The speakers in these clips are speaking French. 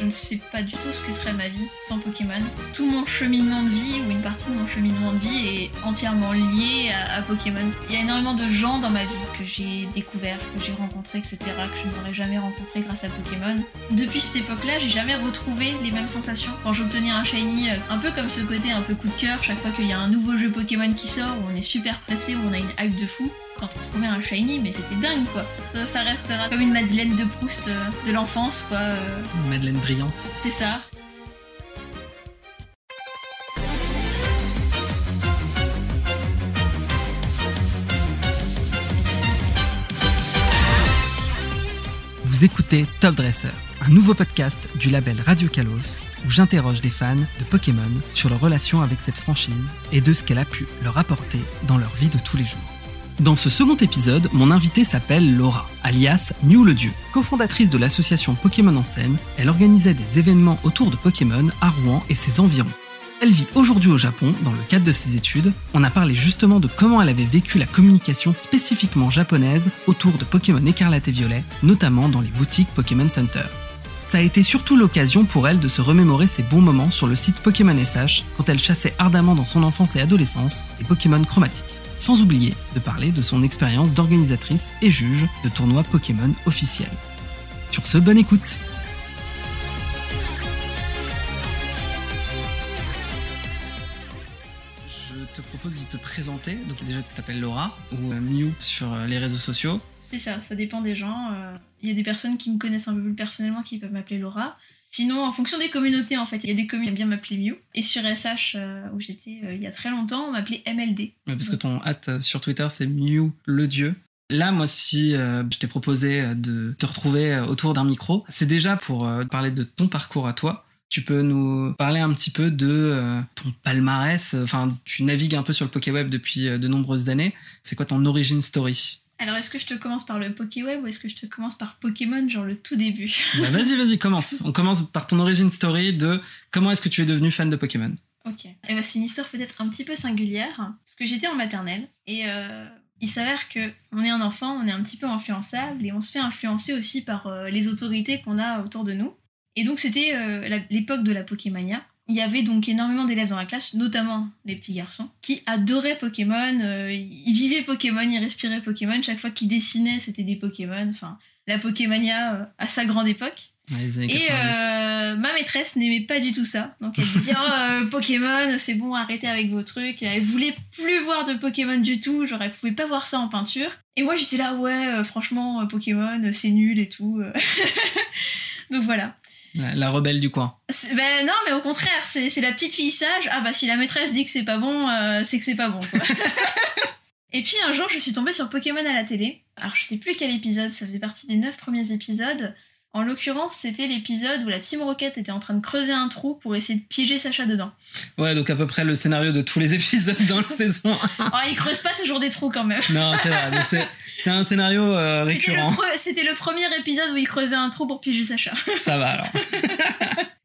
je ne sais pas du tout ce que serait ma vie sans Pokémon. Tout mon cheminement de vie, ou une partie de mon cheminement de vie, est entièrement lié à, Pokémon. Il y a énormément de gens dans ma vie que j'ai découvert, que j'ai rencontrés, etc., que je n'aurais jamais rencontré grâce à Pokémon. Depuis cette époque-là, j'ai jamais retrouvé les mêmes sensations. Quand j'obtenais un shiny, euh, un peu comme ce côté un peu coup de cœur, chaque fois qu'il y a un nouveau jeu Pokémon qui sort, où on est super pressé, où on a une hype de fou, quand on trouvait un shiny, mais c'était dingue quoi. Ça, ça restera comme une Madeleine de Proust euh, de l'enfance quoi. euh, Une Madeleine brillante. c'est ça. Vous écoutez Top Dresser, un nouveau podcast du label Radio Kalos où j'interroge des fans de Pokémon sur leur relation avec cette franchise et de ce qu'elle a pu leur apporter dans leur vie de tous les jours. Dans ce second épisode, mon invitée s'appelle Laura, alias Mew le Dieu. Cofondatrice de l'association Pokémon en scène, elle organisait des événements autour de Pokémon à Rouen et ses environs. Elle vit aujourd'hui au Japon dans le cadre de ses études. On a parlé justement de comment elle avait vécu la communication spécifiquement japonaise autour de Pokémon écarlate et violet, notamment dans les boutiques Pokémon Center. Ça a été surtout l'occasion pour elle de se remémorer ses bons moments sur le site Pokémon SH quand elle chassait ardemment dans son enfance et adolescence les Pokémon chromatiques. Sans oublier de parler de son expérience d'organisatrice et juge de tournois Pokémon officiels. Sur ce, bonne écoute Je te propose de te présenter. Donc déjà, tu t'appelles Laura ou euh, Mew sur euh, les réseaux sociaux. C'est ça, ça dépend des gens. euh, Il y a des personnes qui me connaissent un peu plus personnellement qui peuvent m'appeler Laura. Sinon, en fonction des communautés, en fait, il y a des communes qui bien m'appeler Mew. Et sur SH, euh, où j'étais euh, il y a très longtemps, on m'appelait MLD. Parce que ton hâte euh, sur Twitter, c'est Mew le dieu. Là, moi, si je t'ai proposé de te retrouver autour d'un micro, c'est déjà pour parler de ton parcours à toi. Tu peux nous parler un petit peu de ton palmarès. Enfin, tu navigues un peu sur le Pokéweb depuis de nombreuses années. C'est quoi ton origin story? Alors, est-ce que je te commence par le Pokéweb ou est-ce que je te commence par Pokémon, genre le tout début? Bah, Vas-y, vas-y, commence. On commence par ton origin story de comment est-ce que tu es devenu fan de Pokémon. Ok. Et bah, c'est une histoire peut-être un petit peu singulière, parce que j'étais en maternelle, et euh, il s'avère que on est un enfant, on est un petit peu influençable, et on se fait influencer aussi par euh, les autorités qu'on a autour de nous. Et donc c'était euh, l'époque de la Pokémania. Il y avait donc énormément d'élèves dans la classe, notamment les petits garçons, qui adoraient Pokémon, euh, ils vivaient Pokémon, ils respiraient Pokémon, chaque fois qu'ils dessinaient c'était des Pokémon, enfin la Pokémania euh, à sa grande époque. Ouais, Et 90. euh, ma maîtresse n'aimait pas du tout ça. Donc elle disait oh, euh, Pokémon, c'est bon, arrêtez avec vos trucs. Elle voulait plus voir de Pokémon du tout. Genre elle pouvait pas voir ça en peinture. Et moi j'étais là ouais, franchement Pokémon c'est nul et tout. Donc voilà. La, la rebelle du coin. Ben non mais au contraire, c'est c'est la petite fille sage. Ah bah si la maîtresse dit que c'est pas bon, euh, c'est que c'est pas bon. quoi. Et puis un jour, je suis tombée sur Pokémon à la télé. Alors je sais plus quel épisode, ça faisait partie des neuf premiers épisodes. En l'occurrence, c'était l'épisode où la Team Rocket était en train de creuser un trou pour essayer de piéger Sacha dedans. Ouais, donc à peu près le scénario de tous les épisodes dans la saison 1. Alors ils creusent pas toujours des trous quand même. Non, c'est vrai, mais c'est, c'est un scénario euh, C'était le, récurrent. c'était le premier épisode où ils creusaient un trou pour piéger Sacha. Ça va alors.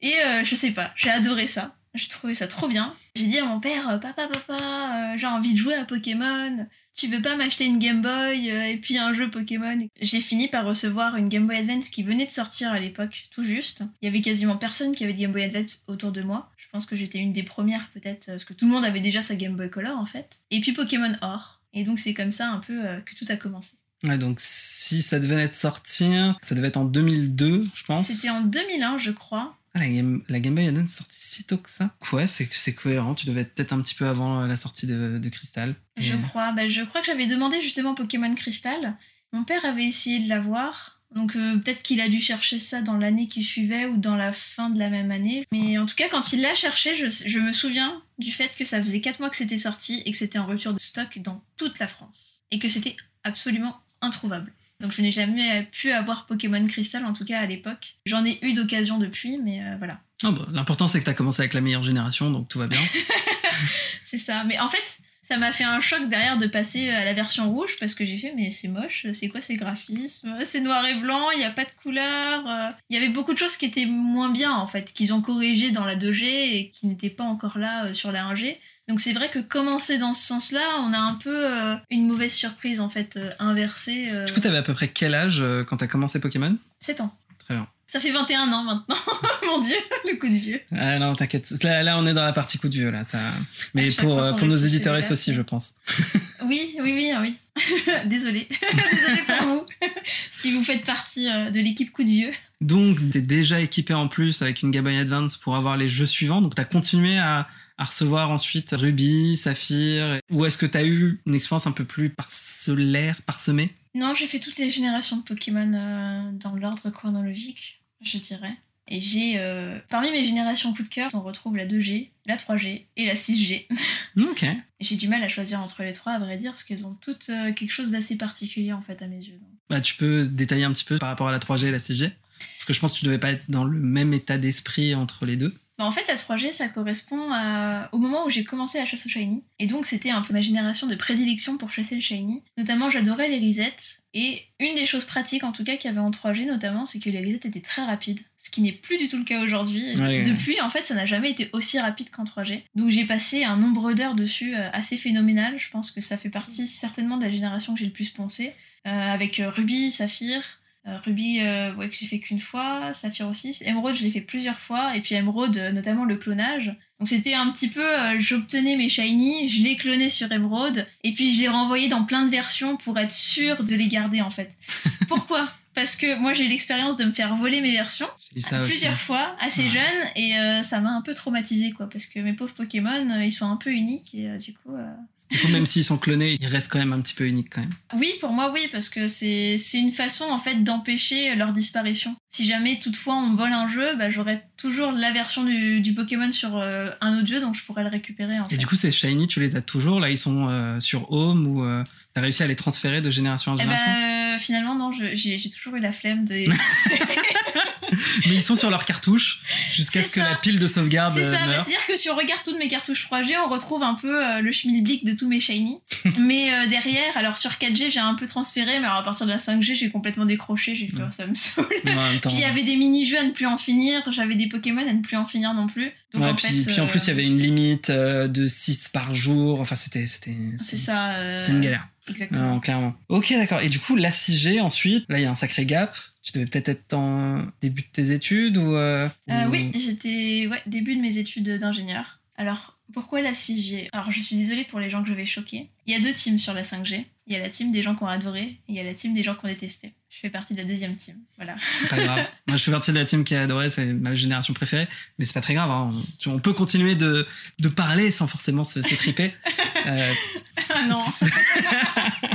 Et euh, je sais pas, j'ai adoré ça. J'ai trouvé ça trop bien. J'ai dit à mon père, papa, papa, euh, j'ai envie de jouer à Pokémon. Tu veux pas m'acheter une Game Boy euh, et puis un jeu Pokémon J'ai fini par recevoir une Game Boy Advance qui venait de sortir à l'époque, tout juste. Il y avait quasiment personne qui avait de Game Boy Advance autour de moi. Je pense que j'étais une des premières peut-être, parce que tout le monde avait déjà sa Game Boy Color en fait. Et puis Pokémon Or. Et donc c'est comme ça un peu euh, que tout a commencé. Ouais, donc si ça devait être sortir, ça devait être en 2002, je pense. C'était en 2001 je crois. Ah, la, Game, la Game Boy Advance est sortie si tôt que ça Ouais, c'est, c'est cohérent. Tu devais être peut-être un petit peu avant euh, la sortie de, de Crystal. Je crois. Bah, je crois que j'avais demandé justement Pokémon Crystal. Mon père avait essayé de l'avoir. Donc euh, peut-être qu'il a dû chercher ça dans l'année qui suivait ou dans la fin de la même année. Mais en tout cas, quand il l'a cherché, je, je me souviens du fait que ça faisait 4 mois que c'était sorti et que c'était en rupture de stock dans toute la France. Et que c'était absolument introuvable. Donc je n'ai jamais pu avoir Pokémon Crystal, en tout cas à l'époque. J'en ai eu d'occasion depuis, mais euh, voilà. Ah bah, l'important, c'est que tu as commencé avec la meilleure génération, donc tout va bien. C'est ça. Mais en fait, ça m'a fait un choc derrière de passer à la version rouge parce que j'ai fait, mais c'est moche, c'est quoi ces graphismes? C'est noir et blanc, il n'y a pas de couleur. euh. Il y avait beaucoup de choses qui étaient moins bien en fait, qu'ils ont corrigé dans la 2G et qui n'étaient pas encore là euh, sur la 1G. Donc c'est vrai que commencer dans ce sens-là, on a un peu euh, une mauvaise surprise en fait, euh, inversée. euh, du coup, t'avais à peu près quel âge euh, quand t'as commencé Pokémon? 7 ans. Très bien. Ça fait 21 ans maintenant. Mon Dieu, le coup de vieux. Ah non, t'inquiète. Là, là, on est dans la partie coup de vieux, là. Ça... Mais pour, pour nos c'est aussi, je pense. Oui, oui, oui, ah oui. Désolée. Désolée pour vous. si vous faites partie de l'équipe coup de vieux. Donc, t'es déjà équipé en plus avec une Game Boy Advance pour avoir les jeux suivants. Donc, t'as continué à, à recevoir ensuite Ruby, Saphir. Ou est-ce que t'as eu une expérience un peu plus parcellaire, parsemée? Non, j'ai fait toutes les générations de Pokémon euh, dans l'ordre chronologique, je dirais. Et j'ai, euh, parmi mes générations coup de cœur, on retrouve la 2G, la 3G et la 6G. Ok. J'ai du mal à choisir entre les trois, à vrai dire, parce qu'elles ont toutes euh, quelque chose d'assez particulier en fait à mes yeux. Bah, tu peux détailler un petit peu par rapport à la 3G et la 6G Parce que je pense que tu devais pas être dans le même état d'esprit entre les deux. Bah, en fait, la 3G, ça correspond à- au moment où j'ai commencé la chasse au shiny. Et donc, c'était un peu ma génération de prédilection pour chasser le shiny. Notamment, j'adorais les risettes. Et une des choses pratiques, en tout cas, qu'il y avait en 3G, notamment, c'est que les risettes étaient très rapides. Ce qui n'est plus du tout le cas aujourd'hui. Ouais. Depuis, en fait, ça n'a jamais été aussi rapide qu'en 3G. Donc, j'ai passé un nombre d'heures dessus euh, assez phénoménal. Je pense que ça fait partie certainement de la génération que j'ai le plus poncé. Euh, avec euh, Ruby, Saphir, Ruby, euh, ouais, que j'ai fait qu'une fois, Saphir aussi. Emerald, je l'ai fait plusieurs fois. Et puis Emerald, euh, notamment le clonage. Donc c'était un petit peu, euh, j'obtenais mes shiny, je les clonais sur Emerald, et puis je les renvoyais dans plein de versions pour être sûr de les garder en fait. Pourquoi? Parce que moi j'ai eu l'expérience de me faire voler mes versions aussi. plusieurs fois, assez Ouais. jeune, et euh, ça m'a un peu traumatisé quoi, parce que mes pauvres Pokémon, euh, ils sont un peu uniques, et euh, du coup... Du coup, même s'ils sont clonés, ils restent quand même un petit peu uniques quand même. Oui, pour moi, oui, parce que c'est une façon en fait d'empêcher leur disparition. Si jamais toutefois on vole un jeu, bah, j'aurai toujours la version du, du Pokémon sur euh, un autre jeu, donc je pourrais le récupérer en Et fait. du coup, ces shiny, tu les as toujours? Là, ils sont euh, sur Home ou euh, t'as réussi à les transférer de génération en Eh génération? ben, euh, finalement, non, j'ai toujours eu la flemme de. Mais ils sont sur leur cartouche jusqu'à ce que ça. la pile de sauvegarde C'est ça, euh, bah, meure. c'est-à-dire que si on regarde toutes mes cartouches 3G, on retrouve un peu euh, le schmilblick de tous mes shiny. mais euh, derrière, alors sur 4G, j'ai un peu transféré, mais alors à partir de la 5G, j'ai complètement décroché, j'ai fait, Ouais. ça me saoule. Puis il y avait des mini-jeux à ne plus en finir, j'avais des Pokémon à ne plus en finir non plus. Donc Ouais, en puis, fait. puis en plus, il y avait une limite de 6 par jour. Enfin, c'était c'était C'est ça. euh, C'était une galère. Exactement. Non, clairement. Ok, d'accord. Et du coup, la 6G, ensuite, là, il y a un sacré gap. Tu devais peut-être être en début de tes études ou. euh, Euh, ou- oui, j'étais ouais, début de mes études d'ingénieur. Alors, pourquoi la 6G Alors, je suis désolée pour les gens que je vais choquer. Il y a deux teams sur la 5G. Il y a la team des gens qui ont adoré et il y a la team des gens qui ont détesté. Je fais partie de la deuxième team. Voilà. C'est pas grave. Moi, je fais partie de la team qui a adoré, c'est ma génération préférée, mais c'est pas très grave. hein. On, on peut continuer de, de parler sans forcément se s'étriper. Euh, ah non.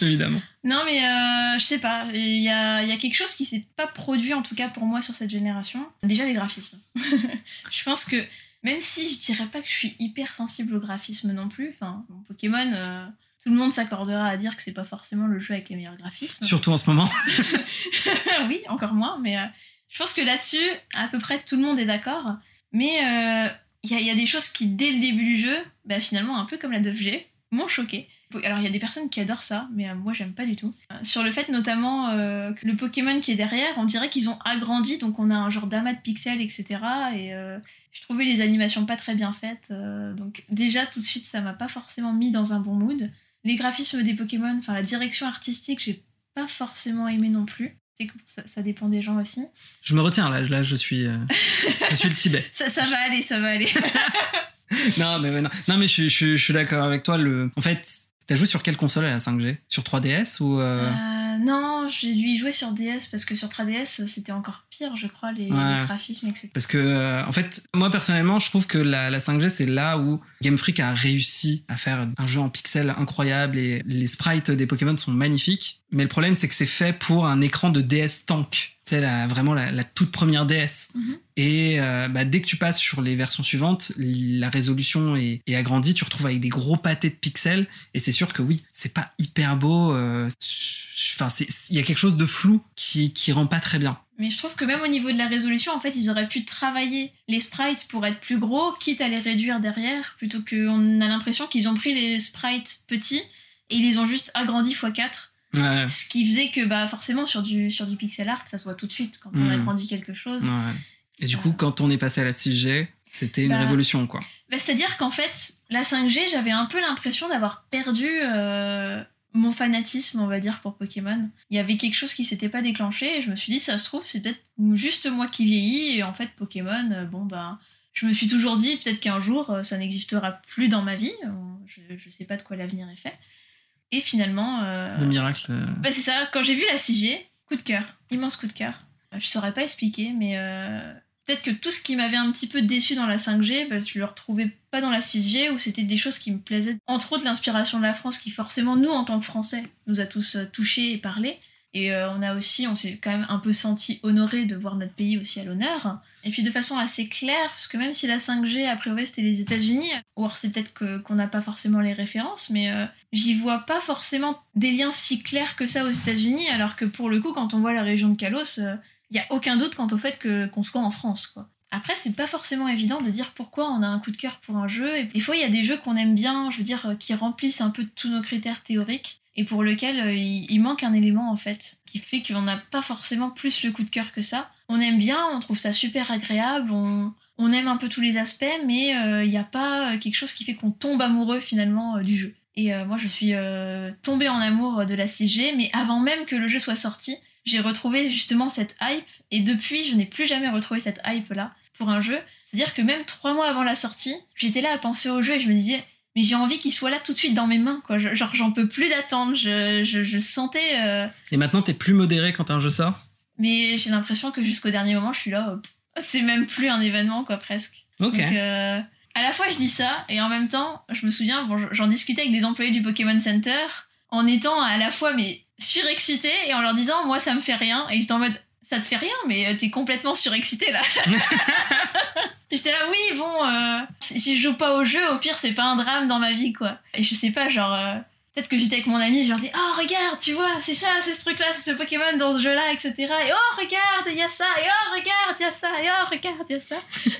évidemment. Non, mais euh, je sais pas. Il y a, y a quelque chose qui s'est pas produit, en tout cas pour moi, sur cette génération. Déjà, les graphismes. je pense que même si je dirais pas que je suis hyper sensible au graphisme non plus, enfin, mon Pokémon, euh, tout le monde s'accordera à dire que c'est pas forcément le jeu avec les meilleurs graphismes. Surtout en ce moment. oui, encore moins, mais euh, je pense que là-dessus, à peu près tout le monde est d'accord. Mais euh, il y, a- il y a des choses qui, dès le début du jeu, bah, finalement, un peu comme la 2G, m'ont choqué. Alors, il y a des personnes qui adorent ça, mais euh, moi, j'aime pas du tout. Euh, sur le fait, notamment, euh, que le Pokémon qui est derrière, on dirait qu'ils ont agrandi, donc on a un genre d'amas de pixels, etc. Et euh, je trouvais les animations pas très bien faites. euh, donc, déjà, tout de suite, ça m'a pas forcément mis dans un bon mood. Les graphismes des Pokémon, enfin, la direction artistique, j'ai pas forcément aimé non plus. C'est que ça, ça dépend des gens aussi. Je me retiens là, là je suis, euh, je suis le Tibet. Ça, ça va aller, ça va aller. Non, mais non. non, mais je, suis- je, je suis d'accord avec toi. Le, en fait, t'as joué sur quelle console à la 5G Sur 3DS ou euh, Euh, non, j'ai dû y jouer sur DS parce que sur 3DS, c'était encore pire, je crois, les, Ouais. les graphismes, etc. Parce que, euh, en fait, moi personnellement, je trouve que la, la 5G, c'est là où Game Freak a réussi à faire un jeu en pixels incroyable et les sprites des Pokémon sont magnifiques. Mais le problème, c'est que c'est fait pour un écran de DS tank. C'est la, vraiment la, la toute première DS. Mhm. Et euh, bah, dès que tu passes sur les versions suivantes, la résolution est, est agrandie, tu retrouves avec des gros pâtés de pixels, et c'est sûr que oui, c'est pas hyper beau. euh, Enfin, il y a quelque chose de flou qui, qui rend pas très bien. Mais je trouve que même au niveau de la résolution, en fait, ils auraient pu travailler les sprites pour être plus gros, quitte à les réduire derrière, plutôt qu'on a l'impression qu'ils ont pris les sprites petits et ils les ont juste agrandis x4. Ouais. Ce qui faisait que bah, forcément sur du, sur du pixel art, ça se voit tout de suite quand on Mhm. agrandit quelque chose. Ouais. Et du coup, quand on est passé à la 6G, c'était une Bah, révolution, quoi. Bah, C'est-à-dire qu'en fait, la 5G, j'avais un peu l'impression d'avoir perdu euh, mon fanatisme, on va dire, pour Pokémon. Il y avait quelque chose qui s'était pas déclenché et je me suis dit, ça se trouve, c'est peut-être juste moi qui vieillis et en fait, Pokémon, euh, bon, ben, je me suis toujours dit, peut-être qu'un jour, euh, ça n'existera plus dans ma vie. Euh, Je, je sais pas de quoi l'avenir est fait. Et finalement. euh, Le miracle. euh, bah, c'est ça, quand j'ai vu la 6G, coup de cœur, immense coup de cœur. Je saurais pas expliquer, mais euh, peut-être que tout ce qui m'avait un petit peu déçu dans la 5G, bah, je le retrouvais pas dans la 6G, où c'était des choses qui me plaisaient. Entre autres, l'inspiration de la France, qui forcément, nous, en tant que Français, nous a tous touchés et parlé. Et euh, on a aussi, on s'est quand même un peu senti honoré de voir notre pays aussi à l'honneur. Et puis de façon assez claire, parce que même si la 5G, a priori, c'était les États-Unis, ou alors c'est peut-être qu'on n'a pas forcément les références, mais euh, j'y vois pas forcément des liens si clairs que ça aux États-Unis, alors que pour le coup, quand on voit la région de Kalos, il y a aucun doute quant au fait qu'on soit en France, quoi. Après, c'est pas forcément évident de dire pourquoi on a un coup de cœur pour un jeu. Des fois, il y a des jeux qu'on aime bien, je veux dire, euh, qui remplissent un peu tous nos critères théoriques et pour lequel euh, il, manque un élément en fait qui fait qu'on n'a pas forcément plus le coup de cœur que ça. On aime bien, on trouve ça super agréable, on, aime un peu tous les aspects, mais euh, il n'y a pas quelque chose qui fait qu'on tombe amoureux finalement du jeu. Et moi, je suis tombée en amour de la 6G, mais avant même que le jeu soit sorti, j'ai retrouvé justement cette hype, et depuis, je n'ai plus jamais retrouvé cette hype-là pour un jeu. C'est-à-dire que même trois mois avant la sortie, j'étais là à penser au jeu et je me disais, mais j'ai envie qu'il soit là tout de suite dans mes mains, quoi. Je- Genre, j'en peux plus d'attendre. Je, je, je sentais. euh, Et maintenant, t'es plus modéré quand un jeu sort? Mais j'ai l'impression que jusqu'au dernier moment, je suis là. euh, pff, c'est même plus un événement, quoi, presque. Ok. Donc, euh, à la fois, je dis ça, et en même temps, je me souviens, bon, j'en discutais avec des employés du Pokémon Center, en étant à la fois, mais surexcité, et en leur disant, moi, ça me fait rien. Et j'étais en mode, ça te fait rien, mais euh, t'es complètement surexcité, là. J'étais là, oui, bon, euh, si, je joue pas au jeu, au pire, c'est pas un drame dans ma vie, quoi. Et je sais pas, genre, euh, peut-être que j'étais avec mon ami, je leur dis, oh, regarde, tu vois, c'est ça, c'est ce truc-là, c'est ce Pokémon dans ce jeu-là, etc. Et oh, regarde, il y a ça, et oh, regarde, il y a ça, et oh, regarde, il y a ça.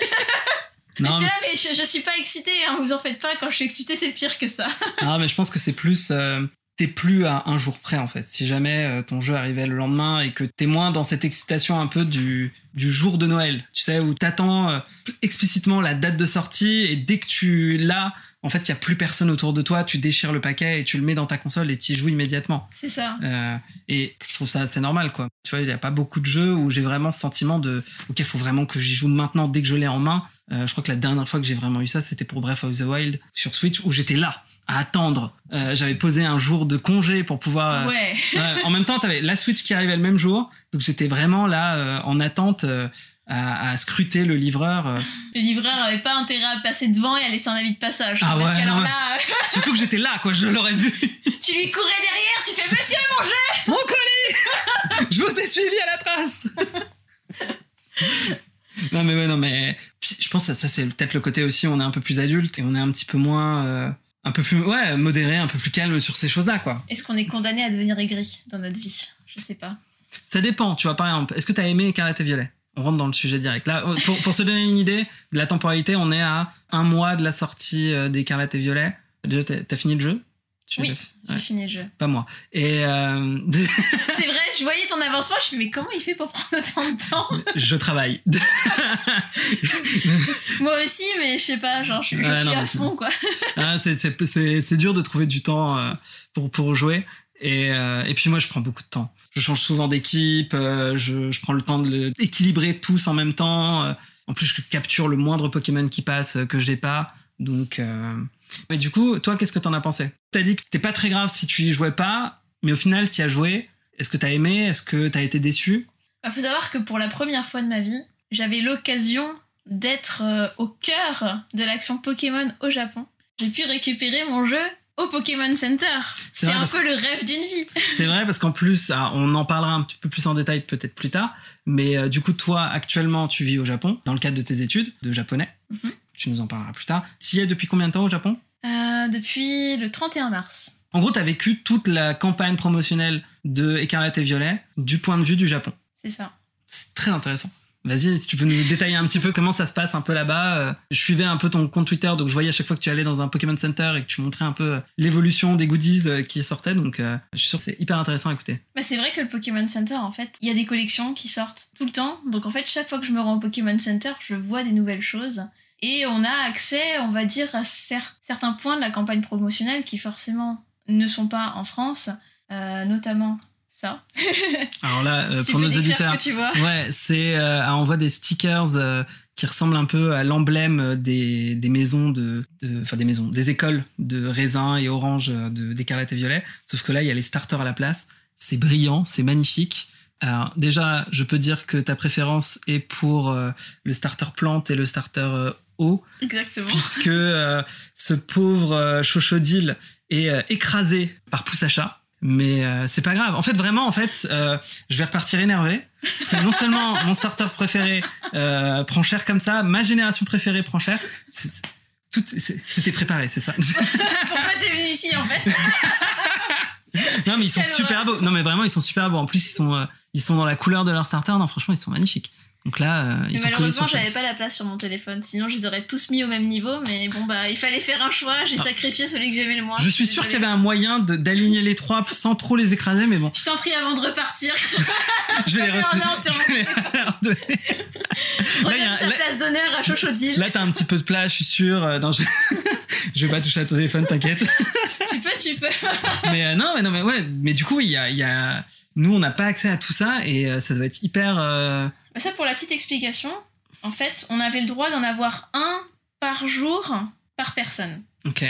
Non, J'étais mais, là, mais je, je suis pas excitée, hein, vous en faites pas, quand je suis excitée, c'est pire que ça. non, mais je pense que c'est plus. euh, T'es plus à un jour près en fait. Si jamais euh, ton jeu arrivait le lendemain et que t'es moins dans cette excitation un peu du, du jour de Noël, tu sais, où t'attends euh, explicitement la date de sortie et dès que tu l'as, en fait, il y a plus personne autour de toi, tu déchires le paquet et tu le mets dans ta console et tu y joues immédiatement. C'est ça. Euh, et je trouve ça assez normal, quoi. Tu vois, il n'y a pas beaucoup de jeux où j'ai vraiment ce sentiment de, ok, il faut vraiment que j'y joue maintenant dès que je l'ai en main. Euh, je crois que la dernière fois que j'ai vraiment eu ça, c'était pour Breath of the Wild sur Switch où j'étais là à attendre. Euh, J'avais posé un jour de congé pour pouvoir. euh, Ouais. en même temps, t'avais la Switch qui arrivait le même jour, donc j'étais vraiment là euh, en attente. euh, à, à scruter le livreur. euh. Le livreur avait pas intérêt à passer devant et à laisser un avis de passage. Ah ouais, non, là, Surtout que j'étais là, quoi, je l'aurais vu. tu lui courais derrière, tu fais monsieur, mon jeu Mon colis Je vous ai suivi à la trace Non mais ouais, non mais je pense que ça c'est peut-être le côté aussi on est un peu plus adulte et on est un petit peu moins euh, un peu plus ouais modéré, un peu plus calme sur ces choses-là quoi. Est-ce qu'on est condamné à devenir aigri dans notre vie? Je sais pas. Ça dépend, tu vois par exemple, est-ce que t'as aimé Écarlate et Violet? On rentre dans le sujet direct. Là pour, pour se donner une idée de la temporalité, on est à un mois de la sortie euh, d'Écarlate et Violet. Déjà t'as t'as fini le jeu? Tu Oui, J'ai Ouais, fini le jeu. pas moi. Et euh, C'est vrai, je voyais ton avancement, je fais mais comment il fait pour prendre autant de temps je travaille. Moi aussi, mais je sais pas, genre je, je suis non, à fond quoi. Ah, c'est- dur de trouver du temps euh, pour, pour jouer. Et, euh, et puis moi, je prends beaucoup de temps. Je change souvent d'équipe, euh, je, je prends le temps de d'équilibrer tous en même temps. en plus, je capture le moindre Pokémon qui passe que j'ai pas. Donc, euh... mais du coup, toi, qu'est-ce que t'en as pensé? T'as dit que c'était pas très grave si tu y jouais pas, mais au final, t'y as joué. Est-ce que t'as aimé? Est-ce que t'as été déçu? Il faut savoir que pour la première fois de ma vie, j'avais l'occasion d'être euh, au cœur de l'action Pokémon au Japon. J'ai pu récupérer mon jeu au Pokémon Center. C'est un peu le rêve d'une vie. C'est vrai parce qu'en plus, on en parlera un petit peu plus en détail peut-être plus tard, mais euh, du coup, toi, actuellement, tu vis au Japon dans le cadre de tes études de japonais. Mhm. Tu nous en parleras plus tard. Tu y es depuis combien de temps au Japon Euh, depuis le 31 mars. En gros, tu as vécu toute la campagne promotionnelle de Écarlate et Violet du point de vue du Japon. C'est ça. C'est très intéressant. Vas-y, si tu peux nous détailler un petit peu comment ça se passe un peu là-bas. Euh, Je suivais un peu ton compte Twitter, donc je voyais à chaque fois que tu allais dans un Pokémon Center et que tu montrais un peu euh, l'évolution des goodies qui sortaient. Donc, je suis sûr que c'est hyper intéressant à écouter. Bah, c'est vrai que le Pokémon Center, en fait, il y a des collections qui sortent tout le temps. Donc en fait, chaque fois que je me rends au Pokémon Center, je vois des nouvelles choses. Et on a accès, on va dire, à cer- certains points de la campagne promotionnelle qui forcément ne sont pas en France, euh, notamment ça. Alors là, euh, Si pour nos auditeurs, ce que tu vois. ouais, c'est euh, ah, on voit des stickers euh, qui ressemblent un peu à l'emblème des, des maisons de, de- enfin des maisons, des écoles de raisin et orange, de d'écarlate et violet. Sauf que là, il y a les starters à la place. C'est brillant, c'est magnifique. Alors déjà, je peux dire que ta préférence est pour euh, le starter plante et le starter euh, Exactement. puisque euh, ce pauvre euh, chochodile est euh, écrasé par chat. Mais c'est pas grave. En fait, vraiment, en fait, je vais repartir énervé. Parce que non seulement mon starter préféré prend cher comme ça, ma génération préférée prend cher. C'est- C'était préparé, c'est ça. Pourquoi t'es venu ici en fait? Non, mais ils sont super beaux. Non, mais vraiment, ils sont super beaux. En plus, ils sont, euh, ils sont dans la couleur de leur starter. Non, franchement, ils sont magnifiques. Donc là, euh, ils Mais malheureusement, j'avais pas la place sur mon téléphone. Sinon, je les aurais tous mis au même niveau. Mais bon, bah, il fallait faire un choix. J'ai sacrifié celui que j'aimais le moins. Je suis sûr qu'il y avait un moyen d'aligner les trois sans trop les écraser, mais bon, Je t'en prie avant de repartir. je vais les Non, recevoir. non, tiens. Je vais les leur donner. Là, il y a un- Regarde sa là- place d'honneur à Chochodil. Là, t'as un petit peu de place, je suis sûr. Euh, non, je... je vais pas toucher à ton téléphone, t'inquiète. Tu peux, tu peux. mais euh, non, mais non, mais ouais. Mais du coup, il y a, il y a... nous, on n'a pas accès à tout ça et euh, ça doit être hyper. euh, Bah, Ça, pour la petite explication, en fait, on avait le droit d'en avoir un par jour par personne. Ok.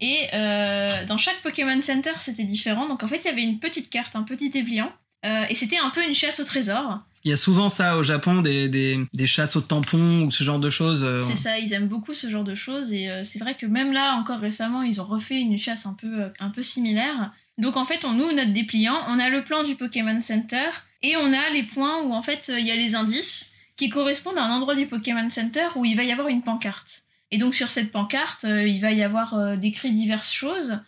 Et euh, dans chaque Pokémon Center, c'était différent. Donc en fait, il y avait une petite carte, un petit dépliant. Euh, et c'était un peu une chasse au trésor. Il y a souvent ça au Japon, des, des, des chasses au tampon ou ce genre de choses. euh, C'est ça, ils aiment beaucoup ce genre de choses. Et c'est vrai que même là, encore récemment, ils ont refait une chasse un peu, un peu similaire. Donc en fait, on ouvre notre dépliant, on a le plan du Pokémon Center et on a les points où en fait euh, il y a les indices qui correspondent à un endroit du Pokémon Center où il va y avoir une pancarte. Et donc sur cette pancarte, euh, il va y avoir euh, décrit diverses choses.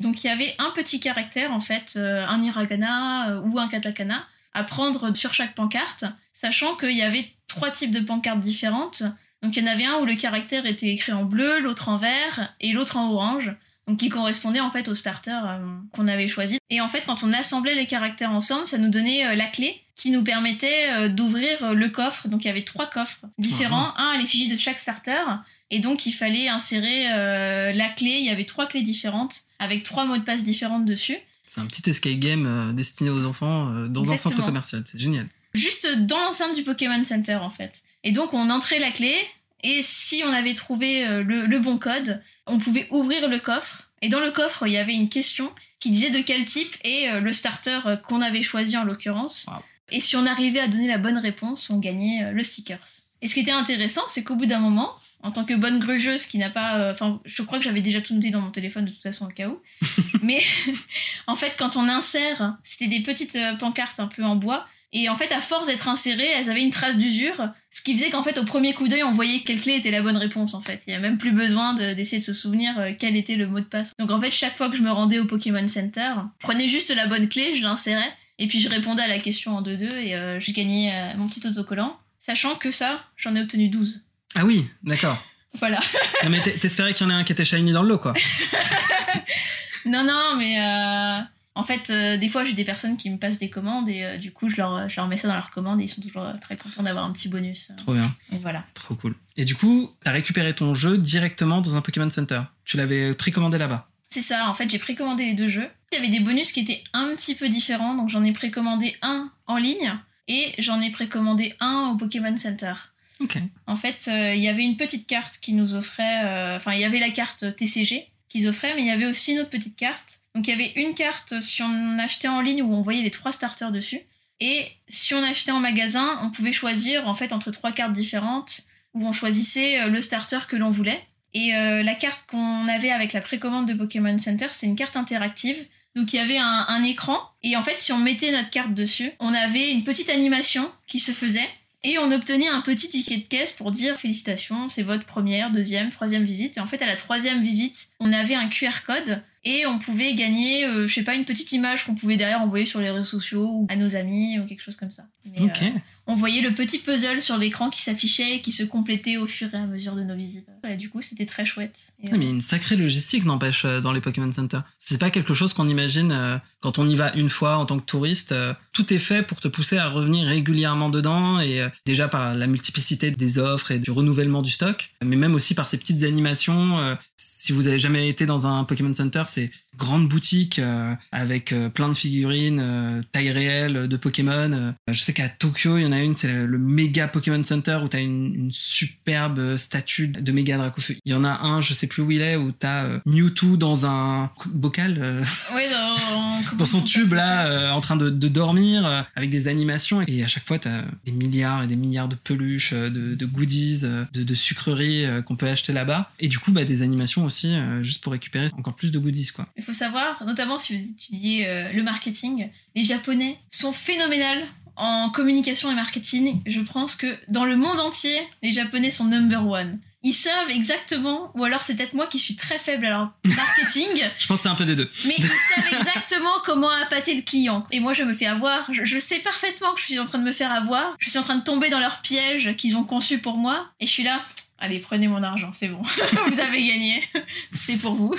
Donc il y avait un petit caractère en fait, un hiragana ou un katakana à prendre sur chaque pancarte, sachant qu'il y avait trois types de pancartes différentes. Donc il y en avait un où le caractère était écrit en bleu, l'autre en vert et l'autre en orange. Donc qui correspondait en fait au starter euh, qu'on avait choisi. Et en fait quand on assemblait les caractères ensemble, ça nous donnait euh, la clé qui nous permettait euh, d'ouvrir le coffre. Donc il y avait trois coffres différents, un à l'effigie de chaque starter. Et donc il fallait insérer euh, la clé, il y avait trois clés différentes avec trois mots de passe différentes dessus. C'est un petit escape game euh, destiné aux enfants euh, dans un centre commercial. C'est génial. juste dans l'enceinte du Pokémon Center en fait. Et donc on entrait la clé et si on avait trouvé le, le bon code, on pouvait ouvrir le coffre. Et dans le coffre, il y avait une question qui disait de quel type est euh, le starter euh, qu'on avait choisi en l'occurrence. Wow. Et si on arrivait à donner la bonne réponse, on gagnait euh, le stickers. Et ce qui était intéressant, c'est qu'au bout d'un moment, en tant que bonne grugeuse qui n'a pas... euh, Enfin, je crois que j'avais déjà tout noté dans mon téléphone de toute façon au cas où. Mais en fait, quand on insère, c'était des petites pancartes un peu en bois. Et en fait, à force d'être insérées, elles avaient une trace d'usure. Ce qui faisait qu'en fait, au premier coup d'œil, on voyait quelle clé était la bonne réponse, en fait. Il n'y a même plus besoin de- d'essayer de se souvenir euh, quel était le mot de passe. Donc en fait, chaque fois que je me rendais au Pokémon Center, je prenais juste la bonne clé, je l'insérais. Et puis je répondais à la question en 2-2 et euh, j'ai gagné euh, mon petit autocollant. Sachant que ça, j'en ai obtenu 12. Ah oui, d'accord. Voilà. Non, mais t'espérais qu'il y en ait un qui était shiny dans le lot, quoi. Non, non, mais euh, en fait, euh, des fois, j'ai des personnes qui me passent des commandes et euh, du coup, je leur, je leur mets ça dans leurs commandes et ils sont toujours euh, très contents d'avoir un petit bonus. Trop bien. Et voilà. Trop cool. Et du coup, t'as récupéré ton jeu directement dans un Pokémon Center. Tu l'avais précommandé là-bas. C'est ça, en fait, j'ai précommandé les deux jeux. Il y avait des bonus qui étaient un petit peu différents, donc j'en ai précommandé un en ligne et j'en ai précommandé un au Pokémon Center. Ok. En fait, euh, il y avait une petite carte qui nous offrait. euh, Enfin, il y avait la carte TCG qu'ils offraient, mais il y avait aussi une autre petite carte. Donc, il y avait une carte si on achetait en ligne où on voyait les trois starters dessus. Et si on achetait en magasin, on pouvait choisir en fait entre trois cartes différentes où on choisissait euh, le starter que l'on voulait. Et euh, la carte qu'on avait avec la précommande de Pokémon Center, c'est une carte interactive. Donc il y avait un, un écran et en fait si on mettait notre carte dessus, on avait une petite animation qui se faisait et on obtenait un petit ticket de caisse pour dire félicitations, c'est votre première, deuxième, troisième visite. Et en fait, à la troisième visite, on avait un QR code et on pouvait gagner, euh, je sais pas, une petite image qu'on pouvait derrière envoyer sur les réseaux sociaux ou à nos amis ou quelque chose comme ça. Mais, Ok. euh, on voyait le petit puzzle sur l'écran qui s'affichait et qui se complétait au fur et à mesure de nos visites. Et du coup, c'était très chouette. Et, Ah, mais il y a une sacrée logistique, n'empêche, euh, dans les Pokémon Center. C'est pas quelque chose qu'on imagine euh, quand on y va une fois en tant que touriste. euh, tout est fait pour te pousser à revenir régulièrement dedans, et euh, déjà par la multiplicité des offres et du renouvellement du stock, mais même aussi par ces petites animations. Euh, si vous avez jamais été dans un Pokémon Center, c'est grande boutique euh, avec euh, plein de figurines, euh, taille réelle de Pokémon. Euh, je sais qu'à Tokyo, il y en a une, c'est le, le méga Pokémon Center où t'as une, une superbe statue de méga Dracofeu. Il y en a un, je sais plus où il est, où t'as euh, Mewtwo dans un bocal, euh, Oui, dans, dans son tube là, euh, en train de, de dormir, euh, avec des animations. Et à chaque fois, t'as des milliards et des milliards de peluches, euh, de, de goodies, euh, de, de sucreries euh, qu'on peut acheter là-bas. Et du coup, bah, des animations aussi, euh, juste pour récupérer encore plus de goodies, quoi. Il faut savoir, notamment si vous étudiez euh, le marketing, les Japonais sont phénoménales en communication et marketing. Je pense que dans le monde entier, les Japonais sont number one. Ils savent exactement, ou alors c'est peut-être moi qui suis très faible à leur marketing, Je pense que c'est un peu des deux. mais ils savent exactement comment appâter le client. Et moi, je me fais avoir. Je, je sais parfaitement que je suis en train de me faire avoir. Je suis en train de tomber dans leur piège qu'ils ont conçu pour moi. Et je suis là. Allez, prenez mon argent, c'est bon. vous avez gagné. C'est pour vous.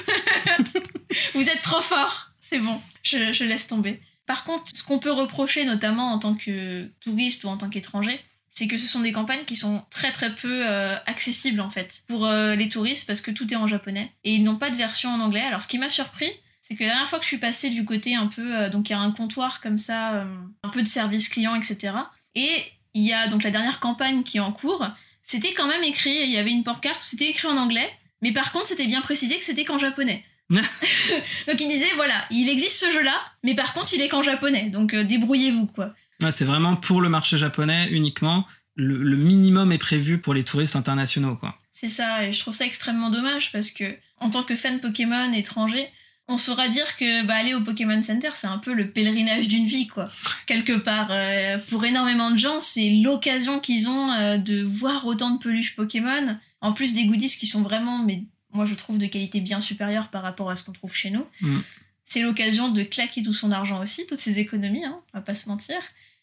vous êtes trop fort. C'est bon. Je, je laisse tomber. Par contre, ce qu'on peut reprocher, notamment en tant que touriste ou en tant qu'étranger, c'est que ce sont des campagnes qui sont très très peu euh, accessibles en fait pour euh, les touristes parce que tout est en japonais et ils n'ont pas de version en anglais. Alors ce qui m'a surpris, c'est que la dernière fois que je suis passée du côté un peu, euh, donc il y a un comptoir comme ça, un peu de service client, etc. Et il y a donc la dernière campagne qui est en cours. C'était quand même écrit, il y avait une pancarte, c'était écrit en anglais, mais par contre c'était bien précisé que c'était qu'en japonais. donc il disait voilà, il existe ce jeu-là, mais par contre il est qu'en japonais, donc euh, débrouillez-vous quoi. Ouais, c'est vraiment pour le marché japonais uniquement. Le, le minimum est prévu pour les touristes internationaux, quoi. C'est ça, et je trouve ça extrêmement dommage parce que, en tant que fan Pokémon étranger, on saura dire que bah, aller au Pokémon Center, c'est un peu le pèlerinage d'une vie, quoi. Quelque part. Euh, pour énormément de gens, c'est l'occasion qu'ils ont euh, de voir autant de peluches Pokémon. En plus des goodies qui sont vraiment, mais moi je trouve de qualité bien supérieure par rapport à ce qu'on trouve chez nous. Mm. C'est l'occasion de claquer tout son argent aussi, toutes ses économies, hein, on va pas se mentir.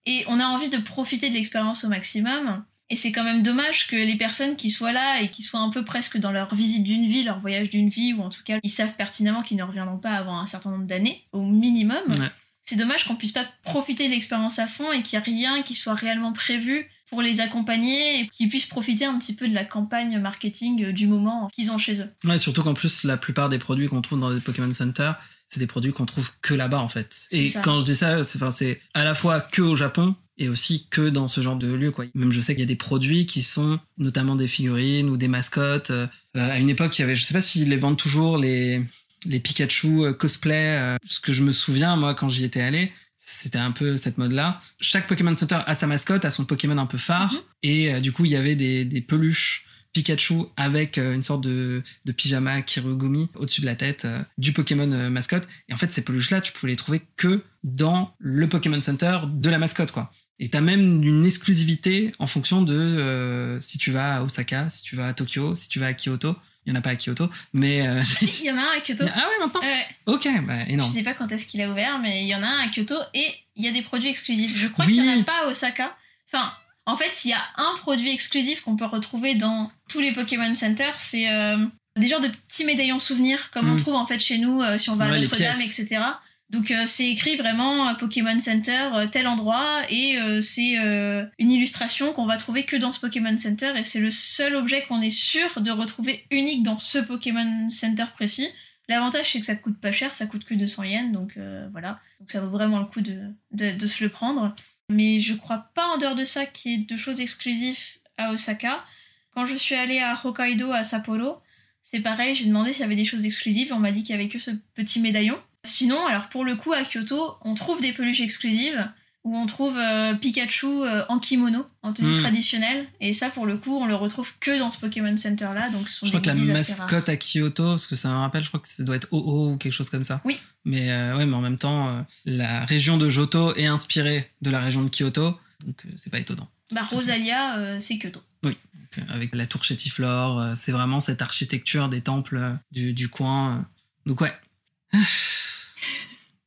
Et on a envie de profiter de l'expérience au maximum. Et c'est quand même dommage que les personnes qui soient là et qui soient un peu presque dans leur visite d'une vie, leur voyage d'une vie, ou en tout cas, ils savent pertinemment qu'ils ne reviendront pas avant un certain nombre d'années, au minimum. Ouais. C'est dommage qu'on puisse pas profiter de l'expérience à fond et qu'il n'y ait rien qui soit réellement prévu pour les accompagner et qu'ils puissent profiter un petit peu de la campagne marketing du moment qu'ils ont chez eux. Ouais, surtout qu'en plus, la plupart des produits qu'on trouve dans les Pokémon Center, c'est des produits qu'on trouve que là-bas, en fait. Et ça. quand je dis ça, c'est, enfin, c'est à la fois que au Japon et aussi que dans ce genre de lieu, quoi. Même je sais qu'il y a des produits qui sont notamment des figurines ou des mascottes. Euh, à une époque, il y avait, je sais pas s'ils les vendent toujours, les, les Pikachu euh, cosplay. euh, ce que je me souviens, moi, quand j'y étais allé, c'était un peu cette mode-là. Chaque Pokémon Center a sa mascotte, a son Pokémon un peu phare. Mhm. Et euh, du coup, il y avait des, des peluches Pikachu avec euh, une sorte de, de pyjama Kirugumi au-dessus de la tête euh, du Pokémon euh, mascotte. Et en fait, ces peluches-là, tu pouvais les trouver que dans le Pokémon Center de la mascotte, quoi. Et t'as même une exclusivité en fonction de euh, si tu vas à Osaka, si tu vas à Tokyo, si tu vas à Kyoto. Il y en a pas à Kyoto, mais euh, Si, il y en a un à Kyoto. ah ouais maintenant. Ouais. Ok, bah Je énorme. sais pas quand est-ce qu'il a ouvert, mais il y en a un à Kyoto et il y a des produits exclusifs. Je crois Oui. qu'il n'y en a pas à Osaka. Enfin, en fait, il y a un produit exclusif qu'on peut retrouver dans tous les Pokémon Center. C'est euh, des genres de petits médaillons souvenirs, comme on Mm. trouve en fait chez nous euh, si on va Ouais, à Notre-Dame, etc. Donc euh, c'est écrit vraiment euh, Pokémon Center, euh, tel endroit, et c'est une illustration qu'on va trouver que dans ce Pokémon Center, et c'est le seul objet qu'on est sûr de retrouver unique dans ce Pokémon Center précis. L'avantage c'est que ça coûte pas cher, ça coûte que 200 yens, donc voilà, donc ça vaut vraiment le coup de, de, de se le prendre. Mais je crois pas en dehors de ça qu'il y ait de choses exclusives à Osaka. Quand je suis allée à Hokkaido, à Sapporo, c'est pareil, j'ai demandé s'il y avait des choses exclusives, on m'a dit qu'il y avait que ce petit médaillon. Sinon, alors pour le coup, à Kyoto, on trouve des peluches exclusives où on trouve euh, Pikachu euh, en kimono, en tenue Mm. traditionnelle. Et ça, pour le coup, on le retrouve que dans ce Pokémon Center là. Donc, ce sont Je crois que la mascotte à Kyoto, parce que ça me rappelle, je crois que ça doit être OO ou quelque chose comme ça. Oui. Mais euh, ouais, mais en même temps, euh, la région de Johto est inspirée de la région de Kyoto, donc c'est pas étonnant. Bah, Rosalia, c'est Kyoto. Donc, euh, avec la tour Chétiflore, c'est vraiment cette architecture des temples du, du coin. Donc ouais.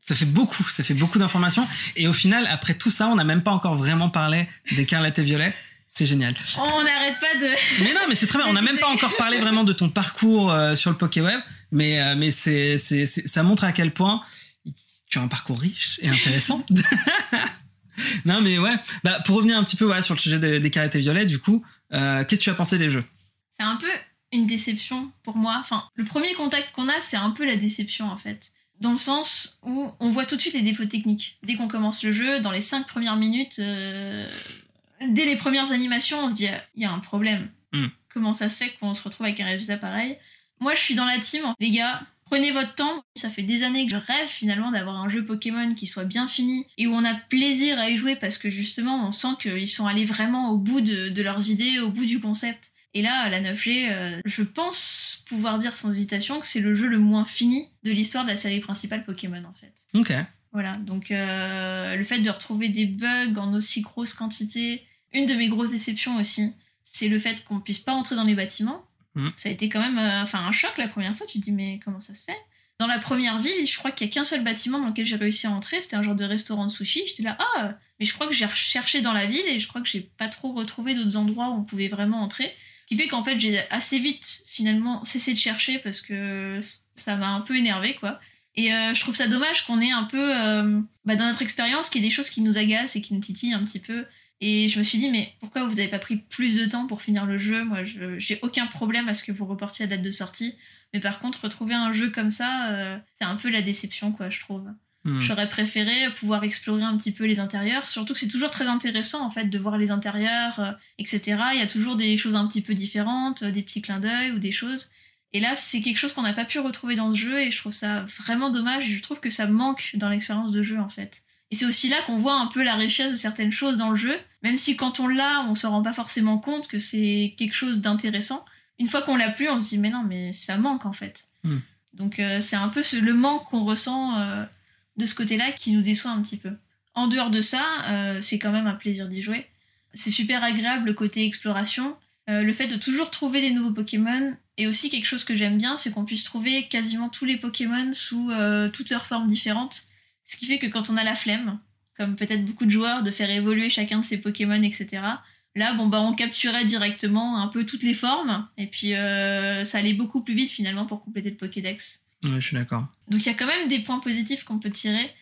Ça fait beaucoup, ça fait beaucoup d'informations. Et au final, après tout ça, on n'a même pas encore vraiment parlé d'Écarlate et Violet. C'est génial. On n'arrête pas de. Mais non, mais c'est très bien. On n'a même pas encore parlé vraiment de ton parcours euh, sur le PokéWeb, mais euh, mais c'est c'est ça montre à quel point tu as un parcours riche et intéressant. non, mais ouais. Bah pour revenir un petit peu ouais, sur le sujet des, des carrettes et violets, du coup, euh, qu'est-ce que tu as pensé des jeux? C'est un peu une déception pour moi. Enfin, le premier contact qu'on a, c'est un peu la déception en fait. Dans le sens où on voit tout de suite les défauts techniques. Dès qu'on commence le jeu, dans les cinq premières minutes, euh, dès les premières animations, on se dit il y a un problème. Mm. Comment ça se fait qu'on se retrouve avec un résultat pareil? Moi, je suis dans la team. Les gars, prenez votre temps. Ça fait des années que je rêve finalement d'avoir un jeu Pokémon qui soit bien fini et où on a plaisir à y jouer parce que justement, on sent qu'ils sont allés vraiment au bout de, de leurs idées, au bout du concept. Et là, la 9G, euh, je pense pouvoir dire sans hésitation que c'est le jeu le moins fini de l'histoire de la série principale Pokémon en fait. Ok. Voilà, donc euh, le fait de retrouver des bugs en aussi grosse quantité, une de mes grosses déceptions aussi, c'est le fait qu'on puisse pas entrer dans les bâtiments. Mhm. Ça a été quand même euh, enfin un choc la première fois, tu te dis mais comment ça se fait? Dans la première ville, je crois qu'il y a qu'un seul bâtiment dans lequel j'ai réussi à entrer, c'était un genre de restaurant de sushi, j'étais là ah mais je crois que j'ai recherché dans la ville et je crois que j'ai pas trop retrouvé d'autres endroits où on pouvait vraiment entrer. Qui fait qu'en fait, j'ai assez vite, finalement, cessé de chercher parce que ça m'a un peu énervé, quoi. Et euh, je trouve ça dommage qu'on ait un peu, euh, bah, dans notre expérience, qu'il y ait des choses qui nous agacent et qui nous titillent un petit peu. Et je me suis dit, mais pourquoi vous n'avez pas pris plus de temps pour finir le jeu? Moi, j'ai aucun problème à ce que vous reportiez la date de sortie. Mais par contre, retrouver un jeu comme ça, euh, c'est un peu la déception, quoi, je trouve. Hmm. J'aurais préféré pouvoir explorer un petit peu les intérieurs, surtout que c'est toujours très intéressant en fait de voir les intérieurs, euh, etc. Il y a toujours des choses un petit peu différentes, euh, des petits clins d'œil ou des choses. Et là, c'est quelque chose qu'on n'a pas pu retrouver dans ce jeu et je trouve ça vraiment dommage et je trouve que ça manque dans l'expérience de jeu en fait. Et c'est aussi là qu'on voit un peu la richesse de certaines choses dans le jeu, même si quand on l'a, on se rend pas forcément compte que c'est quelque chose d'intéressant. Une fois qu'on l'a plus, on se dit mais non, mais ça manque en fait. Hmm. Donc euh, c'est un peu ce- le manque qu'on ressent de ce côté-là qui nous déçoit un petit peu. En dehors de ça, euh, c'est quand même un plaisir d'y jouer. C'est super agréable le côté exploration. Euh, le fait de toujours trouver des nouveaux Pokémon. Et aussi quelque chose que j'aime bien, c'est qu'on puisse trouver quasiment tous les Pokémon sous euh, toutes leurs formes différentes. Ce qui fait que quand on a la flemme, comme peut-être beaucoup de joueurs, de faire évoluer chacun de ses Pokémon, etc. Là, bon, bah, on capturait directement un peu toutes les formes. Et puis, ça allait beaucoup plus vite finalement pour compléter le Pokédex. Ouais, je suis d'accord. Donc il y a quand même des points positifs qu'on peut tirer,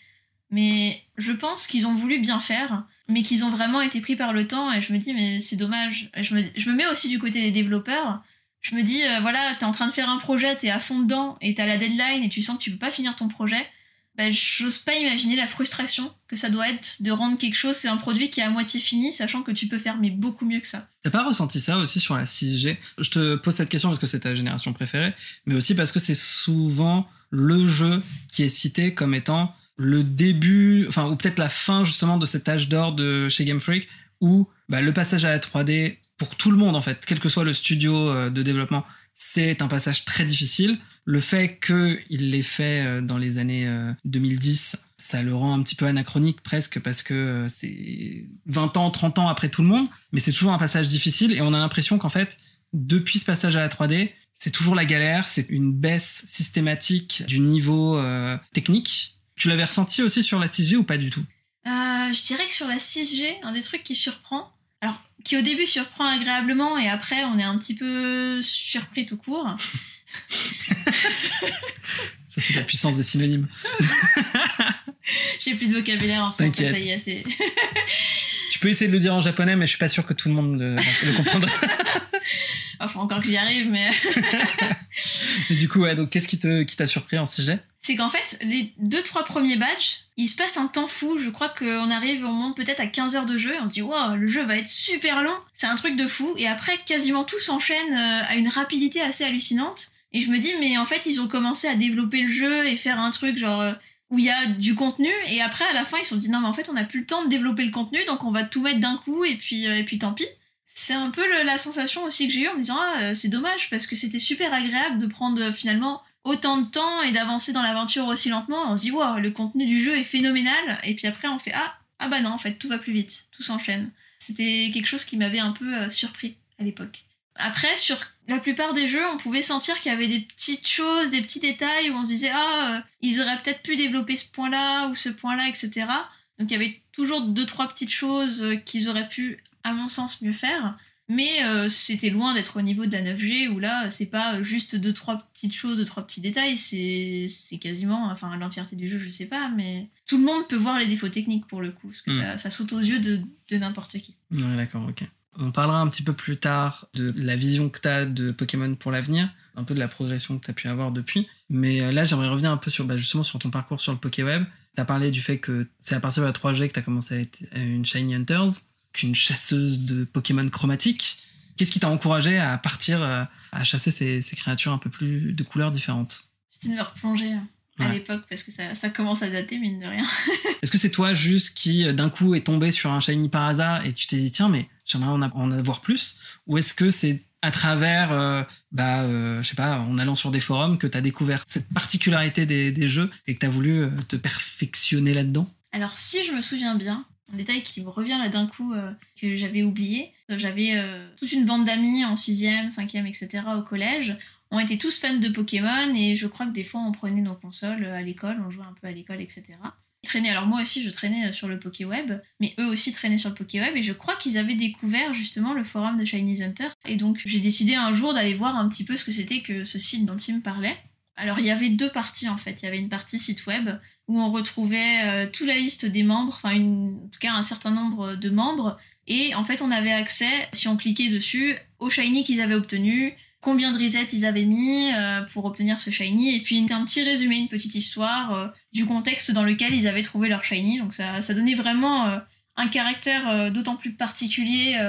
mais je pense qu'ils ont voulu bien faire, mais qu'ils ont vraiment été pris par le temps, et je me dis, mais c'est dommage. Et Je me, je me mets aussi du côté des développeurs. Je me dis, euh, voilà, t'es en train de faire un projet, t'es à fond dedans, et t'as la deadline, et tu sens que tu peux pas finir ton projet. Ben, j'ose pas imaginer la frustration que ça doit être de rendre quelque chose, c'est un produit qui est à moitié fini, sachant que tu peux faire mais beaucoup mieux que ça. T'as pas ressenti ça aussi sur la 6G Je te pose cette question parce que c'est ta génération préférée, mais aussi parce que c'est souvent le jeu qui est cité comme étant le début, enfin, ou peut-être la fin justement de cet âge d'or de chez Game Freak, où bah, le passage à la 3D, pour tout le monde en fait, quel que soit le studio euh, de développement, c'est un passage très difficile. Le fait qu'il l'ait fait euh, dans les années euh, 2010, ça le rend un petit peu anachronique presque parce que euh, c'est 20 ans, 30 ans après tout le monde, mais c'est toujours un passage difficile et on a l'impression qu'en fait, depuis ce passage à la 3D, c'est toujours la galère, c'est une baisse systématique du niveau euh, technique. Tu l'avais ressenti aussi sur la 6G ou pas du tout? Euh, je dirais que sur la 6G, un des trucs qui surprend, alors qui au début surprend agréablement et après on est un petit peu surpris tout court, Ça, c'est la puissance des synonymes. j'ai plus de vocabulaire en français, ça y est, c'est... Tu peux essayer de le dire en japonais, mais je suis pas sûr que tout le monde le, le comprendra. Enfin, encore que j'y arrive, mais Et du coup, ouais, donc qu'est-ce qui te qui t'a surpris en 6G c'est qu'en fait, les deux, trois premiers badges, il se passe un temps fou. Je crois qu'on arrive, on monte peut-être à 15 heures de jeu on se dit, wow, le jeu va être super long. C'est un truc de fou. Et après, quasiment tout s'enchaîne euh, à une rapidité assez hallucinante. Et je me dis, mais en fait, ils ont commencé à développer le jeu et faire un truc genre euh, où il y a du contenu. Et après, à la fin, ils se sont dit, non, mais en fait, on n'a plus le temps de développer le contenu, donc on va tout mettre d'un coup et puis, euh, et puis tant pis. C'est un peu la sensation aussi que j'ai eue en me disant, ah, euh, c'est dommage parce que c'était super agréable de prendre finalement autant de temps et d'avancer dans l'aventure aussi lentement. On se dit, wow, le contenu du jeu est phénoménal. Et puis après, on fait, ah, ah bah non, en fait, tout va plus vite, tout s'enchaîne. C'était quelque chose qui m'avait un peu surpris à l'époque. Après, sur la plupart des jeux, on pouvait sentir qu'il y avait des petites choses, des petits détails où on se disait, ah, euh, ils auraient peut-être pu développer ce point-là ou ce point-là, etc. Donc il y avait toujours deux, trois petites choses euh, qu'ils auraient pu, à mon sens, mieux faire. Mais euh, c'était loin d'être au niveau de la 9G où là, c'est pas juste deux, trois petites choses, deux, trois petits détails, c'est c'est quasiment, enfin, l'entièreté du jeu, je sais pas, mais tout le monde peut voir les défauts techniques pour le coup, parce que Mm. ça, ça saute aux yeux de, de n'importe qui. Ouais, d'accord, ok. On parlera un petit peu plus tard de la vision que tu as de Pokémon pour l'avenir, un peu de la progression que tu as pu avoir depuis. Mais euh, là, j'aimerais revenir un peu sur, bah, justement sur ton parcours sur le PokéWeb. Tu as parlé du fait que c'est à partir de la 3G que tu as commencé à être une Shiny Hunters, qu'une chasseuse de Pokémon chromatiques. Qu'est-ce qui t'a encouragé à partir euh, à chasser ces, créatures un peu plus de couleurs différentes? C'est de me replonger à Ouais. l'époque parce que ça, ça commence à dater, mine de rien. Est-ce que c'est toi juste qui euh, d'un coup est tombé sur un shiny par hasard et tu t'es dit tiens mais j'aimerais en, avoir plus? Ou est-ce que c'est à travers euh, bah euh, je sais pas en allant sur des forums que tu as découvert cette particularité des, des jeux et que tu as voulu te perfectionner là-dedans? Alors, si je me souviens bien, un détail qui me revient là d'un coup euh, que j'avais oublié, j'avais toute une bande d'amis en 6e, 5e, etc. au collège. On était tous fans de Pokémon et je crois que des fois on prenait nos consoles euh, à l'école, on jouait un peu à l'école, etc. Ils traînaient, alors moi aussi je traînais euh, sur le PokéWeb, mais eux aussi traînaient sur le PokéWeb et je crois qu'ils avaient découvert justement le forum de Shiny Hunter. Et donc j'ai décidé un jour d'aller voir un petit peu ce que c'était que ce site dont il me parlait. Alors il y avait deux parties en fait, il y avait une partie site web où on retrouvait euh, toute la liste des membres, enfin en tout cas un certain nombre de membres, et en fait on avait accès, si on cliquait dessus, aux shiny qu'ils avaient obtenus, combien de resets ils avaient mis euh, pour obtenir ce shiny, et puis un petit résumé, une petite histoire euh, du contexte dans lequel ils avaient trouvé leur shiny, donc ça, ça donnait vraiment euh, un caractère d'autant plus particulier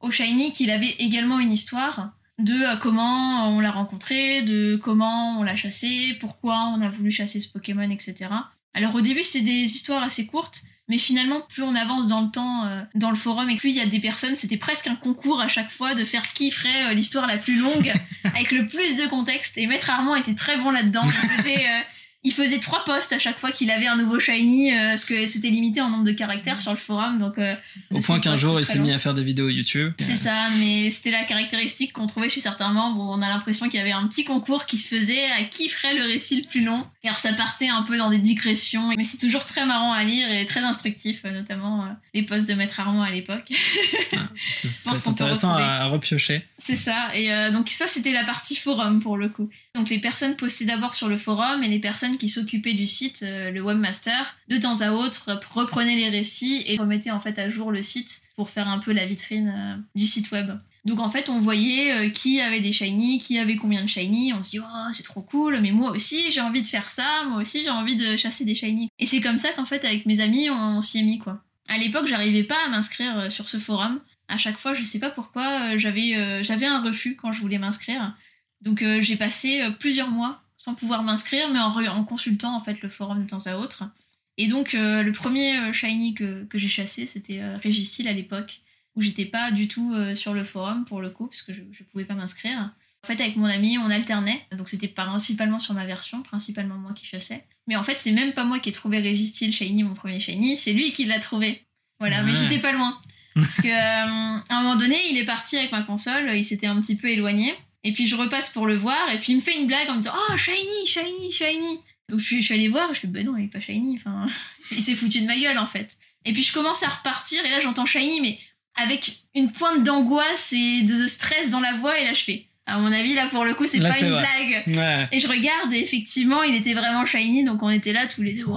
au shiny qu'il avait également une histoire de comment on l'a rencontré, de comment on l'a chassé, pourquoi on a voulu chasser ce Pokémon, etc. Alors au début c'était des histoires assez courtes, mais finalement plus on avance dans le temps euh, dans le forum et plus il y a des personnes, c'était presque un concours à chaque fois de faire qui ferait euh, l'histoire la plus longue avec le plus de contexte. Et Maître Armand était très bon là-dedans. Il faisait, euh, il faisait trois posts à chaque fois qu'il avait un nouveau shiny, euh, parce que c'était limité en nombre de caractères sur le forum, donc euh, Au point qu'un jour il s'est mis à faire des vidéos YouTube. C'est ça, mais c'était la caractéristique qu'on trouvait chez certains membres où on a l'impression qu'il y avait un petit concours qui se faisait à qui ferait le récit le plus long. Et alors ça partait un peu dans des digressions, mais c'est toujours très marrant à lire et très instructif, euh, notamment euh, les posts de Maître Armand à l'époque. C'est peut intéressant à, repiocher. C'est ça, et donc ça c'était la partie forum pour le coup. Donc les personnes postaient d'abord sur le forum et les personnes qui s'occupaient du site, euh, le webmaster, de temps à autre rep- reprenaient les récits et remettaient en fait à jour le site pour faire un peu la vitrine euh, du site web. Donc en fait on voyait euh, qui avait des shiny, qui avait combien de shiny, on se dit oh c'est trop cool, mais moi aussi j'ai envie de faire ça, moi aussi j'ai envie de chasser des shiny. Et c'est comme ça qu'en fait avec mes amis on s'y est mis quoi. À l'époque j'arrivais pas à m'inscrire sur ce forum à chaque fois, je sais pas pourquoi, j'avais j'avais un refus quand je voulais m'inscrire. Donc euh, j'ai passé euh, plusieurs mois sans pouvoir m'inscrire, mais en, consultant en fait le forum de temps à autre. Et donc euh, le premier shiny que, que j'ai chassé, c'était euh, Régistil à l'époque, où j'étais pas du tout sur le forum pour le coup, parce que je, je pouvais pas m'inscrire. En fait, avec mon ami, on alternait, donc c'était principalement sur ma version, principalement moi qui chassais. Mais en fait, c'est même pas moi qui ai trouvé Régistil Shiny, mon premier Shiny, c'est lui qui l'a trouvé. Voilà, mais j'étais pas loin. Parce que euh, à un moment donné, il est parti avec ma console, il s'était un petit peu éloigné. Et puis je repasse pour le voir, et puis il me fait une blague en me disant Oh, shiny, shiny, shiny. Donc je, suis- je suis allée voir, je fais Ben non, il est pas shiny. Enfin, il s'est foutu de ma gueule en fait. Et puis je commence à repartir, et là j'entends shiny, mais avec une pointe d'angoisse et de stress dans la voix, et là je fais À mon avis, là pour le coup, c'est pas une vrai. blague. Ouais. Et je regarde, et effectivement, il était vraiment shiny, donc on était là tous les deux, oh,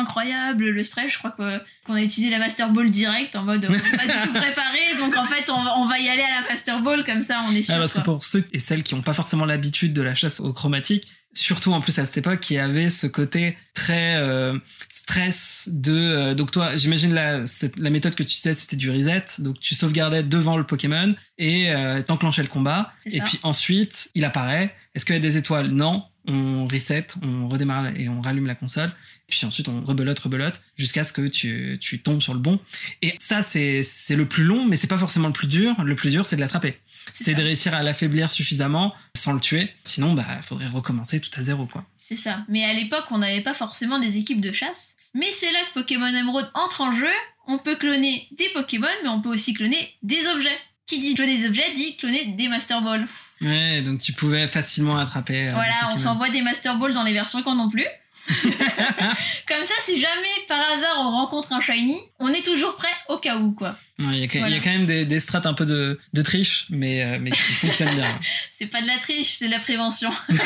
incroyable, le stress, je crois qu'on a utilisé la Master Ball direct, en mode, on n'est pas du tout préparé, donc en fait, on, va- on va y aller à la Master Ball, comme ça, on est sûr. Ouais, parce que pour ceux et celles qui n'ont pas forcément l'habitude de la chasse au chromatique, surtout en plus à cette époque, qui avait ce côté très euh, stress de. euh, donc toi, j'imagine la, la méthode que tu sais, c'était du reset. Donc tu sauvegardais devant le Pokémon et euh, t'enclenchais le combat. Et puis ensuite, il apparaît. Est-ce qu'il y a des étoiles? Non. On reset, on redémarre et on rallume la console. Et puis ensuite, on rebelote, rebelote, jusqu'à ce que tu, tu tombes sur le bon. Et ça, c'est c'est le plus long, mais c'est pas forcément le plus dur. Le plus dur, c'est de l'attraper c'est de réussir à l'affaiblir suffisamment sans le tuer. Sinon, bah, faudrait recommencer tout à zéro, quoi. C'est ça. Mais à l'époque, on n'avait pas forcément des équipes de chasse. Mais c'est là que Pokémon Emerald entre en jeu. On peut cloner des Pokémon, mais on peut aussi cloner des objets. Qui dit cloner des objets dit cloner des Master Ball. Ouais, donc tu pouvais facilement attraper. euh, Voilà, on s'envoie des Master Ball dans les versions qu'on n'en plus. Comme ça, si jamais par hasard on rencontre un shiny, on est toujours prêt au cas où, quoi. Ouais, Il y, a quand- il y Voilà. a quand même des, des strates un peu de, de triche, mais, euh, mais qui fonctionnent bien. C'est pas de la triche, c'est de la prévention.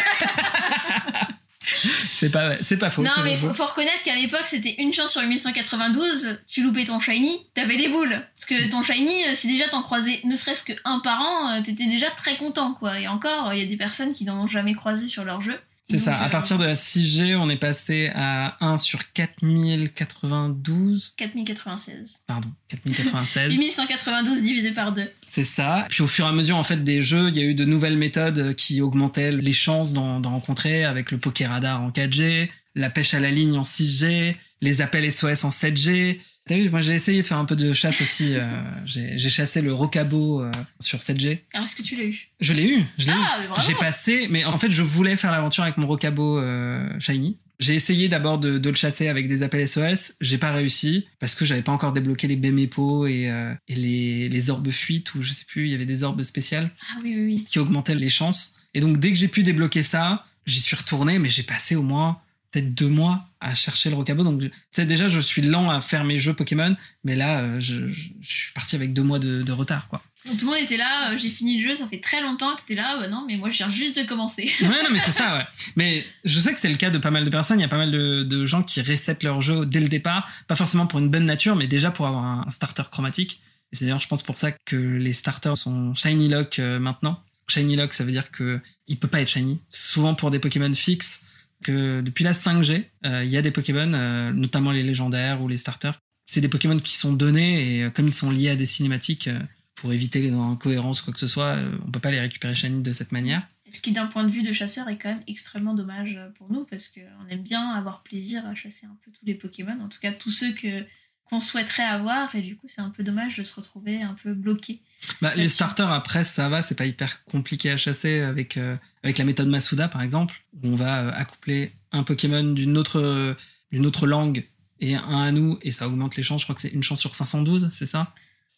C'est pas, c'est pas faux. Non, mais faut, faut reconnaître qu'à l'époque, c'était une chance sur 1192. Tu loupais ton shiny, t'avais des boules. Parce que ton shiny, euh, si déjà t'en croisais ne serait-ce que un par an, euh, t'étais déjà très content, quoi. Et encore, il y a des personnes qui n'en ont jamais croisé sur leur jeu. C'est ça. À partir de la 6G, on est passé à 1 sur 4092. 4096. Pardon, 4096. 8192 divisé par 2. C'est ça. Puis au fur et à mesure en fait des jeux, il y a eu de nouvelles méthodes qui augmentaient les chances d'en d'en rencontrer avec le poké radar en 4G, la pêche à la ligne en 6G, les appels SOS en 7G. T'as vu, moi j'ai essayé de faire un peu de chasse aussi. euh, j'ai chassé le rocabo euh, sur 7G. Alors, est-ce que tu l'as eu? Je l'ai eu, je l'ai. Ah, J'ai passé, mais en fait, je voulais faire l'aventure avec mon rocabo euh, shiny. J'ai essayé d'abord de, de le chasser avec des appels SOS. J'ai pas réussi parce que j'avais pas encore débloqué les et, euh, et les, les orbes fuites ou je sais plus, il y avait des orbes spéciales Ah oui, oui, oui. qui augmentaient les chances. Et donc, dès que j'ai pu débloquer ça, j'y suis retourné, mais j'ai passé au moins peut-être deux mois à chercher le rocabo. Donc, tu sais, déjà, je suis lent à faire mes jeux Pokémon, mais là, euh, je, je- je suis parti avec deux mois de, de retard, quoi. Donc, tout le monde était là, euh, j'ai fini le jeu, ça fait très longtemps que t'étais là. Bah non, mais moi, je viens juste de commencer. Ouais, non, mais c'est ça, ouais. Mais je sais que c'est le cas de pas mal de personnes. Il y a pas mal de, de gens qui resettent leur jeu dès le départ. Pas forcément pour une bonne nature, mais déjà pour avoir un starter chromatique. Et c'est d'ailleurs, je pense, pour ça que les starters sont Shiny Lock euh, maintenant. Shiny Lock, ça veut dire que il peut pas être shiny. Souvent pour des Pokémon fixes, que depuis la 5G, euh, il y a des Pokémon, euh, notamment les légendaires ou les starters. C'est des Pokémon qui sont donnés et euh, comme ils sont liés à des cinématiques, pour éviter les incohérences ou quoi que ce soit, on peut pas les récupérer shiny de cette manière. Ce qui, d'un point de vue de chasseur, est quand même extrêmement dommage pour nous parce qu'on aime bien avoir plaisir à chasser un peu tous les Pokémon, en tout cas tous ceux qu'on souhaiterait avoir, et du coup, c'est un peu dommage de se retrouver un peu bloqué. Bah, les Là-dessus. starters, après, ça va, c'est pas hyper compliqué à chasser avec, euh, avec la méthode Masuda, par exemple, où on va euh, accoupler un Pokémon d'une autre, euh, d'une autre langue et un à nous, et ça augmente les chances. Je crois que c'est une chance sur 512, c'est ça?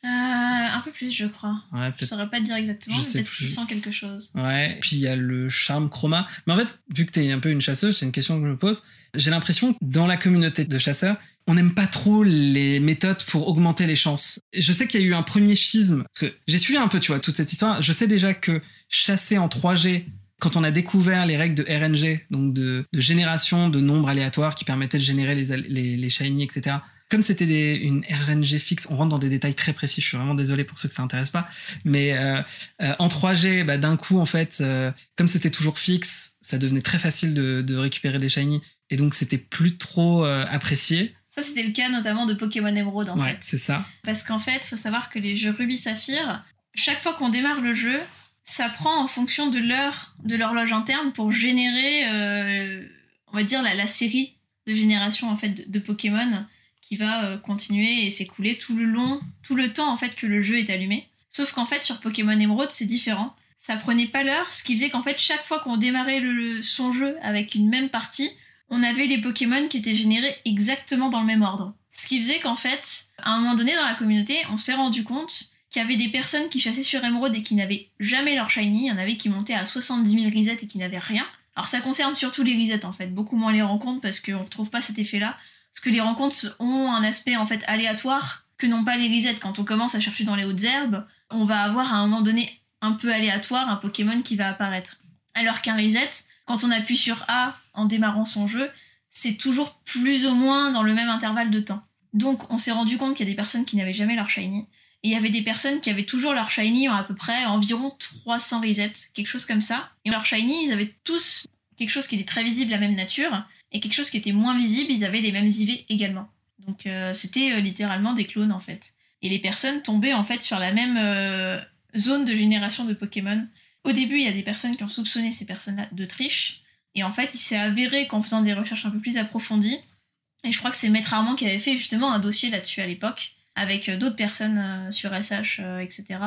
Un peu plus, je crois. Ouais, Je saurais pas te dire exactement, Je mais sais peut-être plus. 600 quelque chose. Ouais. Puis il y a le charme chroma. Mais en fait, vu que t'es un peu une chasseuse, c'est une question que je me pose. J'ai l'impression que dans la communauté de chasseurs, on n'aime pas trop les méthodes pour augmenter les chances. Je sais qu'il y a eu un premier schisme. Parce que j'ai suivi un peu, tu vois, toute cette histoire. Je sais déjà que chasser en 3G, quand on a découvert les règles de RNG, donc de, génération de nombres aléatoires qui permettaient de générer les, shiny, etc. Comme c'était une RNG fixe, on rentre dans des détails très précis. Je suis vraiment désolé pour ceux que ça intéresse pas. Mais euh, euh, en 3G, bah, d'un coup, en fait, euh, comme c'était toujours fixe, ça devenait très facile de, de récupérer des shiny. Et donc, c'était plus trop euh, apprécié. Ça, c'était le cas notamment de Pokémon Emerald, en ouais, fait. c'est ça. Parce qu'en fait, faut savoir que les jeux Ruby Saphir, chaque fois qu'on démarre le jeu, ça prend en fonction de l'heure de l'horloge interne pour générer, euh, on va dire, la, la série de génération en fait de, de Pokémon qui va euh, continuer et s'écouler tout le long, tout le temps en fait que le jeu est allumé. Sauf qu'en fait sur Pokémon Emerald c'est différent. Ça prenait pas l'heure, ce qui faisait qu'en fait chaque fois qu'on démarrait le- son jeu avec une même partie, on avait les Pokémon qui étaient générés exactement dans le même ordre. Ce qui faisait qu'en fait, à un moment donné dans la communauté, on s'est rendu compte qu'il y avait des personnes qui chassaient sur Emerald et qui n'avaient jamais leur shiny. Il y en avait qui montaient à 70 000 resets et qui n'avaient rien. Alors ça concerne surtout les resets en fait, beaucoup moins les rencontres parce qu'on ne retrouve pas cet effet-là. Parce que les rencontres ont un aspect en fait aléatoire que n'ont pas les resets. Quand on commence à chercher dans les hautes herbes, on va avoir à un moment donné un peu aléatoire un Pokémon qui va apparaître. Alors qu'un reset, quand on appuie sur A en démarrant son jeu, c'est toujours plus ou moins dans le même intervalle de temps. Donc on s'est rendu compte qu'il y a des personnes qui n'avaient jamais leur shiny. Et il y avait des personnes qui avaient toujours leur shiny en à peu près environ 300 resets, quelque chose comme ça. Et leur shiny, ils avaient tous quelque chose qui était très visible, la même nature, et quelque chose qui était moins visible, ils avaient les mêmes IV également. Donc euh, c'était euh, littéralement des clones en fait. Et les personnes tombaient en fait sur la même euh, zone de génération de Pokémon. Au début, il y a des personnes qui ont soupçonné ces personnes-là de triche. Et en fait, il s'est avéré qu'en faisant des recherches un peu plus approfondies, et je crois que c'est Maître Armand qui avait fait justement un dossier là-dessus à l'époque, avec euh, d'autres personnes euh, sur SH, euh, etc.,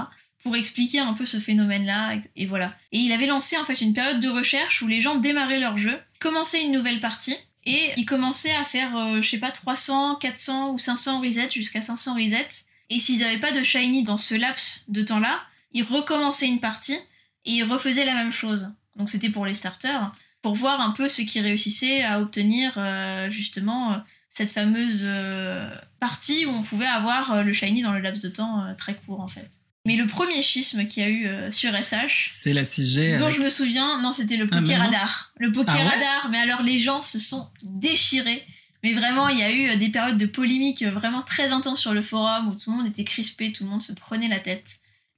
pour expliquer un peu ce phénomène-là, et, voilà. Et il avait lancé en fait une période de recherche où les gens démarraient leur jeu, commençaient une nouvelle partie, et ils commençaient à faire, euh, je sais pas, 300, 400 ou 500 resets, jusqu'à 500 resets. Et s'ils n'avaient pas de shiny dans ce laps de temps-là, ils recommençaient une partie et ils refaisaient la même chose. Donc c'était pour les starters, pour voir un peu ceux qui réussissaient à obtenir euh, justement euh, cette fameuse euh, partie où on pouvait avoir euh, le shiny dans le laps de temps très court en fait. Mais le premier schisme qu'il y a eu sur SH, C'est la 6G. dont avec- je me souviens, non, c'était le Ah, Poké. Radar. Le Poké Ah ouais Radar, mais alors les gens se sont déchirés. Mais vraiment, il y a eu des périodes de polémique vraiment très intenses sur le forum où tout le monde était crispé, tout le monde se prenait la tête.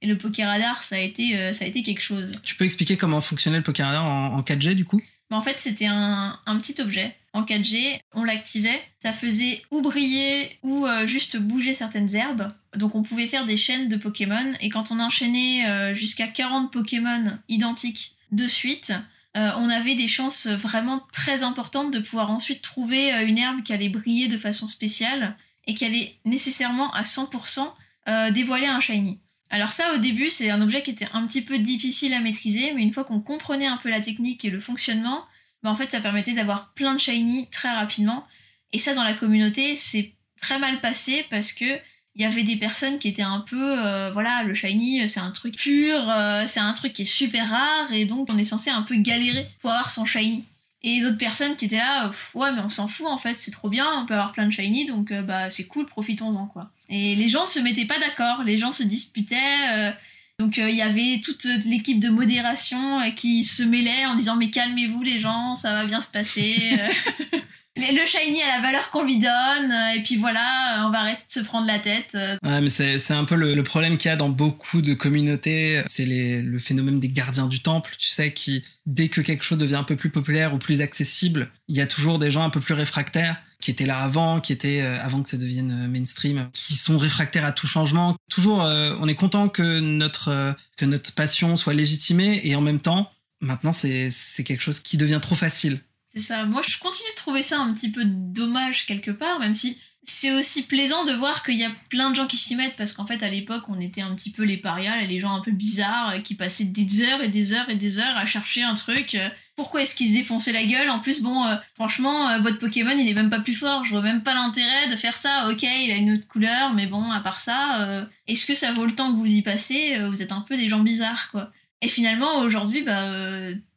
Et le Poké Radar, ça a été, ça a été quelque chose. Tu peux expliquer comment fonctionnait le Poké Radar en, en 4G du coup? En fait, c'était un, petit objet en 4G. On l'activait. Ça faisait ou briller ou euh, juste bouger certaines herbes. Donc on pouvait faire des chaînes de Pokémon. Et quand on enchaînait euh, jusqu'à 40 Pokémon identiques de suite, euh, on avait des chances vraiment très importantes de pouvoir ensuite trouver une herbe qui allait briller de façon spéciale et qui allait nécessairement à 100% euh, dévoiler un shiny. Alors ça, au début, c'est un objet qui était un petit peu difficile à maîtriser, mais une fois qu'on comprenait un peu la technique et le fonctionnement, bah en fait, ça permettait d'avoir plein de shiny très rapidement. Et ça, dans la communauté, c'est très mal passé parce que il y avait des personnes qui étaient un peu, euh, voilà, le shiny, c'est un truc pur, euh, c'est un truc qui est super rare, et donc on est censé un peu galérer pour avoir son shiny. Et d'autres personnes qui étaient là, ouais, mais on s'en fout en fait, c'est trop bien, on peut avoir plein de shiny, donc euh, bah c'est cool, profitons-en quoi. Et les gens se mettaient pas d'accord, les gens se disputaient. euh, donc euh, il y avait toute l'équipe de modération euh, qui se mêlait en disant mais calmez-vous les gens, ça va bien se passer. Le shiny a la valeur qu'on lui donne, et puis voilà, on va arrêter de se prendre la tête. Ouais, mais c'est c'est un peu le, le problème qu'il y a dans beaucoup de communautés. C'est les- le phénomène des gardiens du temple, tu sais, qui, dès que quelque chose devient un peu plus populaire ou plus accessible, il y a toujours des gens un peu plus réfractaires qui étaient là avant, qui étaient euh, avant que ça devienne euh, mainstream, qui sont réfractaires à tout changement. Toujours, euh, on est content que notre, que notre passion soit légitimée et en même temps, maintenant, c'est c'est quelque chose qui devient trop facile. C'est ça. Moi, je continue de trouver ça un petit peu dommage quelque part, même si c'est aussi plaisant de voir qu'il y a plein de gens qui s'y mettent, parce qu'en fait, à l'époque, on était un petit peu les parias, les gens un peu bizarres, qui passaient des heures et des heures et des heures à chercher un truc. Pourquoi est-ce qu'ils se défonçaient la gueule? En plus, bon, euh, franchement, euh, votre Pokémon, il est même pas plus fort. Je vois même pas l'intérêt de faire ça. Ok, il a une autre couleur, mais bon, à part ça, euh, est-ce que ça vaut le temps que vous y passez? Vous êtes un peu des gens bizarres, quoi. Et finalement, aujourd'hui, bah,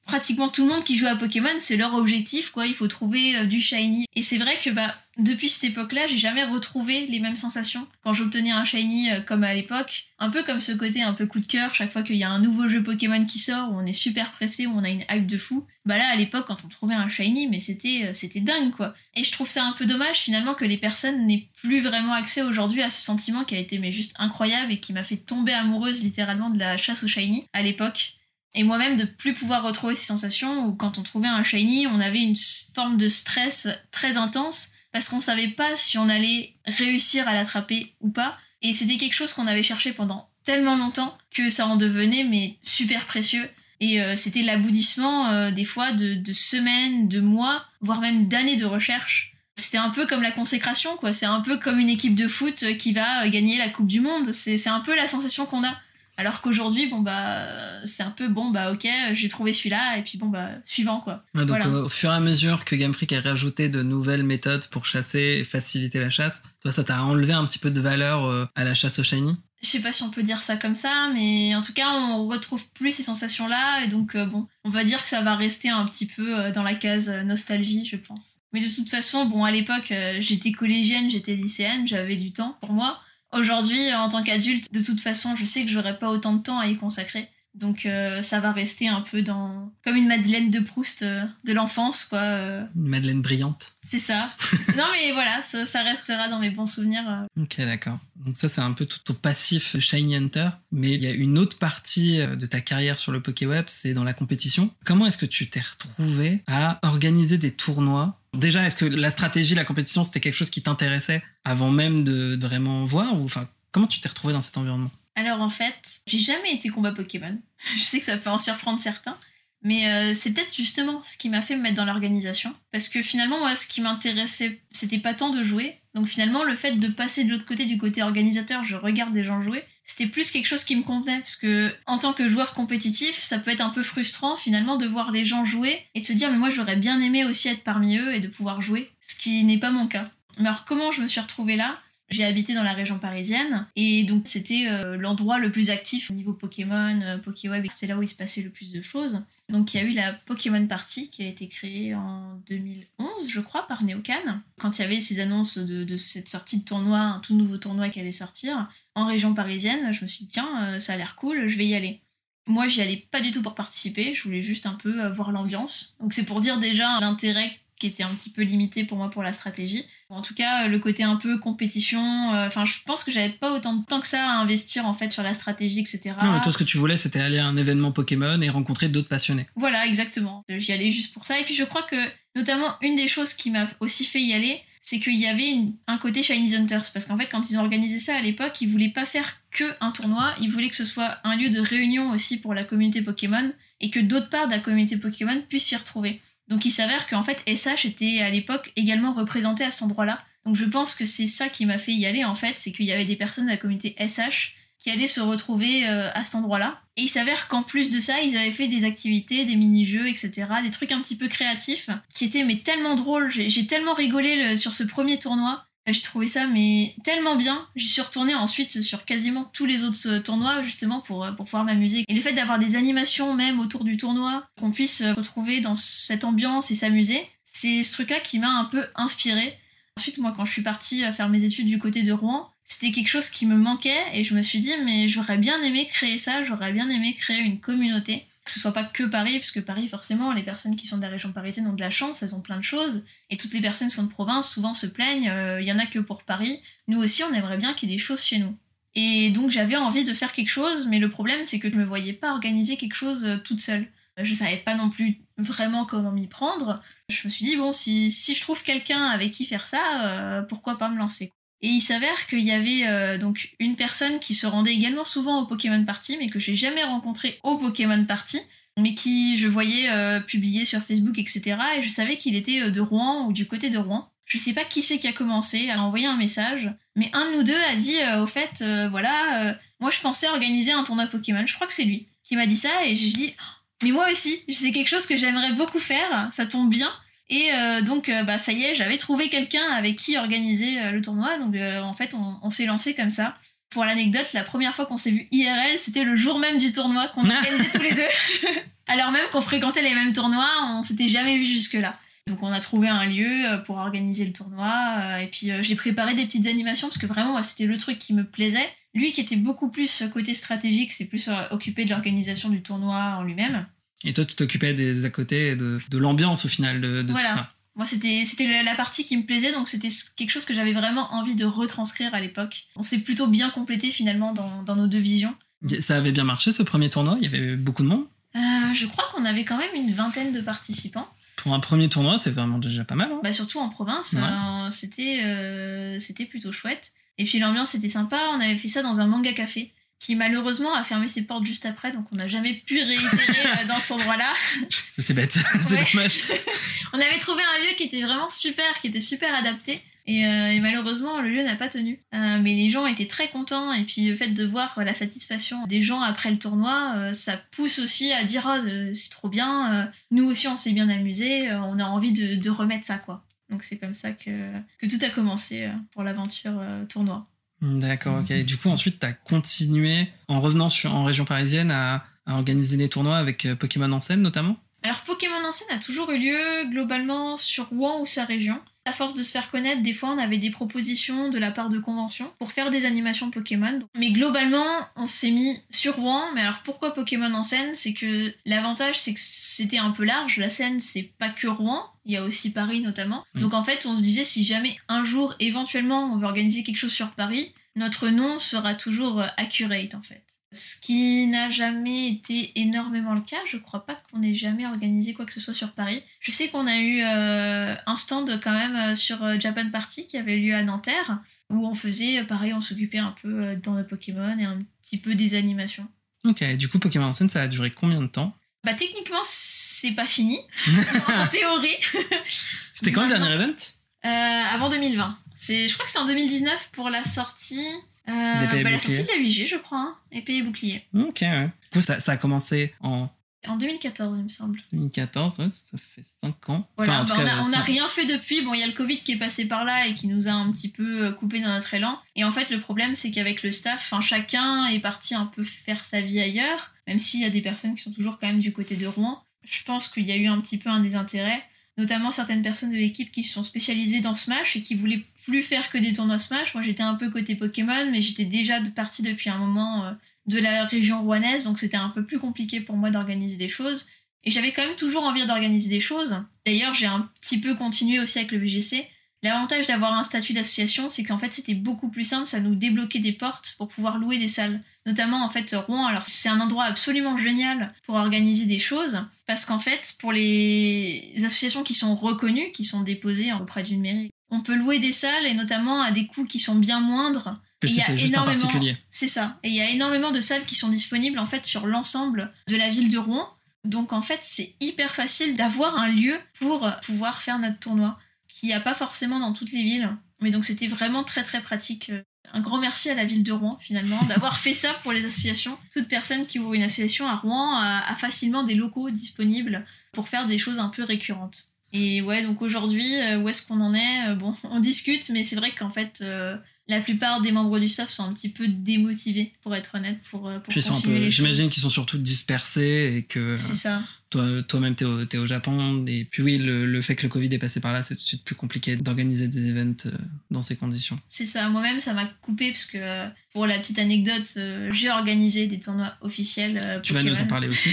pratiquement tout le monde qui joue à Pokémon, c'est leur objectif, quoi. Il faut trouver euh, du shiny. Et c'est vrai que, bah, depuis cette époque-là, j'ai jamais retrouvé les mêmes sensations quand j'obtenais un shiny euh, comme à l'époque. Un peu comme ce côté un peu coup de cœur, chaque fois qu'il y a un nouveau jeu Pokémon qui sort, où on est super pressé, où on a une hype de fou. Bah là, à l'époque, quand on trouvait un shiny, mais c'était, euh, c'était dingue, quoi. Et je trouve ça un peu dommage, finalement, que les personnes n'aient plus vraiment accès aujourd'hui à ce sentiment qui a été, mais juste incroyable et qui m'a fait tomber amoureuse, littéralement, de la chasse au shiny à l'époque. Et moi-même de plus pouvoir retrouver ces sensations où quand on trouvait un shiny, on avait une forme de stress très intense parce qu'on savait pas si on allait réussir à l'attraper ou pas. Et c'était quelque chose qu'on avait cherché pendant tellement longtemps que ça en devenait mais super précieux. Et euh, c'était l'aboutissement euh, des fois de, de semaines, de mois, voire même d'années de recherche. C'était un peu comme la consécration, quoi. C'est un peu comme une équipe de foot qui va euh, gagner la Coupe du Monde. C'est c'est un peu la sensation qu'on a. Alors qu'aujourd'hui, bon bah, c'est un peu bon bah ok, j'ai trouvé celui-là et puis bon bah suivant quoi. Ouais, donc Voilà. au fur et à mesure que Game Freak a rajouté de nouvelles méthodes pour chasser et faciliter la chasse, toi ça t'a enlevé un petit peu de valeur euh, à la chasse au shiny? Je sais pas si on peut dire ça comme ça, mais en tout cas on retrouve plus ces sensations-là et donc euh, bon, on va dire que ça va rester un petit peu euh, dans la case nostalgie, je pense. Mais de toute façon, bon à l'époque euh, j'étais collégienne, j'étais lycéenne, j'avais du temps pour moi. Aujourd'hui, en tant qu'adulte, de toute façon, je sais que j'aurai pas autant de temps à y consacrer. Donc euh, ça va rester un peu dans comme une Madeleine de Proust euh, de l'enfance quoi. euh, Une Madeleine brillante. c'est ça. non mais voilà, ça, ça restera dans mes bons souvenirs. Ok, d'accord. Donc ça, c'est un peu tout ton passif Shiny Hunter. Mais il y a une autre partie de ta carrière sur le Pokéweb, c'est dans la compétition. Comment est-ce que tu t'es retrouvé à organiser des tournois? Déjà, est-ce que la stratégie, la compétition, c'était quelque chose qui t'intéressait avant même de, de vraiment voir ou enfin comment tu t'es retrouvé dans cet environnement? Alors en fait, j'ai jamais été combat Pokémon. Je sais que ça peut en surprendre certains. Mais euh, c'est peut-être justement ce qui m'a fait me mettre dans l'organisation. Parce que finalement, moi, ce qui m'intéressait, c'était pas tant de jouer. Donc finalement, le fait de passer de l'autre côté, du côté organisateur, je regarde des gens jouer, c'était plus quelque chose qui me convenait. Parce que en tant que joueur compétitif, ça peut être un peu frustrant finalement de voir les gens jouer et de se dire, mais moi, j'aurais bien aimé aussi être parmi eux et de pouvoir jouer. Ce qui n'est pas mon cas. Mais alors, comment je me suis retrouvée là? J'ai habité dans la région parisienne et donc c'était euh, l'endroit le plus actif au niveau Pokémon, euh, Pokéweb, c'était là où il se passait le plus de choses. Donc il y a eu la Pokémon Party qui a été créée en 2011, je crois, par Neocan. Quand il y avait ces annonces de, cette sortie de tournoi, un tout nouveau tournoi qui allait sortir en région parisienne, je me suis dit tiens, euh, ça a l'air cool, je vais y aller. Moi, j'y allais pas du tout pour participer, je voulais juste un peu euh, voir l'ambiance. Donc c'est pour dire déjà l'intérêt qui était un petit peu limité pour moi pour la stratégie. En tout cas, le côté un peu compétition, euh, enfin, je pense que j'avais pas autant de temps que ça à investir en fait sur la stratégie, etc. Non, mais toi, ce que tu voulais, c'était aller à un événement Pokémon et rencontrer d'autres passionnés. Voilà, exactement. J'y allais juste pour ça. Et puis je crois que, notamment, une des choses qui m'a aussi fait y aller, c'est qu'il y avait une- un côté Shiny Hunters. Parce qu'en fait, quand ils ont organisé ça à l'époque, ils voulaient pas faire que un tournoi, ils voulaient que ce soit un lieu de réunion aussi pour la communauté Pokémon et que d'autres parts de la communauté Pokémon puissent s'y retrouver. Donc il s'avère qu'en fait SH était à l'époque également représenté à cet endroit-là. Donc je pense que c'est ça qui m'a fait y aller en fait, c'est qu'il y avait des personnes de la communauté SH qui allaient se retrouver euh, à cet endroit-là. Et il s'avère qu'en plus de ça, ils avaient fait des activités, des mini-jeux, etc., des trucs un petit peu créatifs, qui étaient mais tellement drôles. J'ai tellement rigolé sur ce premier tournoi. J'ai trouvé ça mais tellement bien. J'y suis retournée ensuite sur quasiment tous les autres euh, tournois justement pour, euh, pour pouvoir m'amuser. Et le fait d'avoir des animations même autour du tournoi, qu'on puisse euh, retrouver dans cette ambiance et s'amuser, c'est ce truc-là qui m'a un peu inspirée. Ensuite, moi, quand je suis partie faire mes études du côté de Rouen, c'était quelque chose qui me manquait et je me suis dit, mais j'aurais bien aimé créer ça, j'aurais bien aimé créer une communauté. Que ce soit pas que Paris, puisque Paris, forcément, les personnes qui sont de la région parisienne ont de la chance, elles ont plein de choses. Et toutes les personnes qui sont de province souvent se plaignent, euh, il y en a que pour Paris. Nous aussi, on aimerait bien qu'il y ait des choses chez nous. Et donc j'avais envie de faire quelque chose, mais le problème c'est que je me voyais pas organiser quelque chose euh, toute seule. Je savais pas non plus vraiment comment m'y prendre. Je me suis dit, bon, si, si je trouve quelqu'un avec qui faire ça, euh, pourquoi pas me lancer Et il s'avère qu'il y avait euh, donc une personne qui se rendait également souvent au Pokémon Party, mais que j'ai jamais rencontré au Pokémon Party, mais qui je voyais euh, publier sur Facebook, etc. Et je savais qu'il était euh, de Rouen ou du côté de Rouen. Je sais pas qui c'est qui a commencé à envoyer un message, mais un de nous deux a dit, euh, au fait, voilà, moi je pensais organiser un tournoi Pokémon. Je crois que c'est lui qui m'a dit ça, et j'ai dit, mais moi aussi, c'est quelque chose que j'aimerais beaucoup faire, ça tombe bien. Et euh, donc, euh, bah, ça y est, j'avais trouvé quelqu'un avec qui organiser euh, le tournoi. Donc, en fait, on, on s'est lancé comme ça. Pour l'anecdote, la première fois qu'on s'est vu IRL, c'était le jour même du tournoi qu'on organisait tous les deux. Alors même qu'on fréquentait les mêmes tournois, on s'était jamais vu jusque-là. Donc on a trouvé un lieu pour organiser le tournoi. Et puis j'ai préparé des petites animations parce que vraiment c'était le truc qui me plaisait. Lui qui était beaucoup plus côté stratégique, c'est plus occupé de l'organisation du tournoi en lui-même. Et toi, tu t'occupais des à côté et de, de l'ambiance au final de, de Voilà. tout ça. Moi, c'était c'était la partie qui me plaisait, donc c'était quelque chose que j'avais vraiment envie de retranscrire à l'époque. On s'est plutôt bien complété finalement dans, dans nos deux visions. Ça avait bien marché ce premier tournoi, il y avait beaucoup de monde? Euh, je crois qu'on avait quand même une vingtaine de participants. Pour un premier tournoi, c'est vraiment déjà pas mal. hein. Bah, surtout en province, Ouais. euh, c'était euh, c'était plutôt chouette. Et puis l'ambiance était sympa. On avait fait ça dans un manga café qui malheureusement a fermé ses portes juste après, donc on n'a jamais pu réitérer euh, dans cet endroit-là. Ça, C'est bête, c'est Ouais. dommage. On avait trouvé un lieu qui était vraiment super, qui était super adapté. Et, euh, et malheureusement, le lieu n'a pas tenu. Euh, mais les gens étaient très contents. Et puis le fait de voir la satisfaction des gens après le tournoi, euh, ça pousse aussi à dire oh, c'est trop bien. nous aussi, on s'est bien amusé. on a envie de, de remettre ça, quoi. Donc c'est comme ça que, que tout a commencé pour l'aventure tournoi. D'accord, ok. Et du coup, ensuite, tu as continué en revenant sur, en région parisienne à, à organiser des tournois avec euh, Pokémon en scène notamment? Alors Pokémon en scène a toujours eu lieu globalement sur Rouen ou sa région. À force de se faire connaître, des fois on avait des propositions de la part de conventions pour faire des animations Pokémon. Mais globalement, on s'est mis sur Rouen. Mais alors pourquoi Pokémon en scène? C'est que l'avantage c'est que c'était un peu large. La scène c'est pas que Rouen, il y a aussi Paris notamment. Donc en fait on se disait si jamais un jour éventuellement on veut organiser quelque chose sur Paris, notre nom sera toujours accurate en fait. Ce qui n'a jamais été énormément le cas, je crois pas qu'on ait jamais organisé quoi que ce soit sur Paris. Je sais qu'on a eu euh, un stand quand même euh, sur euh, Japan Party qui avait lieu à Nanterre, où on faisait, pareil, on s'occupait un peu dans le Pokémon et un petit peu des animations. Ok, du coup, Pokémon en scène, ça a duré combien de temps? Bah techniquement, c'est pas fini, en théorie, C'était quand le dernier event? euh, avant 2020. C'est, je crois que c'est en 2019 pour la sortie... euh, D'épée et bah, la bouclier. sortie de la 8G, je crois, hein, épée et bouclier. Ok, ouais. Du coup, ça, ça a commencé en En 2014, il me semble. 2014, ouais, ça fait 5 ans. Voilà, Enfin, en tout bah, on cas, a- on n'a rien fait depuis. Bon, il y a le Covid qui est passé par là et qui nous a un petit peu euh, coupé dans notre élan. Et en fait, le problème, c'est qu'avec le staff, enfin, chacun est parti un peu faire sa vie ailleurs, même s'il y a des personnes qui sont toujours quand même du côté de Rouen. Je pense qu'il y a eu un petit peu un désintérêt, notamment certaines personnes de l'équipe qui se sont spécialisées dans Smash et qui voulaient plus faire que des tournois Smash. Moi, j'étais un peu côté Pokémon, mais j'étais déjà partie depuis un moment euh, de la région rouennaise, donc c'était un peu plus compliqué pour moi d'organiser des choses. Et j'avais quand même toujours envie d'organiser des choses. D'ailleurs, j'ai un petit peu continué aussi avec le VGC. L'avantage d'avoir un statut d'association, c'est qu'en fait, c'était beaucoup plus simple, ça nous débloquait des portes pour pouvoir louer des salles. Notamment, en fait, Rouen, alors c'est un endroit absolument génial pour organiser des choses, parce qu'en fait, pour les associations qui sont reconnues, qui sont déposées auprès d'une mairie, on peut louer des salles, et notamment à des coûts qui sont bien moindres. que il y a juste énormément-. C'est ça. Et il y a énormément de salles qui sont disponibles en fait sur l'ensemble de la ville de Rouen. Donc en fait, c'est hyper facile d'avoir un lieu pour pouvoir faire notre tournoi, qu'il n'y a pas forcément dans toutes les villes. Mais donc c'était vraiment très très pratique. Un grand merci à la ville de Rouen finalement d'avoir fait ça pour les associations. Toute personne qui ouvre une association à Rouen a, a facilement des locaux disponibles pour faire des choses un peu récurrentes. Et ouais, donc aujourd'hui, euh, où est-ce qu'on en est? Euh, Bon, on discute, mais c'est vrai qu'en fait, euh, la plupart des membres du staff sont un petit peu démotivés, pour être honnête, pour, euh, pour Puis continuer peu, les j'imagine qu'ils sont surtout dispersés et que ça. toi, toi-même t'es au, t'es au Japon. Et puis oui, le, le fait que le Covid est passé par là, c'est tout de suite plus compliqué d'organiser des events euh, dans ces conditions. C'est ça. Moi-même, ça m'a coupé parce que, euh, pour la petite anecdote, j'ai organisé des tournois officiels. Tu vas nous en parler aussi.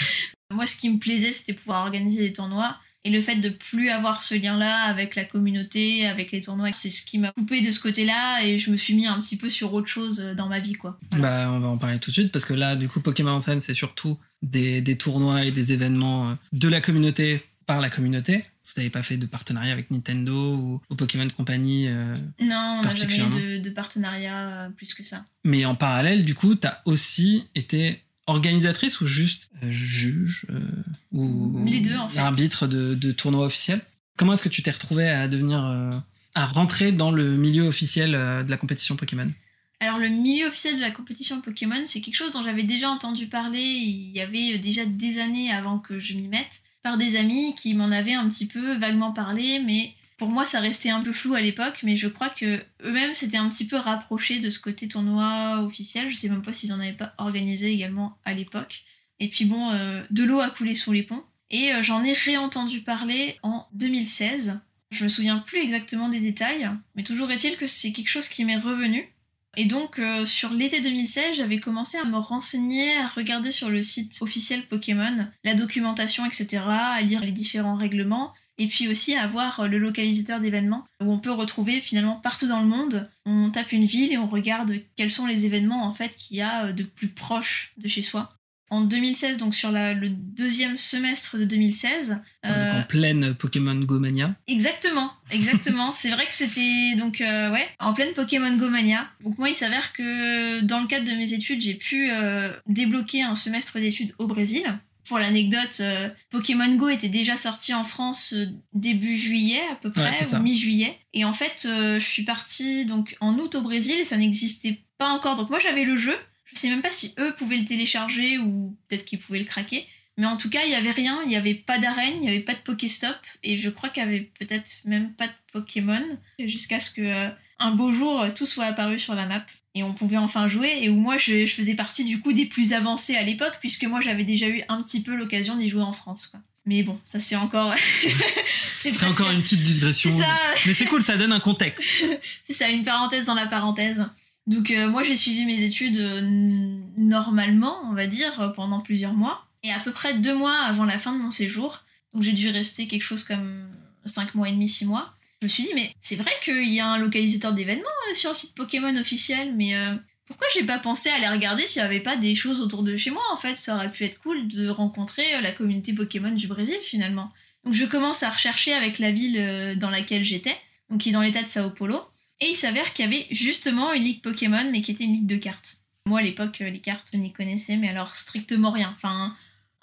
Moi, ce qui me plaisait, c'était pouvoir organiser des tournois. Et le fait de plus avoir ce lien-là avec la communauté, avec les tournois, c'est ce qui m'a coupé de ce côté-là. Et je me suis mis un petit peu sur autre chose euh, dans ma vie, quoi. Voilà. Bah, on va en parler tout de suite parce que là, du coup, Pokémon en scène, c'est surtout des, des tournois et des événements euh, de la communauté par la communauté. Vous n'avez pas fait de partenariat avec Nintendo ou, ou Pokémon Company, euh, Non, on n'a jamais eu de, de partenariat euh, plus que ça. mais en parallèle, du coup, tu as aussi été organisatrice ou juste euh, juge euh, ou Les deux, en fait. arbitre de, de tournois officiels. Comment est-ce que tu t'es retrouvé à devenir euh, à rentrer dans le milieu officiel de la compétition Pokémon? Alors le milieu officiel de la compétition Pokémon, c'est quelque chose dont j'avais déjà entendu parler il y avait déjà des années avant que je m'y mette, par des amis qui m'en avaient un petit peu vaguement parlé, mais pour moi ça restait un peu flou à l'époque, mais je crois que eux-mêmes s'étaient un petit peu rapprochés de ce côté tournoi officiel, je sais même pas s'ils en avaient pas organisé également à l'époque. Et puis bon, euh, de l'eau a coulé sous les ponts, et euh, j'en ai réentendu parler en 2016. Je me souviens plus exactement des détails, mais toujours est-il que c'est quelque chose qui m'est revenu. Et donc, euh, sur l'été 2016, j'avais commencé à me renseigner, à regarder sur le site officiel Pokémon la documentation, etc., à lire les différents règlements, et puis aussi à voir euh, le localisateur d'événements, où on peut retrouver finalement partout dans le monde. On tape une ville et on regarde quels sont les événements en fait qu'il y a euh, de plus proche de chez soi. En 2016, donc sur la- le deuxième semestre de 2016, Donc, euh, en pleine Pokémon Go Mania Exactement, exactement. c'est vrai que c'était donc euh, ouais en pleine Pokémon Go mania. Donc moi il s'avère que dans le cadre de mes études j'ai pu euh, débloquer un semestre d'études au Brésil. Pour l'anecdote, euh, Pokémon Go était déjà sorti en France euh, début juillet à peu près, Ouais, ou mi-juillet. Et en fait, euh, je suis partie donc en août au Brésil et ça n'existait pas encore. Donc moi j'avais le jeu. Je sais même pas si eux pouvaient le télécharger ou peut-être qu'ils pouvaient le craquer. Mais en tout cas, il y avait rien, il y avait pas d'arène, il y avait pas de Pokéstop, et je crois qu'il y avait peut-être même pas de Pokémon, jusqu'à ce que euh, un beau jour tout soit apparu sur la map et on pouvait enfin jouer. Et où moi, je, je faisais partie du coup des plus avancés à l'époque, puisque moi j'avais déjà eu un petit peu l'occasion d'y jouer en France. Quoi. Mais bon, ça c'est encore. C'est presque- encore une petite digression. Ça, Mais c'est cool, ça donne un contexte. c'est ça, une parenthèse dans la parenthèse. Donc euh, moi j'ai suivi mes études euh, normalement, on va dire, euh, pendant plusieurs mois. Et à peu près deux mois avant la fin de mon séjour, donc j'ai dû rester quelque chose comme cinq mois et demi, six mois, je me suis dit, mais c'est vrai qu'il y a un localisateur d'événements euh, sur le site Pokémon officiel, mais euh, pourquoi j'ai pas pensé à aller regarder s'il y avait pas des choses autour de chez moi en fait? Ça aurait pu être cool de rencontrer euh, la communauté Pokémon du Brésil finalement. Donc je commence à rechercher avec la ville dans laquelle j'étais, donc qui est dans l'état de Sao Paulo. Et il s'avère qu'il y avait justement une ligue Pokémon, mais qui était une ligue de cartes. Moi, à l'époque, les cartes, je n'y connaissais, mais alors strictement rien.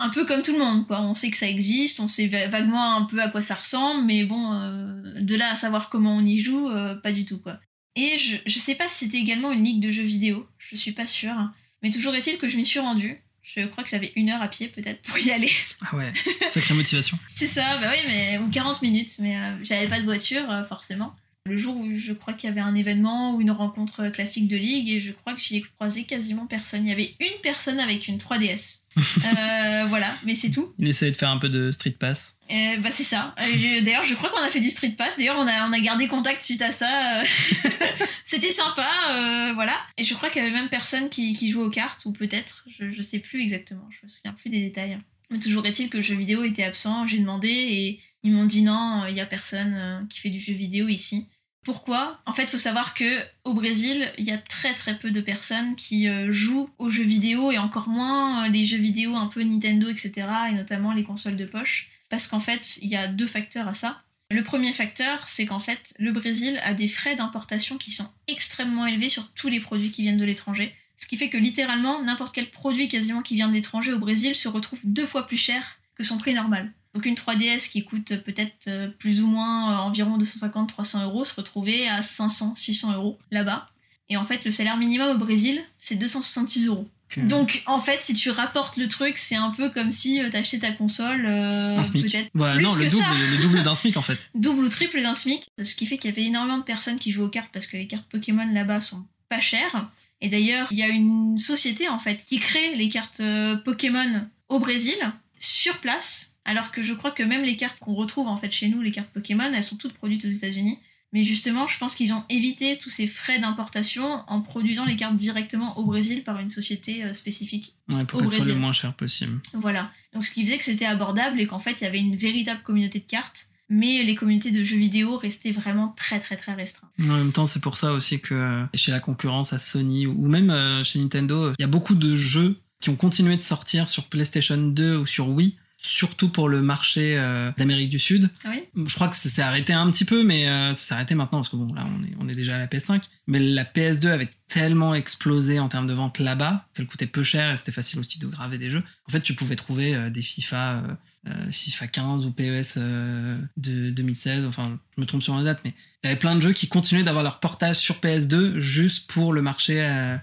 Un peu comme tout le monde, quoi. On sait que ça existe, on sait va- vaguement un peu à quoi ça ressemble, mais bon, euh, de là à savoir comment on y joue, euh, pas du tout, quoi. Et je, je sais pas si c'était également une ligue de jeux vidéo, je suis pas sûre. Mais toujours est-il que je m'y suis rendue. Je crois que j'avais une heure à pied peut-être pour y aller. Ah ouais, sacrée motivation. C'est ça, bah oui, mais ou 40 minutes, mais euh, j'avais pas de voiture forcément. Le jour où je crois qu'il y avait un événement ou une rencontre classique de ligue et je crois que j'y ai croisé quasiment personne. Il y avait une personne avec une 3DS. Euh, voilà, mais c'est tout. Il essayait de faire un peu de street pass. Euh, bah c'est ça. Euh, D'ailleurs, je crois qu'on a fait du street pass. D'ailleurs, on a, on a gardé contact suite à ça. C'était sympa, voilà. Et je crois qu'il y avait même personne qui, qui jouait aux cartes, ou peut-être, je, je sais plus exactement. Je me souviens plus des détails. Mais toujours est-il que le jeu vidéo était absent. J'ai demandé et ils m'ont dit non, il y a personne euh, qui fait du jeu vidéo ici. Pourquoi? En fait, il faut savoir que au Brésil, il y a très très peu de personnes qui euh, jouent aux jeux vidéo et encore moins euh, les jeux vidéo un peu Nintendo, etc. et notamment les consoles de poche. Parce qu'en fait, il y a deux facteurs à ça. Le premier facteur, c'est qu'en fait, le Brésil a des frais d'importation qui sont extrêmement élevés sur tous les produits qui viennent de l'étranger. Ce qui fait que littéralement, n'importe quel produit quasiment qui vient de l'étranger au Brésil se retrouve deux fois plus cher que son prix normal. Donc une 3DS qui coûte peut-être euh, plus ou moins euh, environ 250-300 euros se retrouvait à 500-600 euros là-bas. Et en fait, le salaire minimum au Brésil, c'est 266 euros. Donc en fait, si tu rapportes le truc, c'est un peu comme si euh, t'achetais ta console, euh, peut-être Ouais, plus non, le que double, ça. le double d'un SMIC en fait. double ou triple d'un SMIC. Ce qui fait qu'il y avait énormément de personnes qui jouent aux cartes parce que les cartes Pokémon là-bas sont pas chères. Et d'ailleurs, il y a une société en fait qui crée les cartes Pokémon au Brésil sur place. Alors que je crois que même les cartes qu'on retrouve en fait chez nous, les cartes Pokémon, elles sont toutes produites aux États-Unis. Mais justement, je pense qu'ils ont évité tous ces frais d'importation en produisant les cartes directement au Brésil par une société euh, spécifique. Ouais, pour Au qu'elle soit le moins cher possible. Voilà. Donc ce qui faisait que c'était abordable et qu'en fait il y avait une véritable communauté de cartes, mais les communautés de jeux vidéo restaient vraiment très très très restreintes. En même temps, c'est pour ça aussi que euh, chez la concurrence à Sony ou même euh, chez Nintendo, il y a beaucoup de jeux qui ont continué de sortir sur PlayStation 2 ou sur Wii, surtout pour le marché euh, d'Amérique du Sud. Oui Je crois que ça s'est arrêté un petit peu, mais euh, ça s'est arrêté maintenant parce que bon, là, on est, on est déjà à la PS5. Mais la PS2 avait tellement explosé en termes de vente là-bas qu'elle coûtait peu cher et c'était facile aussi de graver des jeux. En fait, tu pouvais trouver euh, des FIFA, euh, euh, FIFA 15 ou PES euh, de 2016. Enfin, je me trompe sur la date, mais il y avait plein de jeux qui continuaient d'avoir leur portage sur PS2 juste pour le marché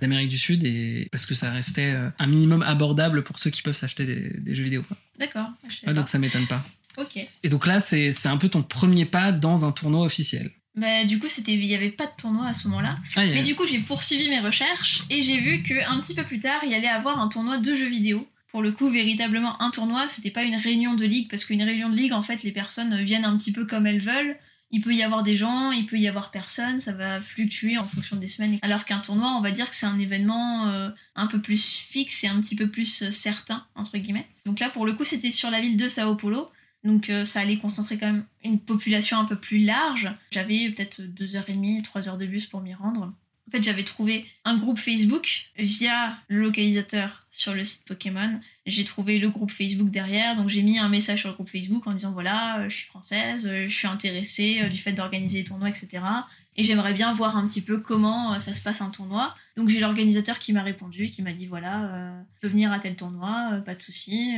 d'Amérique du Sud et parce que ça restait un minimum abordable pour ceux qui peuvent s'acheter des, des jeux vidéo. D'accord. Ouais, pas. donc ça m'étonne pas. Ok. Et donc là, c'est un peu ton premier pas dans un tournoi officiel. Bah, du coup, c'était, il n'y avait pas de tournoi à ce moment-là. Ah, Mais du coup, j'ai poursuivi mes recherches et j'ai vu qu'un petit peu plus tard, il y allait avoir un tournoi de jeux vidéo. Pour le coup, véritablement un tournoi, c'était pas une réunion de ligue, parce qu'une réunion de ligue, en fait, les personnes viennent un petit peu comme elles veulent. Il peut y avoir des gens, il peut y avoir personne, ça va fluctuer en fonction des semaines. Alors qu'un tournoi, on va dire que c'est un événement euh, un peu plus fixe et un petit peu plus euh, certain, entre guillemets. Donc là, pour le coup, c'était sur la ville de Sao Paulo. Donc euh, ça allait concentrer quand même une population un peu plus large. J'avais peut-être deux heures et demie, trois heures de bus pour m'y rendre. En fait, j'avais trouvé un groupe Facebook via le localisateur sur le site Pokémon. J'ai trouvé le groupe Facebook derrière, donc j'ai mis un message sur le groupe Facebook en disant voilà, euh, je suis française, euh, je suis intéressée du fait d'organiser des tournois, etc. Et j'aimerais bien voir un petit peu comment euh, ça se passe un tournoi. Donc j'ai l'organisateur qui m'a répondu, qui m'a dit voilà, euh, tu peux venir à tel tournoi, euh, pas de souci,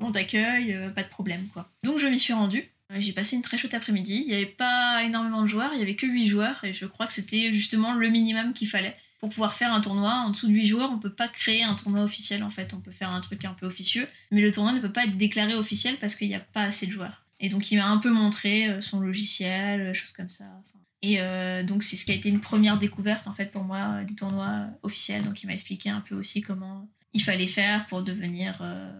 on t'accueille, pas de problème quoi. Donc je m'y suis rendue. J'ai passé une très chouette après-midi. Il n'y avait pas énormément de joueurs, il y avait que 8 joueurs et je crois que c'était justement le minimum qu'il fallait pour pouvoir faire un tournoi. En dessous de 8 joueurs, on peut pas créer un tournoi officiel en fait. On peut faire un truc un peu officieux, mais le tournoi ne peut pas être déclaré officiel parce qu'il n'y a pas assez de joueurs. Et donc il m'a un peu montré son logiciel, choses comme ça. Et euh, donc c'est ce qui a été une première découverte en fait pour moi euh, des tournois officiels. Donc il m'a expliqué un peu aussi comment il fallait faire pour devenir euh,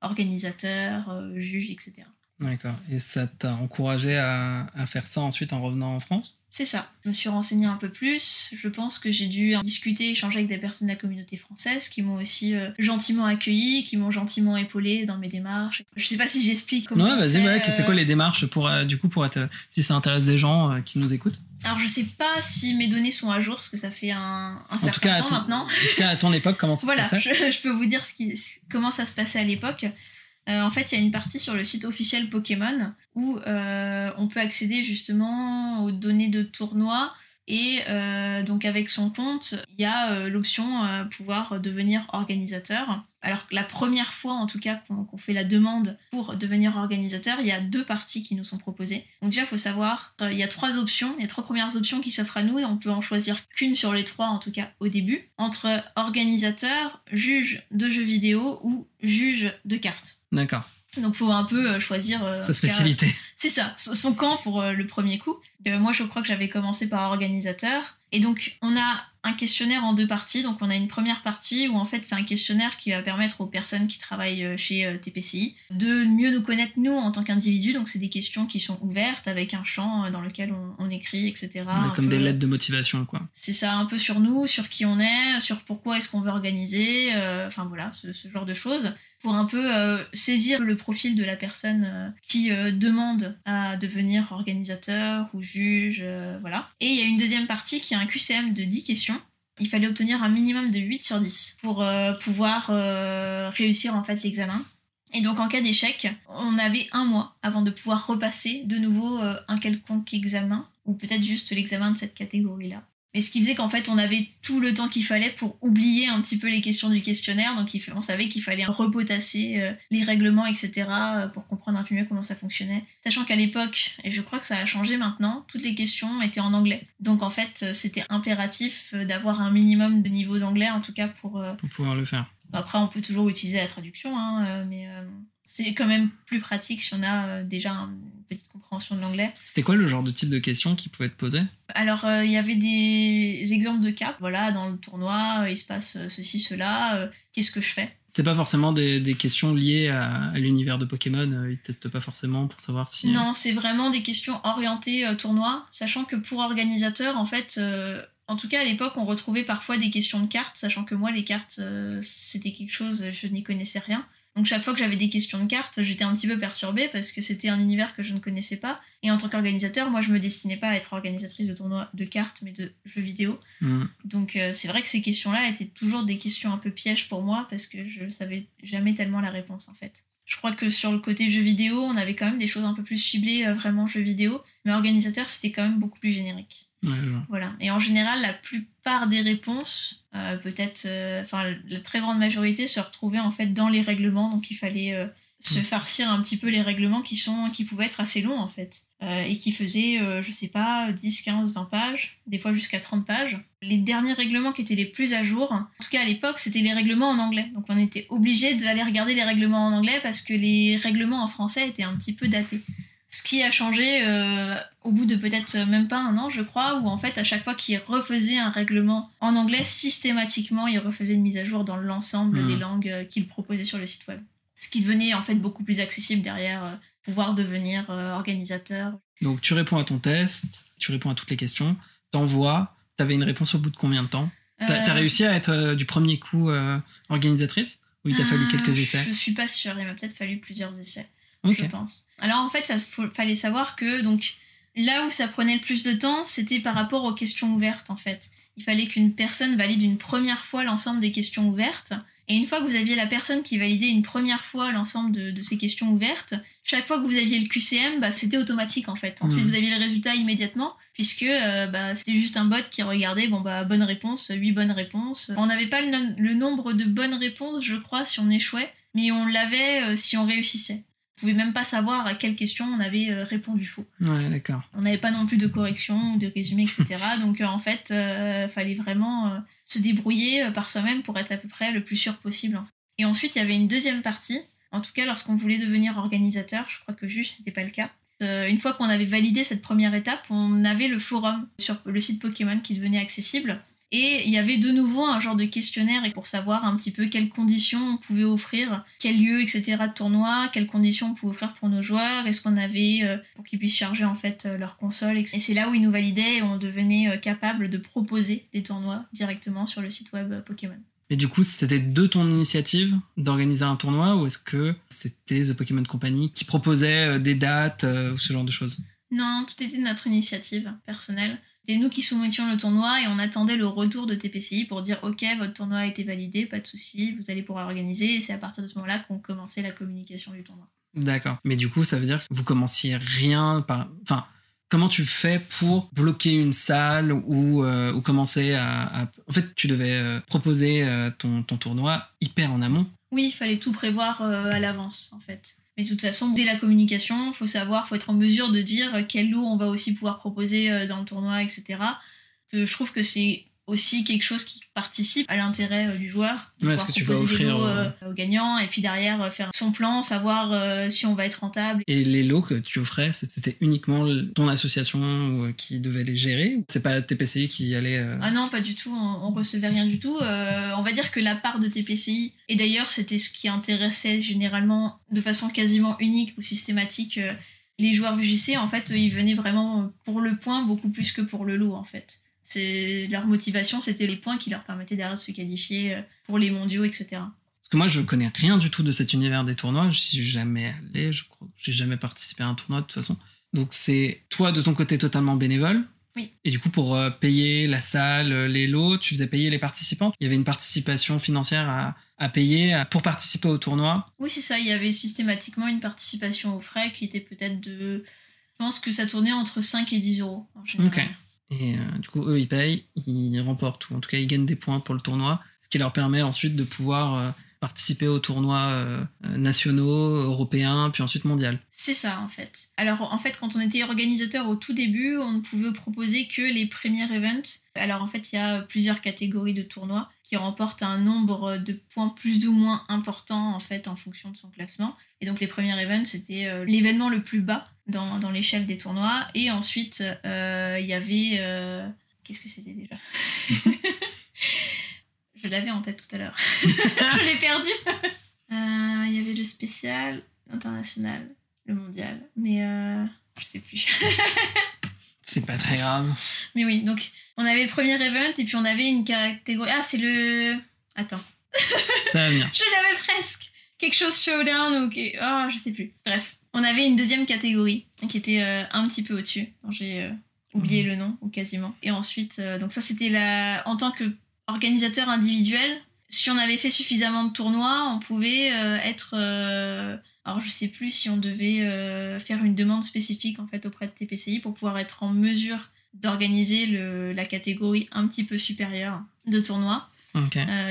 organisateur, juge, etc. D'accord. Et ça t'a encouragé à, à faire ça ensuite en revenant en France? C'est ça. Je me suis renseignée un peu plus. Je pense que j'ai dû discuter, échanger avec des personnes de la communauté française qui m'ont aussi euh, gentiment accueilli, qui m'ont gentiment épaulé dans mes démarches. Je sais pas si j'explique comment. Ouais, vas-y, ouais, c'est euh, quoi les démarches pour, euh, du coup, pour être, si ça intéresse des gens euh, qui nous écoutent? Alors je sais pas si mes données sont à jour parce que ça fait un, un certain cas, temps maintenant. En tout cas, à ton époque, comment ça Voilà, se passait? je, je peux vous dire ce qui, comment ça se passait à l'époque. Euh, en fait, il y a une partie sur le site officiel Pokémon où euh, on peut accéder justement aux données de tournois Et euh, donc avec son compte, il y a euh, l'option euh, pouvoir devenir organisateur. Alors la première fois, en tout cas, qu'on fait la demande pour devenir organisateur, il y a deux parties qui nous sont proposées. Donc déjà, il faut savoir, il y a trois options, a trois premières options qui s'offrent à nous et on peut en choisir qu'une sur les trois, en tout cas au début, entre organisateur, juge de jeux vidéo ou juge de cartes. D'accord. Donc faut un peu choisir sa spécialité. C'est ça, son camp pour le premier coup. moi je crois que j'avais commencé par organisateur et donc, on a un questionnaire en deux parties. Donc, on a une première partie où, en fait, c'est un questionnaire qui va permettre aux personnes qui travaillent euh, chez euh, TPCI de mieux nous connaître, nous, en tant qu'individus. Donc, c'est des questions qui sont ouvertes avec un champ euh, dans lequel on, écrit, etc. comme des lettres de motivation, quoi. C'est ça, un peu sur nous, sur qui on est, sur pourquoi est-ce qu'on veut organiser. Enfin, voilà, ce genre de choses pour un peu euh, saisir le profil de la personne euh, qui euh, demande à devenir organisateur ou juge, voilà. Et il y a une deuxième partie qui est un QCM de 10 questions. Il fallait obtenir un minimum de 8 sur 10 pour pouvoir réussir en fait l'examen. Et donc en cas d'échec, on avait un mois avant de pouvoir repasser de nouveau un quelconque examen, ou peut-être juste l'examen de cette catégorie-là. Mais ce qui faisait qu'en fait, on avait tout le temps qu'il fallait pour oublier un petit peu les questions du questionnaire. Donc, on savait qu'il fallait repotasser euh, les règlements, etc., euh, pour comprendre un peu mieux comment ça fonctionnait. Sachant qu'à l'époque, et je crois que ça a changé maintenant, toutes les questions étaient en anglais. Donc, en fait, euh, c'était impératif d'avoir un minimum de niveau d'anglais, en tout cas, pour... Pour pouvoir le faire. Après, on peut toujours utiliser la traduction, hein, mais c'est quand même plus pratique si on a déjà une petite compréhension de l'anglais. C'était quoi le genre de type de questions qui pouvaient être posées Alors, euh, il y avait des exemples de cas. Voilà, dans le tournoi, euh, il se passe euh, ceci, cela. Qu'est-ce que je fais? C'est pas forcément des, questions liées à, l'univers de Pokémon, ils testent pas forcément pour savoir si... Non, c'est vraiment des questions orientées tournoi, sachant que pour organisateur, en fait, en tout cas à l'époque, on retrouvait parfois des questions de cartes, sachant que moi, les cartes, c'était quelque chose, je n'y connaissais rien. Donc chaque fois que j'avais des questions de cartes, j'étais un petit peu perturbée parce que c'était un univers que je ne connaissais pas. Et en tant qu'organisateur, moi je me destinais pas à être organisatrice de tournois de cartes, mais de jeux vidéo. Mm. Donc euh, c'est vrai que ces questions-là étaient toujours des questions un peu pièges pour moi parce que je savais jamais tellement la réponse en fait. Je crois que sur le côté jeux vidéo, on avait quand même des choses un peu plus ciblées, euh, vraiment jeux vidéo, mais organisateur c'était quand même beaucoup plus générique. Voilà. Et en général, la plupart des réponses euh, peut-être, euh, enfin, la très grande majorité se retrouvait en fait dans les règlements, donc il fallait euh, se mm. farcir un petit peu les règlements qui sont qui pouvaient être assez longs en fait. Et qui faisaient je sais pas 10 15 20 pages des fois jusqu'à 30 pages. Les derniers règlements qui étaient les plus à jour en tout cas à l'époque c'était les règlements en anglais. Donc on était obligé d'aller regarder les règlements en anglais parce que les règlements en français étaient un petit peu datés ce qui a changé euh, au bout de peut-être même pas un an, je crois, où en fait, à chaque fois qu'il refaisait un règlement en anglais, systématiquement, il refaisait une mise à jour dans l'ensemble hmm. des langues euh, qu'il proposait sur le site web. Ce qui devenait en fait beaucoup plus accessible derrière, euh, pouvoir devenir organisateur. Donc tu réponds à ton test, tu réponds à toutes les questions, t'envoies, t'avais une réponse au bout de combien de temps? T'as as réussi à être du premier coup organisatrice? Ou il t'a fallu quelques essais? Je suis pas sûre, il m'a peut-être fallu plusieurs essais je pense. Alors en fait, il fallait savoir que donc là où ça prenait le plus de temps, c'était par rapport aux questions ouvertes en fait. Il fallait qu'une personne valide une première fois l'ensemble des questions ouvertes. Et une fois que vous aviez la personne qui validait une première fois l'ensemble de, ces questions ouvertes, chaque fois que vous aviez le QCM, bah, c'était automatique en fait. Ensuite, hmm. vous aviez le résultat immédiatement, puisque euh, bah, c'était juste un bot qui regardait, bon bah bonne réponse, 8 bonnes réponses. On n'avait pas le, le, nombre de bonnes réponses, je crois, si on échouait, mais on l'avait euh, si on réussissait pouvait même pas savoir à quelle question on avait euh, répondu faux. Ouais, d'accord. On n'avait pas non plus de correction ou de résumé, etc. Donc euh, en fait, il euh, fallait vraiment se débrouiller par soi-même pour être à peu près le plus sûr possible. Et ensuite, il y avait une deuxième partie. En tout cas, lorsqu'on voulait devenir organisateur, je crois que juge, c'était pas le cas. une fois qu'on avait validé cette première étape, on avait le forum sur le site Pokémon qui devenait accessible. Et il y avait de nouveau un genre de questionnaire pour savoir un petit peu quelles conditions on pouvait offrir, quel lieu, etc. de tournoi, quelles conditions on pouvait offrir pour nos joueurs, est-ce qu'on avait euh, pour qu'ils puissent charger en fait euh, leur console. Et c'est là où ils nous validaient et on devenait euh, capable de proposer des tournois directement sur le site web Pokémon. Et du coup, c'était de ton initiative d'organiser un tournoi ou est-ce que c'était The Pokémon Company qui proposait des dates ou ce genre de choses? Non, tout était de notre initiative personnelle. C'était nous qui soumettions le tournoi et on attendait le retour de TPCI pour dire ok votre tournoi a été validé, pas de souci, vous allez pouvoir organiser et c'est à partir de ce moment-là qu'on commençait la communication du tournoi. D'accord. Mais du coup ça veut dire que vous commenciez rien par... Enfin Comment tu fais pour bloquer une salle ou, euh, ou commencer à, En fait, tu devais euh, proposer euh, ton, ton, tournoi hyper en amont? Oui, il fallait tout prévoir à l'avance, en fait. Mais de toute façon, dès la communication, faut savoir, faut être en mesure de dire quel lot on va aussi pouvoir proposer dans le tournoi, etc. Je trouve que c'est aussi quelque chose qui participe à l'intérêt euh, du joueur. Ouais, ce que tu vas offrir lots, euh, aux gagnants et puis derrière euh, faire son plan, savoir si on va être rentable. Et les lots que tu offrais, c'était uniquement ton association qui devait les gérer C'est pas TPCI qui allait. Ah non, pas du tout. On, recevait rien du tout. on va dire que la part de TPCI, et d'ailleurs c'était ce qui intéressait généralement de façon quasiment unique ou systématique les joueurs VJC, en fait, ils venaient vraiment pour le point beaucoup plus que pour le lot, en fait. C'est leur motivation, c'était les points qui leur permettaient derrière de se qualifier euh, pour les mondiaux, etc. Parce que moi, je connais rien du tout de cet univers des tournois. Je suis jamais allé, je crois. J'ai jamais participé à un tournoi de toute façon. Donc c'est toi de ton côté totalement bénévole. Oui. Et du coup, pour euh, payer la salle, euh, les lots, tu faisais payer les participants. Il y avait une participation financière à, à payer pour participer au tournoi. Oui, c'est ça. Il y avait systématiquement une participation aux frais qui était peut-être de. Je pense que ça tournait entre 5 et 10 euros en général. Et euh, du coup, eux, ils payent, ils remportent, ou en tout cas, ils gagnent des points pour le tournoi, ce qui leur permet ensuite de pouvoir euh, participer aux tournois euh, nationaux, européens, puis ensuite mondial. C'est ça, en fait. Alors, en fait, quand on était organisateur au tout début, on ne pouvait proposer que les premiers events. Alors, en fait, il y a plusieurs catégories de tournois qui remportent un nombre de points plus ou moins important, en fait, en fonction de son classement. Et donc, les premiers events, c'était l'événement le plus bas dans, dans l'échelle des tournois. Et ensuite, euh, il y avait. Euh, qu'est-ce que c'était déjà? Je l'avais en tête tout à l'heure. je l'ai perdu. Euh, il y avait le spécial, international, le mondial. Mais je sais plus. c'est pas très grave. Mais oui, donc on avait le premier event et puis on avait une catégorie. Ah, c'est le. Attends. Ça va venir. je l'avais presque. Quelque chose showdown ou. Oh, je sais plus. Bref. On avait une deuxième catégorie qui était euh, un petit peu au-dessus. J'ai euh, oublié mhm. le nom, ou quasiment. Et ensuite, euh, donc ça c'était la... en tant qu'organisateur individuel, si on avait fait suffisamment de tournois, on pouvait être... alors je sais plus si on devait faire une demande spécifique en fait auprès de TPCI pour pouvoir être en mesure d'organiser la catégorie un petit peu supérieure de tournois.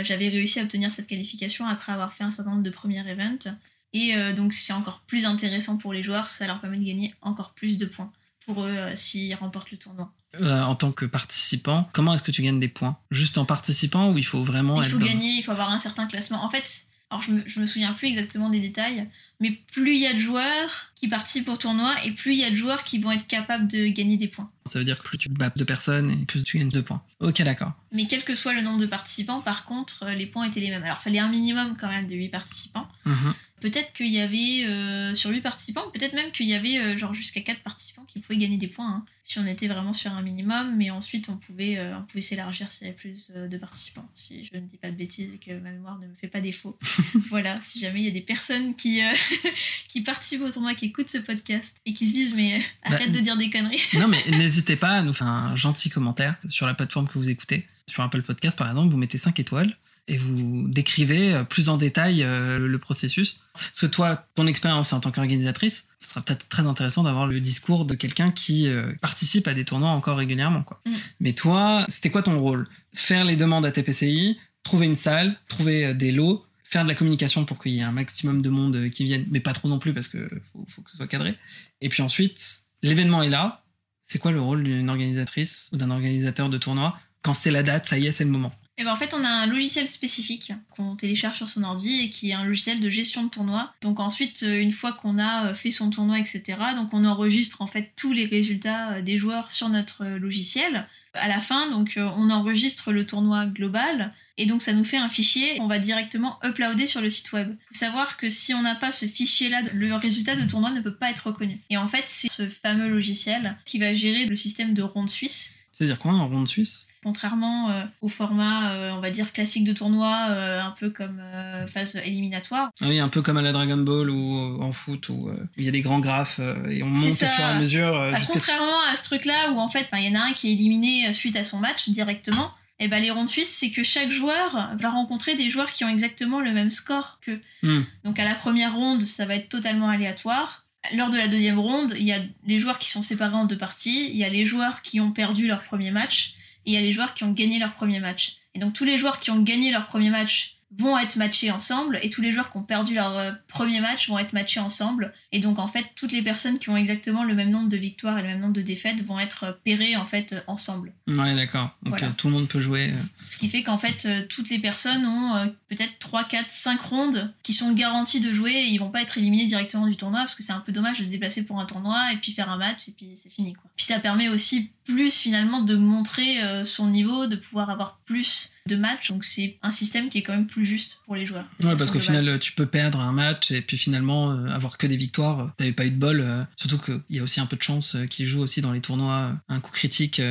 J'avais réussi à obtenir cette qualification après avoir fait un certain nombre de premiers events. Et euh, donc c'est encore plus intéressant pour les joueurs, ça leur permet de gagner encore plus de points pour eux s'ils remportent le tournoi. Euh, en tant que participant, comment est-ce que tu gagnes des points? Juste en participant ou il faut vraiment... Il faut gagner, il faut avoir un certain classement. En fait, alors je me, me souviens plus exactement des détails, mais plus il y a de joueurs qui participent au tournoi et plus il y a de joueurs qui vont être capables de gagner des points. Ça veut dire que plus tu bats de personnes et plus tu gagnes de points. Ok, d'accord. Mais quel que soit le nombre de participants, par contre, les points étaient les mêmes. Alors il fallait un minimum quand même de 8 participants. Mhm. Peut-être qu'il y avait, euh, sur 8 participants, peut-être même qu'il y avait euh, genre jusqu'à 4 participants qui pouvaient gagner des points, hein, si on était vraiment sur un minimum, mais ensuite on pouvait, euh, on pouvait s'élargir s'il y avait plus de participants, si je ne dis pas de bêtises et que ma mémoire ne me fait pas défaut. voilà, si jamais il y a des personnes qui, qui participent au tournoi, qui écoutent ce podcast et qui se disent mais bah, arrête de dire des conneries. non mais n'hésitez pas à nous faire un gentil commentaire sur la plateforme que vous écoutez. Sur Apple Podcast par exemple, vous mettez 5 étoiles et vous décrivez euh, plus en détail euh, le processus. Parce que toi, ton expérience en tant qu'organisatrice, ce sera peut-être très intéressant d'avoir le discours de quelqu'un qui euh, participe à des tournois encore régulièrement. Quoi. Mm. Mais toi, c'était quoi ton rôle? Faire les demandes à TPCI, trouver une salle, trouver des lots, faire de la communication pour qu'il y ait un maximum de monde qui vienne, mais pas trop non plus parce que faut, que ce soit cadré. Et puis ensuite, l'événement est là. C'est quoi le rôle d'une organisatrice ou d'un organisateur de tournoi Quand c'est la date, ça y est, c'est le moment? Et eh ben en fait, on a un logiciel spécifique qu'on télécharge sur son ordi et qui est un logiciel de gestion de tournoi. Donc ensuite, euh, une fois qu'on a euh, fait son tournoi, etc., donc on enregistre en fait tous les résultats euh, des joueurs sur notre logiciel. À la fin, donc on enregistre le tournoi global et donc ça nous fait un fichier qu'on va directement uploader sur le site web. Faut savoir que si on n'a pas ce fichier-là, le résultat de tournoi ne peut pas être reconnu. Et en fait, c'est ce fameux logiciel qui va gérer le système de ronde suisse. C'est-à-dire quoi un ronde suisse? Contrairement euh, au format, euh, on va dire, classique de tournoi, euh, un peu comme phase éliminatoire. Ah oui, un peu comme à la Dragon Ball ou en foot, où il y a des grands graphes et on monte au fur et à mesure. Bah, contrairement à ce truc-là, où en fait, il y en a un qui est éliminé suite à son match directement. Et ben les rondes suisses, c'est que chaque joueur va rencontrer des joueurs qui ont exactement le même score que. Hmm. Donc à la première ronde, ça va être totalement aléatoire. Lors de la deuxième ronde, il y a les joueurs qui sont séparés en deux parties, il y a les joueurs qui ont perdu leur premier match, et il y a les joueurs qui ont gagné leur premier match. Et donc tous les joueurs qui ont gagné leur premier match vont être matchés ensemble et tous les joueurs qui ont perdu leur euh, premier match vont être matchés ensemble et donc en fait toutes les personnes qui ont exactement le même nombre de victoires et le même nombre de défaites vont être euh, pairées en fait euh, ensemble. Ouais d'accord. Donc Voilà. tout le monde peut jouer. euh. Ce qui fait qu'en fait euh, toutes les personnes ont euh, peut-être 3, 4, 5 rondes qui sont garanties de jouer et ils vont pas être éliminés directement du tournoi parce que c'est un peu dommage de se déplacer pour un tournoi et puis faire un match et puis c'est fini quoi. Puis ça permet aussi plus finalement de montrer euh, son niveau, de pouvoir avoir plus de matchs donc c'est un système qui est quand même plus juste pour les joueurs. Ouais, parce qu'au final, tu peux perdre un match et puis finalement euh, avoir que des victoires. euh, T'avais pas eu de bol. euh, surtout qu'il y a aussi un peu de chance euh, qui joue aussi dans les tournois. un coup critique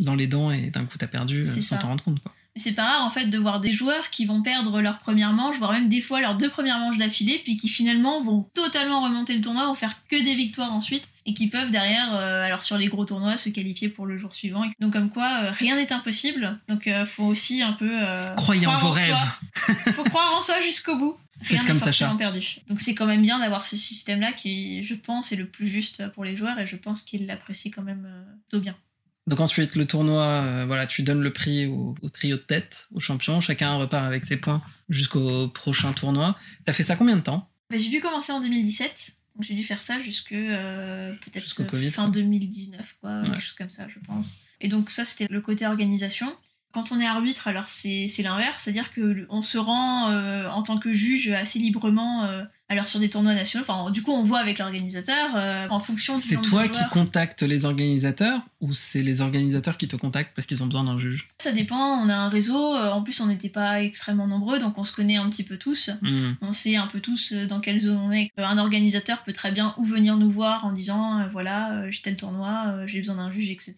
dans les dents et d'un coup t'as perdu sans t'en rendre compte. Quoi. Mais c'est pas rare en fait de voir des joueurs qui vont perdre leur première manche, voire même des fois leurs deux premières manches d'affilée, puis qui finalement vont totalement remonter le tournoi, vont faire que des victoires ensuite, et qui peuvent derrière, euh, alors sur les gros tournois, se qualifier pour le jour suivant. Donc comme quoi, euh, rien n'est impossible. Donc euh, faut aussi un peu... Croyez en vos rêves. soi. faut croire en soi jusqu'au bout. Faites Rien comme n'est forcément Sacha. perdu. Donc c'est quand même bien d'avoir ce système-là qui, je pense, est le plus juste pour les joueurs, et je pense qu'ils l'apprécient quand même plutôt bien. Donc ensuite, le tournoi, euh, voilà, tu donnes le prix au, au trio de tête, au champion. Chacun repart avec ses points jusqu'au prochain tournoi. T'as fait ça combien de temps Bah, j'ai dû commencer en 2017. Donc j'ai dû faire ça jusque euh, peut-être fin quoi. 2019, quoi, Ouais. quelque chose comme ça, je pense. Et donc ça, c'était le côté organisation. Quand on est arbitre, alors c'est l'inverse, c'est-à-dire que on se rend euh, en tant que juge assez librement, alors sur des tournois nationaux. Enfin, du coup, on voit avec l'organisateur euh, en fonction C'est toi qui contactes les organisateurs ou c'est les organisateurs qui te contactent parce qu'ils ont besoin d'un juge? Ça dépend. On a un réseau. euh, En plus, on n'était pas extrêmement nombreux, donc on se connaît un petit peu tous. Hmm. On sait un peu tous euh, dans quelle zone on est. Un organisateur peut très bien ou venir nous voir en disant euh, voilà, j'ai tel tournoi, euh, j'ai besoin d'un juge, etc.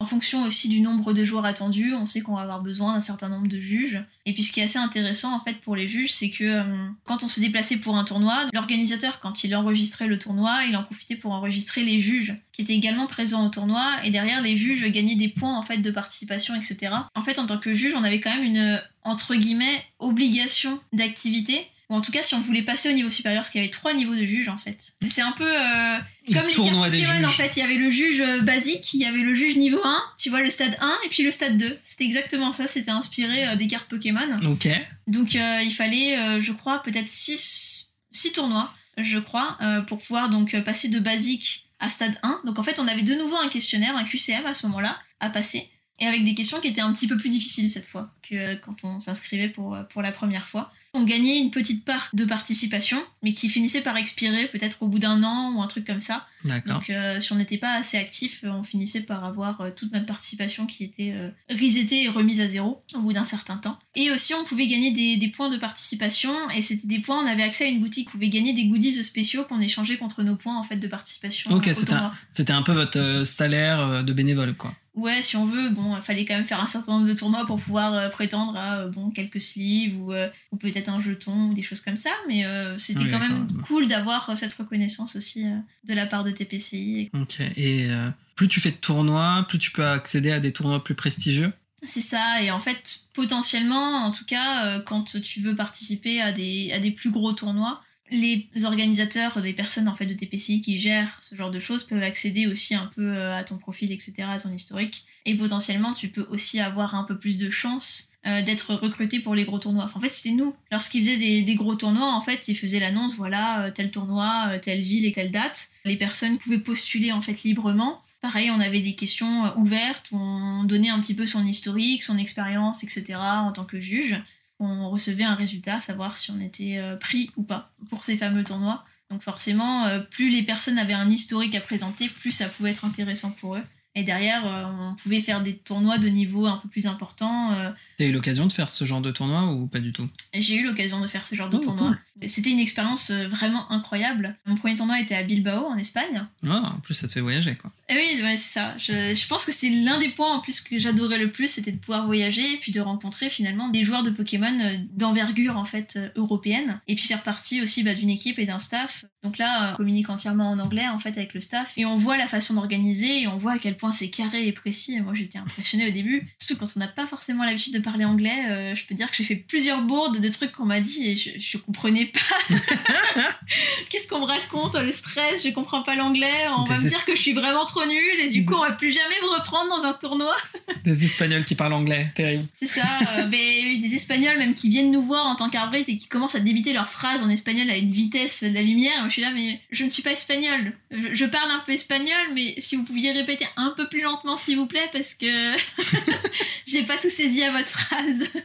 En fonction aussi du nombre de joueurs attendus, on sait qu'on va avoir besoin d'un certain nombre de juges. Et puis ce qui est assez intéressant en fait pour les juges, c'est que euh, quand on se déplaçait pour un tournoi, l'organisateur quand il enregistrait le tournoi, il en profitait pour enregistrer les juges qui étaient également présents au tournoi et derrière les juges gagnaient des points en fait de participation, etc. En fait, en tant que juge, on avait quand même une entre guillemets obligation d'activité. Ou en tout cas, si on voulait passer au niveau supérieur, parce qu'il y avait trois niveaux de juges en fait. C'est un peu euh, Le comme les cartes Pokémon en fait. Il y avait le juge euh, basique, il y avait le juge niveau 1, tu vois le stade 1 et puis le stade 2. C'était exactement ça, c'était inspiré euh, des cartes Pokémon. Ok. Donc euh, il fallait, je crois, peut-être 6 six tournois, je crois, pour pouvoir donc passer de basique à stade 1. Donc en fait, on avait de nouveau un questionnaire, un QCM à ce moment-là, à passer. Et avec des questions qui étaient un petit peu plus difficiles cette fois que quand on s'inscrivait pour, pour la première fois. On gagnait une petite part de participation, mais qui finissait par expirer peut-être au bout d'un an ou un truc comme ça. Donc euh, si on n'était pas assez actif, euh, on finissait par avoir euh, toute notre participation qui était euh, resetée et remise à zéro au bout d'un certain temps. Et aussi on pouvait gagner des, des points de participation et c'était des points, on avait accès à une boutique, on pouvait gagner des goodies spéciaux qu'on échangeait contre nos points en fait de participation Ok, c'était. C'était un peu votre salaire de bénévole, quoi. Ouais, si on veut, bon, il fallait quand même faire un certain nombre de tournois pour pouvoir euh, prétendre à euh, bon quelques sleeves ou, euh, ou peut-être un jeton ou des choses comme ça, mais c'était Oui, quand même cool d'avoir cette reconnaissance aussi de la part de TPCI Ok. Et plus tu fais de tournois, plus tu peux accéder à des tournois plus prestigieux? C'est ça, et en fait, potentiellement, en tout cas, quand tu veux participer à des, à des plus gros tournois, les organisateurs, les personnes en fait de TPCI qui gèrent ce genre de choses peuvent accéder aussi un peu euh, à ton profil, etc., à ton historique. Et potentiellement, tu peux aussi avoir un peu plus de chance euh, d'être recruté pour les gros tournois. En fait, c'était nous. Lorsqu'ils faisaient des, des gros tournois, en fait, ils faisaient l'annonce, voilà, euh, tel tournoi, telle ville et telle date. Les personnes pouvaient postuler en fait librement. Pareil, on avait des questions ouvertes où on donnait un petit peu son historique, son expérience, etc. en tant que juge. On recevait un résultat, savoir si on était euh, pris ou pas pour ces fameux tournois. Donc forcément, euh, plus les personnes avaient un historique à présenter, plus ça pouvait être intéressant pour eux. Et derrière, euh, on pouvait faire des tournois de niveau un peu plus important. euh, T'as eu l'occasion de faire ce genre de tournoi ou pas du tout? J'ai eu l'occasion de faire ce genre de Oh, tournoi. C'était une expérience euh, vraiment incroyable. Mon premier tournoi était à Bilbao, en Espagne. Ah, en plus, ça te fait voyager, quoi. Et oui, ouais, c'est ça. Je, je pense que c'est l'un des points en plus que j'adorais le plus, c'était de pouvoir voyager et puis de rencontrer finalement des joueurs de Pokémon d'envergure en fait européenne et puis faire partie aussi bah, d'une équipe et d'un staff. Donc là, on communique entièrement en anglais en fait avec le staff et on voit la façon d'organiser et on voit à quel point point c'est carré et précis. Et moi, j'étais impressionnée au début. Surtout quand on n'a pas forcément l'habitude de parler anglais. euh, je peux dire que j'ai fait plusieurs bourdes de trucs qu'on m'a dit et je, je comprenais pas. Qu'est-ce qu'on me raconte Le stress, je comprends pas l'anglais. On va me dire que je suis vraiment trop nulle et du coup, on va plus jamais me reprendre dans un tournoi. Des Espagnols qui parlent anglais, terrible. C'est ça. euh, mais des Espagnols même qui viennent nous voir en tant qu'arbitre et qui commencent à débiter leurs phrases en espagnol à une vitesse de la lumière. Moi, je suis là, mais je ne suis pas espagnol. Je, je parle un peu espagnol, mais si vous pouviez répéter un plus lentement, s'il vous plaît, parce que j'ai pas tout saisi à votre phrase.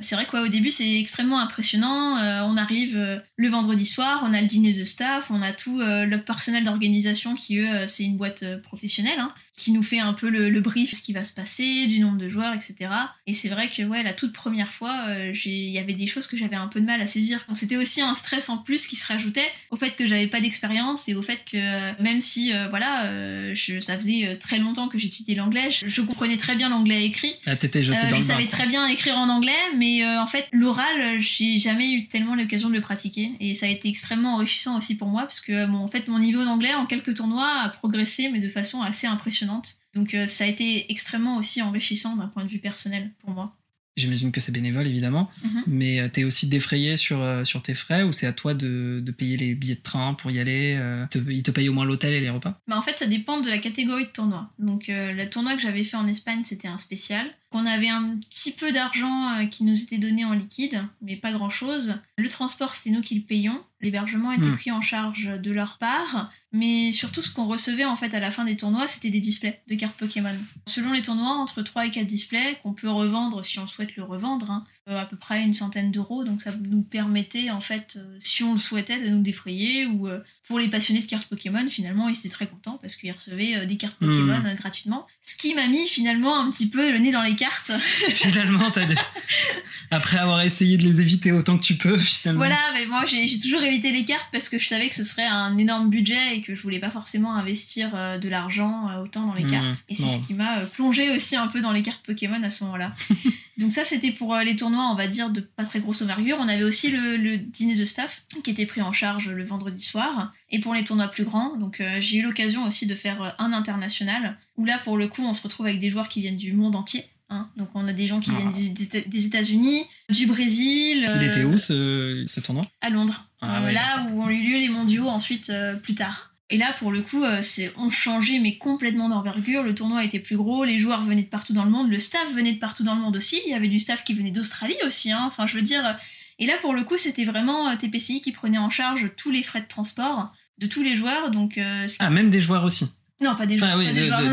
C'est vrai qu'au début c'est extrêmement impressionnant. Euh, on arrive euh, le vendredi soir, on a le dîner de staff, on a tout euh, le personnel d'organisation qui eux c'est une boîte professionnelle hein, qui nous fait un peu le, le brief ce qui va se passer, du nombre de joueurs, etc. Et c'est vrai que ouais la toute première fois euh, il y avait des choses que j'avais un peu de mal à saisir. C'était aussi un stress en plus qui se rajoutait au fait que j'avais pas d'expérience et au fait que euh, même si euh, voilà euh, je, ça faisait très longtemps que j'étudiais l'anglais, je, je comprenais très bien l'anglais écrit. Ah, t'étais jeté dans je le savais bain. très bien écrire en anglais, mais en fait, l'oral, j'ai jamais eu tellement l'occasion de le pratiquer. Et ça a été extrêmement enrichissant aussi pour moi, parce que bon, en fait, mon niveau d'anglais en quelques tournois a progressé, mais de façon assez impressionnante. Donc euh, ça a été extrêmement aussi enrichissant d'un point de vue personnel pour moi. J'imagine que c'est bénévole, évidemment. Mhm. Mais euh, t'es aussi défrayé sur, euh, sur tes frais ou c'est à toi de, de payer les billets de train pour y aller euh, te- Ils te payent au moins l'hôtel et les repas? Bah, en fait, ça dépend de la catégorie de tournoi. Donc, euh, le tournoi que j'avais fait en Espagne, c'était un spécial. On avait un petit peu d'argent euh, qui nous était donné en liquide, mais pas grand-chose. Le transport, c'était nous qui le payions. L'hébergement était Hmm. pris en charge de leur part. Mais surtout, ce qu'on recevait en fait à la fin des tournois, c'était des displays de cartes Pokémon. Selon les tournois, entre 3 et 4 displays qu'on peut revendre si on souhaite le revendre, hein, euh, à peu près une centaine d'euros. Donc ça nous permettait en fait, euh, si on le souhaitait, de nous défrayer ou euh, pour les passionnés de cartes Pokémon, finalement, ils étaient très contents parce qu'ils recevaient euh, des cartes Pokémon Mhm. euh, gratuitement. Ce qui m'a mis finalement un petit peu le nez dans les cartes. Finalement, t'as des- après avoir essayé de les éviter autant que tu peux, finalement. voilà, mais moi j'ai toujours évité les cartes parce que je savais que ce serait un énorme budget et que je voulais pas forcément investir euh, de l'argent euh, autant dans les Mhm. cartes. Et c'est ce qui m'a plongé aussi un peu dans les cartes Pokémon à ce moment-là. Donc ça c'était pour les tournois, on va dire, de pas très grosse envergure. On avait aussi le, le dîner de staff qui était pris en charge le vendredi soir. Et pour les tournois plus grands, donc euh, j'ai eu l'occasion aussi de faire euh, un international, où là pour le coup on se retrouve avec des joueurs qui viennent du monde entier. hein. Donc on a des gens qui Ah. viennent des, des- États-Unis, du Brésil. Il était euh, où ce, ce tournoi? à Londres. Ah Euh, ouais. Là où ont eu lieu les mondiaux ensuite euh, plus tard. Et là, pour le coup, euh, c'est on changeait mais complètement d'envergure. Le tournoi était plus gros, les joueurs venaient de partout dans le monde, le staff venait de partout dans le monde aussi. Il y avait du staff qui venait d'Australie aussi. hein. Enfin, je veux dire. Et là, pour le coup, c'était vraiment euh, TPCI qui prenait en charge tous les frais de transport de tous les joueurs. Donc, euh, Ah, même des joueurs aussi. non, pas des joueurs, Ah oui, pas des de- joueurs, de-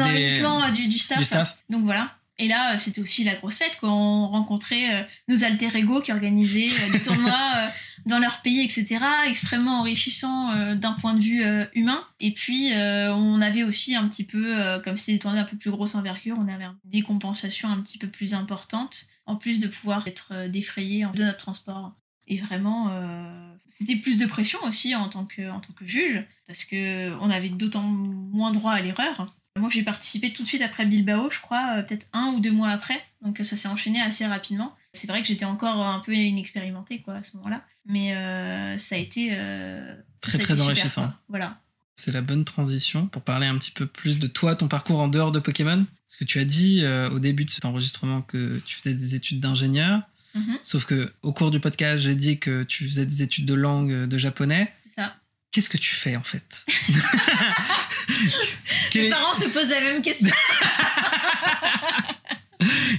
non, des- du, du staff. Du staff. Donc voilà. Et là, euh, c'était aussi la grosse fête quand on rencontrait euh, nos alter ego qui organisaient euh, des tournois euh, dans leur pays, etc. Extrêmement enrichissant d'un point de vue humain. Et puis, on avait aussi un petit peu, comme c'était des tournois un peu plus grosse envergure, on avait des compensations un petit peu plus importantes, en plus de pouvoir être euh, défrayé de notre transport. Et vraiment, euh, c'était plus de pression aussi en tant que, en tant que juge, parce que on avait d'autant moins droit à l'erreur. Moi, j'ai participé tout de suite après Bilbao, je crois, euh, peut-être un ou deux mois après. Donc, ça s'est enchaîné assez rapidement. C'est vrai que j'étais encore un peu inexpérimentée, quoi, à ce moment-là. Mais euh, ça a été. euh, Très, ça a été très super, enrichissant. quoi. Voilà. C'est la bonne transition pour parler un petit peu plus de toi, ton parcours en dehors de Pokémon. Parce que tu as dit euh, au début de cet enregistrement que tu faisais des études d'ingénieur. Mhm, Sauf que au cours du podcast, j'ai dit que tu faisais des études de langue euh, de japonais. c'est ça. Qu'est-ce que tu fais en fait? Mes parents se posent la même question.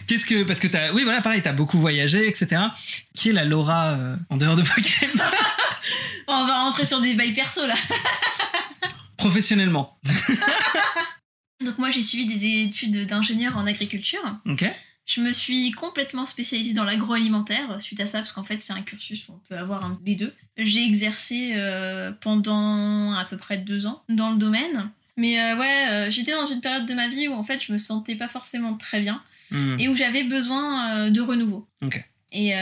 Qu'est-ce que parce que t'as oui voilà pareil t'as beaucoup voyagé etc. Qui est la Laura euh, en dehors de Pokémon? On va rentrer sur des bails perso, là. professionnellement Donc, moi, j'ai suivi des études d'ingénieur en agriculture. Ok. Je me suis complètement spécialisée dans l'agroalimentaire suite à ça, parce qu'en fait, c'est un cursus où on peut avoir un- les deux. J'ai exercé euh, pendant à peu près deux ans dans le domaine. Mais euh, ouais, euh, j'étais dans une période de ma vie où en fait, je me sentais pas forcément très bien Hmm. et où j'avais besoin de renouveau. Et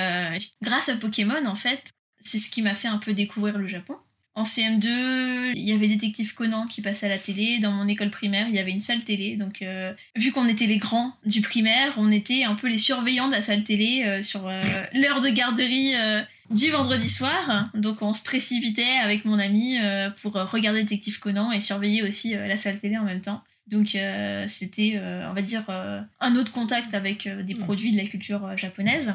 grâce à Pokémon, en fait, c'est ce qui m'a fait un peu découvrir le Japon. En CM2, il y avait Détective Conan qui passait à la télé. Dans mon école primaire, il y avait une salle télé. Donc, euh, vu qu'on était les grands du primaire, on était un peu les surveillants de la salle télé euh, sur euh, l'heure de garderie du vendredi soir. Donc, on se précipitait avec mon ami pour regarder Détective Conan et surveiller aussi la salle télé en même temps. Donc c'était, on va dire, un autre contact avec des produits de la culture japonaise.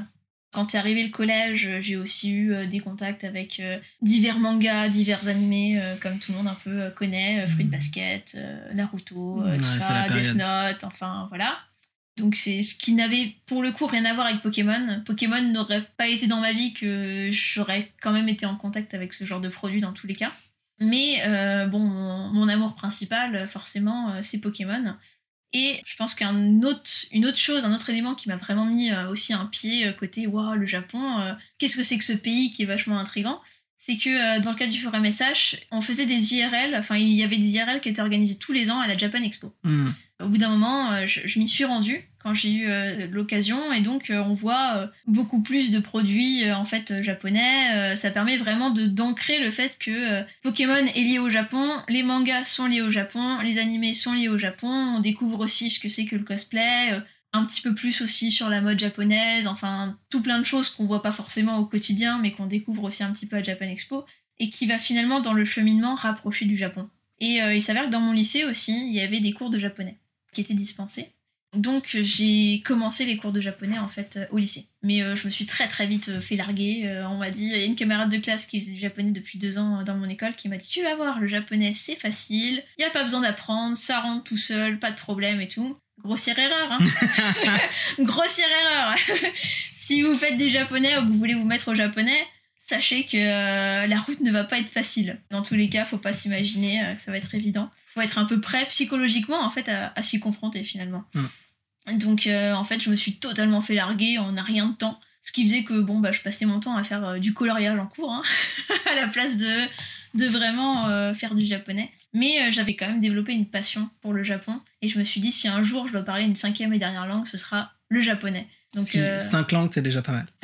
Quand est arrivé le collège, j'ai aussi eu des contacts avec divers mangas, divers animés, comme tout le monde un peu connaît, Fruit Hmm. Basket, Naruto, Ouais, tout c'est ça, Death. Note, enfin voilà. Donc c'est ce qui n'avait pour le coup rien à voir avec Pokémon. Pokémon n'aurait pas été dans ma vie que j'aurais quand même été en contact avec ce genre de produit dans tous les cas. Mais euh, bon, mon, mon amour principal, forcément, euh, c'est Pokémon. Et je pense qu'un autre, une autre chose, un autre élément qui m'a vraiment mis euh, aussi un pied euh, côté waouh le Japon, euh, qu'est-ce que c'est que ce pays qui est vachement intrigant, c'est que euh, dans le cadre du forum SH, on faisait des IRL, enfin il y avait des IRL qui étaient organisés tous les ans à la Japan Expo. Hmm. Au bout d'un moment, je, je m'y suis rendue quand j'ai eu euh, l'occasion et donc euh, on voit euh, beaucoup plus de produits en fait japonais. Ça permet vraiment de d'ancrer le fait que Pokémon est lié au Japon, les mangas sont liés au Japon, les animés sont liés au Japon. On découvre aussi ce que c'est que le cosplay, un petit peu plus aussi sur la mode japonaise, enfin tout plein de choses qu'on voit pas forcément au quotidien mais qu'on découvre aussi un petit peu à Japan Expo et qui va finalement dans le cheminement rapprocher du Japon. Et il s'avère que dans mon lycée aussi, il y avait des cours de japonais qui étaient dispensés. Donc euh, j'ai commencé les cours de japonais en fait euh, au lycée. Mais euh, je me suis très très vite fait larguer. Euh, on m'a dit, il y a une camarade de classe qui faisait du japonais depuis deux ans dans mon école qui m'a dit tu vas voir, le japonais c'est facile, il n'y a pas besoin d'apprendre, ça rentre tout seul, pas de problème et tout. Grossière erreur, hein Grossière erreur Si vous faites du japonais ou que vous voulez vous mettre au japonais, sachez que euh, la route ne va pas être facile. Dans tous les cas, faut pas s'imaginer que ça va être évident. Faut être un peu prêt psychologiquement en fait à, à s'y confronter finalement. Donc euh, en fait, je me suis totalement fait larguer en un rien de temps. Ce qui faisait que bon bah je passais mon temps à faire euh, du coloriage en cours hein, à la place de de vraiment euh, faire du japonais. Mais j'avais quand même développé une passion pour le Japon et je me suis dit si un jour je dois parler une cinquième et dernière langue, ce sera le japonais. Donc euh, Cinq langues, c'est déjà pas mal.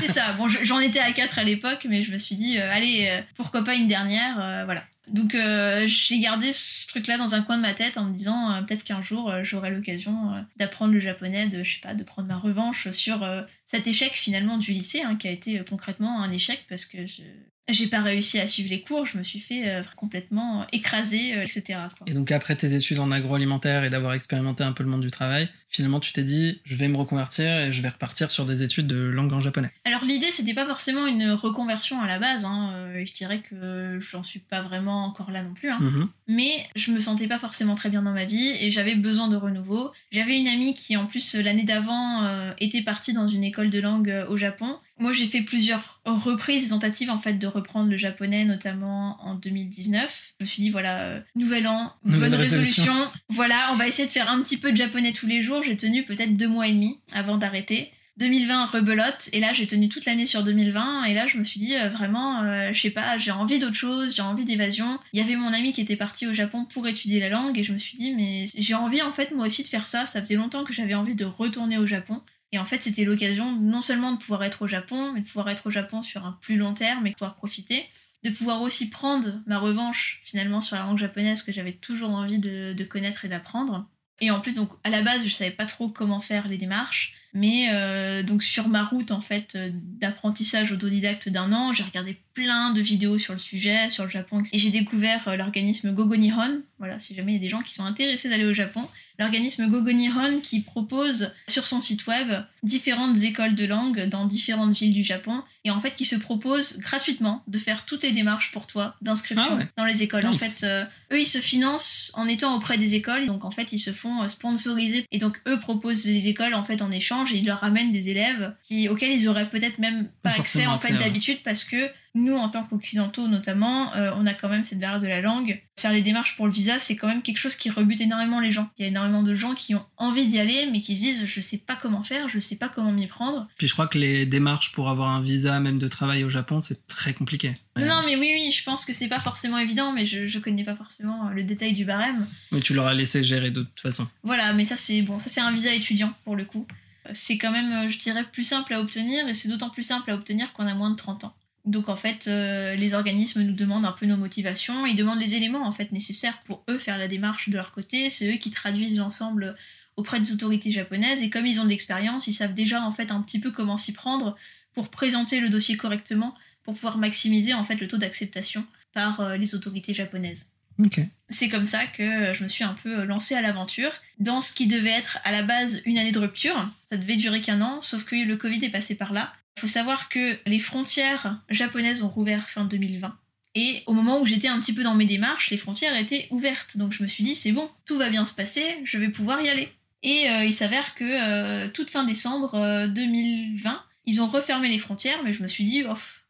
c'est ça. Bon, je- j'en étais à 4 à l'époque, mais je me suis dit, euh, allez, euh, pourquoi pas une dernière, voilà. Donc euh, j'ai gardé ce truc-là dans un coin de ma tête en me disant euh, peut-être qu'un jour euh, j'aurai l'occasion d'apprendre le japonais, de je sais pas, de prendre ma revanche sur cet échec finalement du lycée, hein, qui a été concrètement un échec parce que je j'ai pas réussi à suivre les cours, je me suis fait complètement écraser, etc. Et donc après tes études en agroalimentaire et d'avoir expérimenté un peu le monde du travail, finalement tu t'es dit je vais me reconvertir et je vais repartir sur des études de langue en japonais. Alors l'idée c'était pas forcément une reconversion à la base, hein. euh, je dirais que j'en suis pas vraiment encore là non plus. hein. Mhm. Mais je me sentais pas forcément très bien dans ma vie et j'avais besoin de renouveau. J'avais une amie qui en plus l'année d'avant euh, était partie dans une école de langue euh, au Japon. Moi j'ai fait plusieurs reprises, tentatives en fait de reprendre le japonais, notamment en 2019. Je me suis dit voilà, euh, nouvel an, Nouvelle bonne résolution. résolution. Voilà, on va essayer de faire un petit peu de japonais tous les jours. J'ai tenu peut-être deux mois et demi avant d'arrêter. 2020 rebelote et là j'ai tenu toute l'année sur 2020 et là je me suis dit euh, vraiment euh, je sais pas j'ai envie d'autre chose j'ai envie d'évasion. Il y avait mon ami qui était parti au Japon pour étudier la langue et je me suis dit mais j'ai envie en fait moi aussi de faire ça. Ça faisait longtemps que j'avais envie de retourner au Japon. Et en fait c'était l'occasion non seulement de pouvoir être au Japon mais de pouvoir être au Japon sur un plus long terme et de pouvoir profiter de pouvoir aussi prendre ma revanche finalement sur la langue japonaise que j'avais toujours envie de, de connaître et d'apprendre et en plus donc à la base je savais pas trop comment faire les démarches mais euh, donc sur ma route en fait euh, d'apprentissage autodidacte d'un an, j'ai regardé plein de vidéos sur le sujet, sur le Japon, et j'ai découvert euh, l'organisme Gogo Nihon. Voilà, si jamais il y a des gens qui sont intéressés d'aller au Japon, l'organisme Gogo Nihon qui propose sur son site web différentes écoles de langue dans différentes villes du Japon, et en fait qui se propose gratuitement de faire toutes les démarches pour toi d'inscription Ah ouais. dans les écoles. En fait, euh, eux ils se financent en étant auprès des écoles, donc en fait ils se font euh, sponsoriser, et donc eux proposent les écoles en fait en échange. Et ils leur ramènent des élèves qui, auxquels ils auraient peut-être même pas Pas accès en fait d'habitude parce que nous en tant qu'occidentaux notamment euh, on a quand même cette barrière de la langue faire les démarches pour le visa c'est quand même quelque chose qui rebute énormément les gens il y a énormément de gens qui ont envie d'y aller mais qui se disent je sais pas comment faire je sais pas comment m'y prendre Puis je crois que les démarches pour avoir un visa même de travail au Japon, c'est très compliqué. non mais oui oui je pense que c'est pas forcément évident mais je, je connais pas forcément euh, le détail du barème Mais tu leur as laissé gérer de toute façon. Voilà, mais ça c'est bon, ça c'est un visa étudiant pour le coup. C'est quand même, euh, je dirais, plus simple à obtenir et c'est d'autant plus simple à obtenir qu'on a moins de 30 ans. Donc en fait, euh, les organismes nous demandent un peu nos motivations, ils demandent les éléments en fait nécessaires pour eux faire la démarche de leur côté. C'est eux qui traduisent l'ensemble auprès des autorités japonaises et comme ils ont de l'expérience, ils savent déjà en fait un petit peu comment s'y prendre pour présenter le dossier correctement, pour pouvoir maximiser en fait le taux d'acceptation par euh, les autorités japonaises. C'est comme ça que je me suis un peu lancée à l'aventure dans ce qui devait être à la base une année de rupture. Ça devait durer qu'un an, sauf que le Covid est passé par là. Il faut savoir que les frontières japonaises ont rouvert fin 2020. Et au moment où j'étais un petit peu dans mes démarches, les frontières étaient ouvertes. Donc je me suis dit, c'est bon, tout va bien se passer, je vais pouvoir y aller. Et euh, il s'avère que euh, toute fin décembre euh, 2020, ils ont refermé les frontières, mais je me suis dit,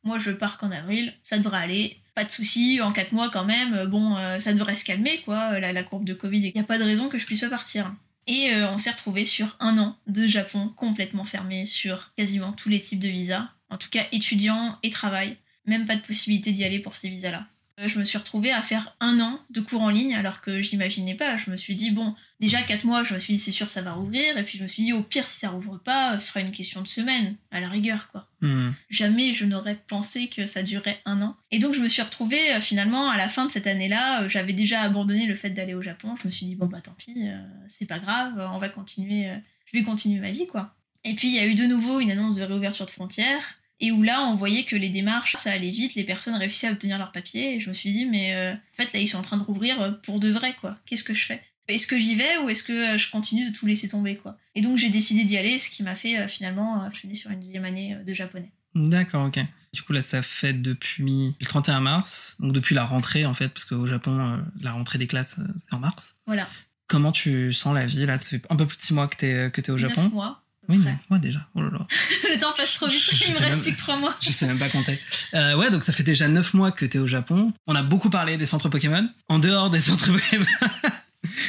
moi je pars qu'en avril, ça devrait aller, pas de soucis, en 4 mois quand même, euh, bon, euh, ça devrait se calmer, quoi, la, la courbe de Covid, il n'y a pas de raison que je puisse pas partir. Et euh, on s'est retrouvé sur un an de Japon complètement fermé sur quasiment tous les types de visas, en tout cas étudiants et travail, même pas de possibilité d'y aller pour ces visas-là. Euh, Je me suis retrouvée à faire un an de cours en ligne alors que j'imaginais pas. Je me suis dit, bon, déjà 4 mois, je me suis dit, c'est sûr, ça va rouvrir. Et puis je me suis dit, au pire, si ça rouvre pas, ce sera une question de semaine, à la rigueur, quoi. Hmm. Jamais je n'aurais pensé que ça durerait un an. Et donc je me suis retrouvée euh, finalement à la fin de cette année-là, euh, j'avais déjà abandonné le fait d'aller au Japon. Je me suis dit bon bah tant pis, euh, c'est pas grave, on va continuer, euh, je vais continuer ma vie quoi. Et puis il y a eu de nouveau une annonce de réouverture de frontières et où là on voyait que les démarches ça allait vite, les personnes réussissaient à obtenir leurs papiers et je me suis dit mais euh, en fait là ils sont en train de rouvrir euh, pour de vrai quoi. Qu'est-ce que je fais? Est-ce que j'y vais ou est-ce que euh, je continue de tout laisser tomber quoi? Et donc j'ai décidé d'y aller, ce qui m'a fait euh, finalement finir sur une dixième année de japonais. D'accord, ok. Du coup, là, ça fait depuis le 31 mars, donc depuis la rentrée, en fait, parce qu'au Japon, euh, la rentrée des classes, c'est en mars. Voilà. Comment tu sens la vie, là? Ça fait un peu plus de six mois que t'es que t'es au Japon. Neuf mois. Oui, près. neuf mois déjà. Oh là là. Le temps passe trop vite, Je il me reste même- plus que trois mois. Je sais même pas compter. Euh, ouais, donc ça fait déjà 9 mois que t'es au Japon. On a beaucoup parlé des centres Pokémon. En dehors des centres Pokémon,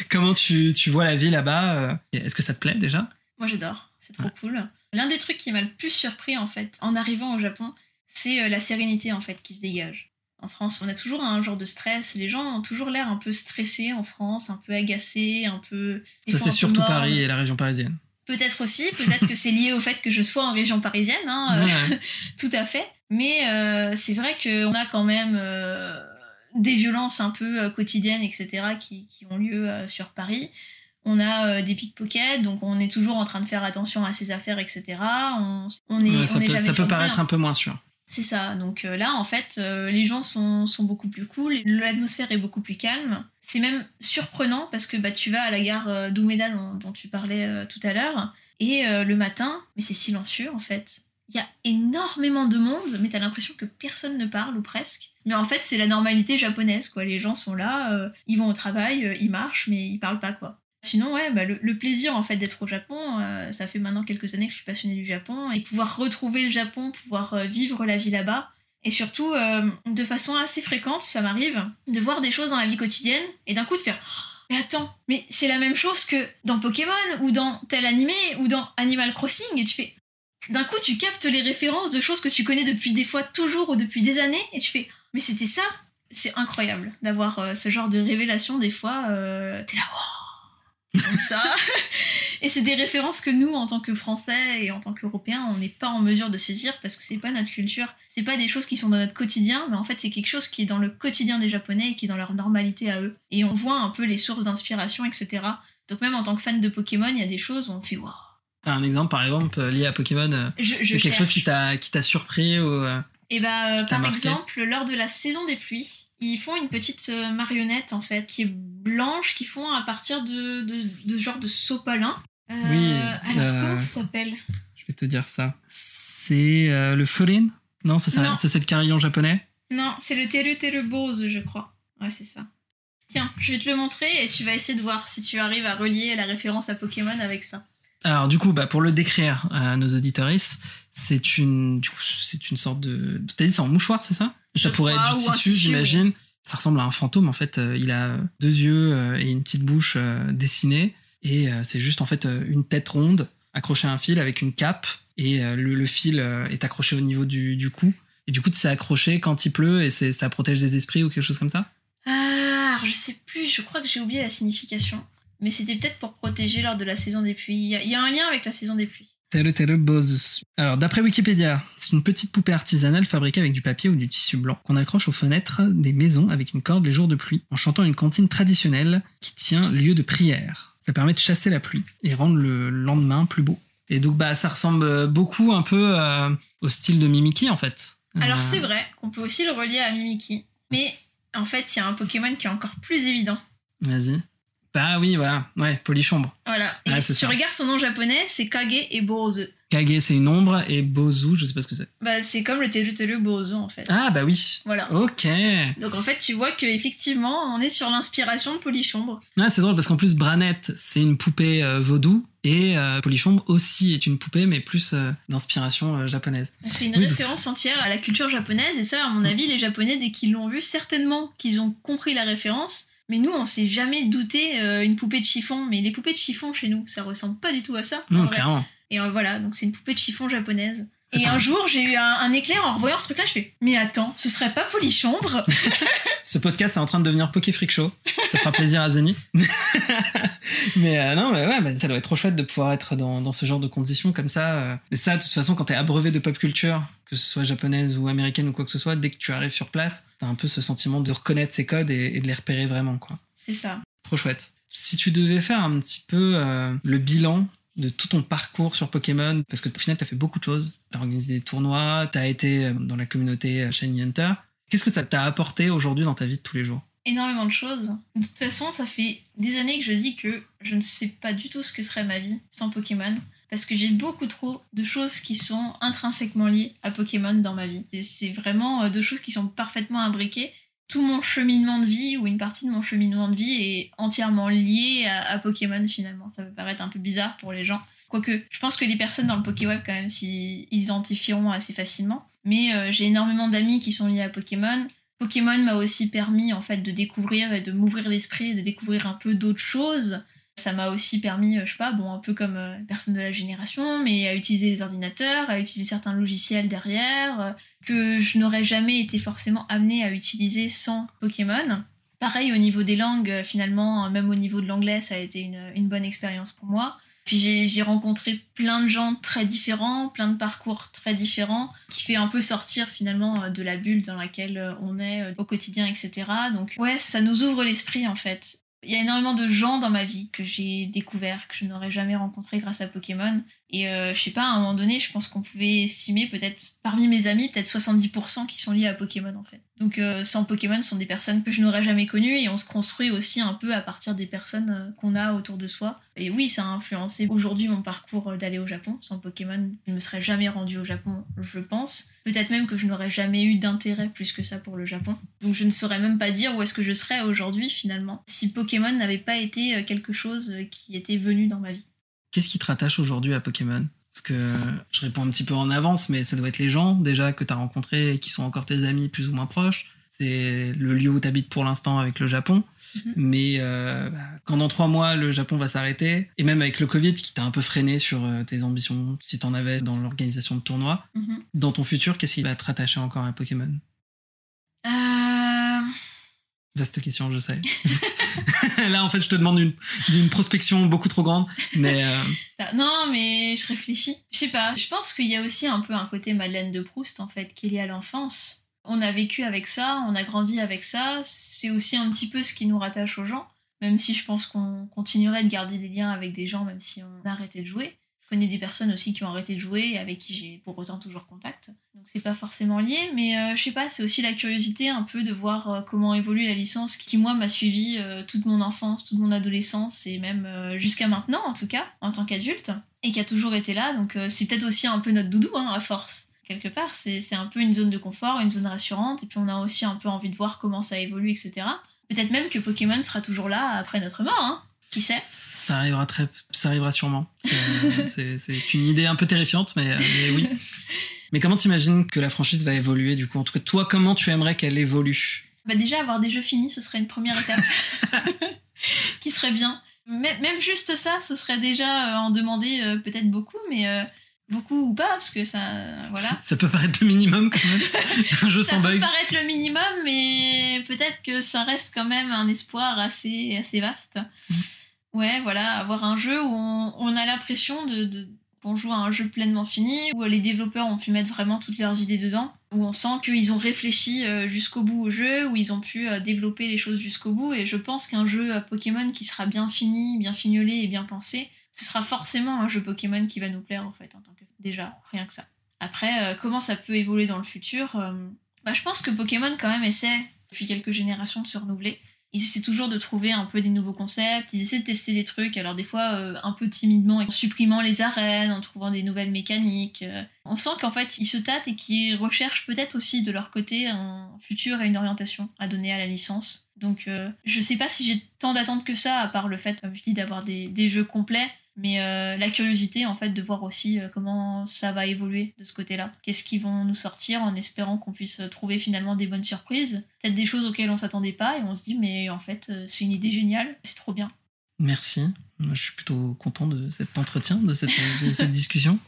comment tu, tu vois la vie là-bas euh, Est-ce que ça te plaît déjà? Moi j'adore, c'est trop cool. L'un des trucs qui m'a le plus surpris en fait en arrivant au Japon, c'est euh, la sérénité en fait qui se dégage. En France, on a toujours un genre de stress. Les gens ont toujours l'air un peu stressés en France, un peu agacés, un peu. Ça, c'est surtout. Paris et la région parisienne. Peut-être aussi, peut-être que c'est lié au fait que je sois en région parisienne, hein, euh, Ouais. tout à fait. Mais euh, c'est vrai qu'on a quand même euh, des violences un peu euh, quotidiennes, etc., qui, qui ont lieu sur Paris. On a des pickpockets, donc on est toujours en train de faire attention à ses affaires, etc. On, on est, Ouais, ça on est peut, jamais ça sûr peut de paraître rien. un peu moins sûr. C'est ça. Donc là, en fait, les gens sont, sont beaucoup plus cool. L'atmosphère est beaucoup plus calme. C'est même surprenant parce que bah, tu vas à la gare euh, d'Umeda dont, tu parlais euh, tout à l'heure. Et euh, le matin, mais c'est silencieux en fait. Il y a énormément de monde, mais t'as l'impression que personne ne parle ou presque. Mais en fait, c'est la normalité japonaise, quoi. Les gens sont là, ils vont au travail, ils marchent, mais ils parlent pas, quoi. Sinon, ouais, bah, le, plaisir en fait d'être au Japon, ça fait maintenant quelques années que je suis passionnée du Japon et pouvoir retrouver le Japon, pouvoir vivre la vie là-bas. Et surtout, euh, de façon assez fréquente, ça m'arrive de voir des choses dans la vie quotidienne et d'un coup de faire Mais attends, mais c'est la même chose que dans Pokémon ou dans tel animé ou dans Animal Crossing et tu fais. D'un coup, tu captes les références de choses que tu connais depuis des fois toujours ou depuis des années et tu fais Mais c'était ça C'est incroyable d'avoir euh, ce genre de révélation des fois. euh, T'es là, Ça. Et c'est des références que nous, en tant que Français et en tant qu'Européens, on n'est pas en mesure de saisir parce que c'est pas notre culture. C'est pas des choses qui sont dans notre quotidien, mais en fait, c'est quelque chose qui est dans le quotidien des Japonais et qui est dans leur normalité à eux. Et on voit un peu les sources d'inspiration, etc. Donc, même en tant que fan de Pokémon, il y a des choses où on fait waouh. T'as un exemple, par exemple, lié à Pokémon euh, Je, quelque chose cherche. qui t'a qui t'a surpris ou euh, Et bah, euh, par marqué? exemple, lors de la saison des pluies, ils font une petite euh, marionnette en fait qui est blanche, qu'ils font à partir de, de, de genre de sopalin. Euh, Oui, Alors, euh, comment ça s'appelle? Je vais te dire ça. C'est euh, le Furin Non, c'est ça. C'est le carillon japonais? Non, c'est le Teru Teru Bose, je crois. Ouais, c'est ça. Tiens, je vais te le montrer et tu vas essayer de voir si tu arrives à relier la référence à Pokémon avec ça. Alors du coup, bah, pour le décrire à nos auditoristes, c'est une, c'est une sorte de. T'as dit c'est en mouchoir, c'est ça? Ça pourrait crois, être du tissu, tissu, j'imagine. Ça ressemble à un fantôme en fait. Euh, Il a deux yeux euh, et une petite bouche euh, dessinée, et c'est juste en fait une tête ronde accrochée à un fil avec une cape, et le, le fil est accroché au niveau du, du cou. Et du coup, c'est accroché quand il pleut et ça protège des esprits ou quelque chose comme ça? Ah, alors je sais plus, je crois que j'ai oublié la signification. Mais c'était peut-être pour protéger lors de la saison des pluies. Il y, a- il y a un lien avec la saison des pluies. Teru Bose. Alors, d'après Wikipédia, c'est une petite poupée artisanale fabriquée avec du papier ou du tissu blanc qu'on accroche aux fenêtres des maisons avec une corde les jours de pluie en chantant une comptine traditionnelle qui tient lieu de prière. Ça permet de chasser la pluie et rendre le lendemain plus beau. Et donc, bah, ça ressemble beaucoup un peu euh, au style de Mimiki en fait. Alors Euh, c'est vrai qu'on peut aussi le relier à Mimiki. Mais En fait, il y a un Pokémon qui est encore plus évident. Vas-y. Bah oui, voilà. Ouais, Polychambre. Voilà. Et Ouais, si tu ça. regardes son nom japonais, c'est Kage et Borozu. Kage, c'est une ombre, et Bozu, je sais pas ce que c'est. Bah, c'est comme le Teru Teru Borozu en fait. Ah, bah oui. Voilà. Ok. Donc en fait, tu vois que effectivement, on est sur l'inspiration de Polychambre. Ouais, c'est drôle parce qu'en plus, Branette, c'est une poupée euh, vaudou, et euh, Polychambre aussi est une poupée, mais plus euh, d'inspiration euh, japonaise. Donc c'est une Oui, donc- référence entière à la culture japonaise et ça, à mon avis, les Japonais dès qu'ils l'ont vu, certainement qu'ils ont compris la référence. Mais nous, on s'est jamais douté euh, une poupée de chiffon. Mais les poupées de chiffon chez nous, ça ressemble pas du tout à ça. Non, clairement. Et euh, voilà, donc c'est une poupée de chiffon japonaise. Et un jour, j'ai eu un, un éclair en revoyant ce truc-là. Je fais, mais attends, ce serait pas Polychambre Ce podcast est en train de devenir Poké Freak Show. Ça fera plaisir à Zeni. mais euh, non, mais ouais, bah, ça doit être trop chouette de pouvoir être dans, dans ce genre de conditions comme ça. euh. Mais ça, de toute façon, quand t'es abreuvé de pop culture, que ce soit japonaise ou américaine ou quoi que ce soit, dès que tu arrives sur place, t'as un peu ce sentiment de reconnaître ces codes et, et de les repérer vraiment, quoi. C'est ça. Trop chouette. Si tu devais faire un petit peu euh, le bilan de tout ton parcours sur Pokémon, parce que au final, t'as fait beaucoup de choses. T'as organisé des tournois, t'as été euh, dans la communauté euh, Shiny Hunter. Qu'est-ce que ça t'a apporté aujourd'hui dans ta vie de tous les jours? Énormément de choses. De toute façon, ça fait des années que je dis que je ne sais pas du tout ce que serait ma vie sans Pokémon. Parce que j'ai beaucoup trop de choses qui sont intrinsèquement liées à Pokémon dans ma vie. C'est vraiment euh, deux choses qui sont parfaitement imbriquées. Tout mon cheminement de vie, ou une partie de mon cheminement de vie, est entièrement lié à, Pokémon finalement. Ça peut paraître un peu bizarre pour les gens. Quoique, je pense que les personnes dans le Pokéweb, quand même, s'y identifieront assez facilement. Mais euh, j'ai énormément d'amis qui sont liés à Pokémon. Pokémon m'a aussi permis en fait de découvrir et de m'ouvrir l'esprit, de découvrir un peu d'autres choses. Ça m'a aussi permis, euh, je sais pas, bon, un peu comme euh, personne de la génération, mais à utiliser les ordinateurs, à utiliser certains logiciels derrière, que je n'aurais jamais été forcément amenée à utiliser sans Pokémon. Pareil au niveau des langues, euh, finalement, euh, même au niveau de l'anglais, ça a été une, une bonne expérience pour moi. Puis j'ai- rencontré plein de gens très différents, plein de parcours très différents, qui fait un peu sortir finalement euh, de la bulle dans laquelle euh, on est euh, au quotidien, etc. Donc ouais, ça nous ouvre l'esprit en fait. Il y a énormément de gens dans ma vie que j'ai découvert, que je n'aurais jamais rencontré grâce à Pokémon. Et euh, je sais pas, à un moment donné, je pense qu'on pouvait estimer peut-être parmi mes amis, peut-être 70% qui sont liés à Pokémon en fait. Donc euh, sans Pokémon, ce sont des personnes que je n'aurais jamais connues et on se construit aussi un peu à partir des personnes euh, qu'on a autour de soi. Et oui, ça a influencé aujourd'hui mon parcours d'aller au Japon. Sans Pokémon, je ne me serais jamais rendue au Japon, je pense. Peut-être même que je n'aurais jamais eu d'intérêt plus que ça pour le Japon. Donc je ne saurais même pas dire où est-ce que je serais aujourd'hui finalement si Pokémon n'avait pas été quelque chose qui était venu dans ma vie. Qu'est-ce qui te rattache aujourd'hui à Pokémon? Parce que je réponds un petit peu en avance, mais ça doit être les gens déjà que tu as rencontrés et qui sont encore tes amis plus ou moins proches. C'est le lieu où tu habites pour l'instant avec le Japon. Mhm. Mais euh, bah, quand dans trois mois le Japon va s'arrêter, et même avec le Covid qui t'a un peu freiné sur euh, tes ambitions, si t'en avais dans l'organisation de tournois, Mhm. dans ton futur, qu'est-ce qui va te rattacher encore à Pokémon? Vaste question, je sais. Là, en fait, je te demande une, d'une prospection beaucoup trop grande, mais euh, Non, mais je réfléchis. Je sais pas. Je pense qu'il y a aussi un peu un côté Madeleine de Proust, en fait, qui est lié à l'enfance. On a vécu avec ça, on a grandi avec ça. C'est aussi un petit peu ce qui nous rattache aux gens. Même si je pense qu'on continuerait de garder des liens avec des gens, même si on a arrêté de jouer. Je connais des personnes aussi qui ont arrêté de jouer et avec qui j'ai pour autant toujours contact. Donc c'est pas forcément lié, mais euh, je sais pas, c'est aussi la curiosité un peu de voir euh, comment évolue la licence qui, moi, m'a suivi euh, toute mon enfance, toute mon adolescence et même jusqu'à maintenant, en tout cas, en tant qu'adulte, et qui a toujours été là. Donc c'est peut-être aussi un peu notre doudou, hein, à force. Quelque part, c'est c'est un peu une zone de confort, une zone rassurante, et puis on a aussi un peu envie de voir comment ça évolue, etc. Peut-être même que Pokémon sera toujours là après notre mort, hein Qui sait ça arrivera très, ça arrivera sûrement. C'est- une idée un peu terrifiante, mais, euh, mais oui. Mais comment t'imagines que la franchise va évoluer du coup? En tout cas, toi, comment tu aimerais qu'elle évolue? Bah déjà, avoir des jeux finis, ce serait une première étape. qui serait bien. Même juste ça, ce serait déjà euh, en demander euh, peut-être beaucoup, mais beaucoup ou pas, parce que ça... Voilà. Ça peut paraître le minimum quand même. un jeu Ça sans peut bug. paraître le minimum, mais peut-être que ça reste quand même un espoir assez, assez vaste. Mm. Ouais, voilà, avoir un jeu où on, on a l'impression de, qu'on joue à un jeu pleinement fini, où les développeurs ont pu mettre vraiment toutes leurs idées dedans, où on sent qu'ils ont réfléchi euh, jusqu'au bout au jeu, où ils ont pu euh, développer les choses jusqu'au bout. Et je pense qu'un jeu euh, Pokémon qui sera bien fini, bien fignolé et bien pensé, ce sera forcément un jeu Pokémon qui va nous plaire en fait, en tant que déjà, rien que ça. Après, comment ça peut évoluer dans le futur bah, Je pense que Pokémon quand même essaie depuis quelques générations de se renouveler. Ils essaient toujours de trouver un peu des nouveaux concepts, ils essaient de tester des trucs, alors des fois euh, un peu timidement, en supprimant les arènes, en trouvant des nouvelles mécaniques. euh. On sent qu'en fait ils se tâtent et qu'ils recherchent peut-être aussi de leur côté un futur et une orientation à donner à la licence. Donc euh, je sais pas si j'ai tant d'attentes que ça, à part le fait, comme je dis, d'avoir des, des jeux complets. Mais euh, la curiosité, en fait, de voir aussi euh, comment ça va évoluer de ce côté-là. Qu'est-ce qu'ils vont nous sortir en espérant qu'on puisse trouver finalement des bonnes surprises. Peut-être des choses auxquelles on s'attendait pas et on se dit, mais en fait, euh, c'est une idée géniale, c'est trop bien. Merci. Moi, je suis plutôt content de cet entretien, de cette, de cette discussion.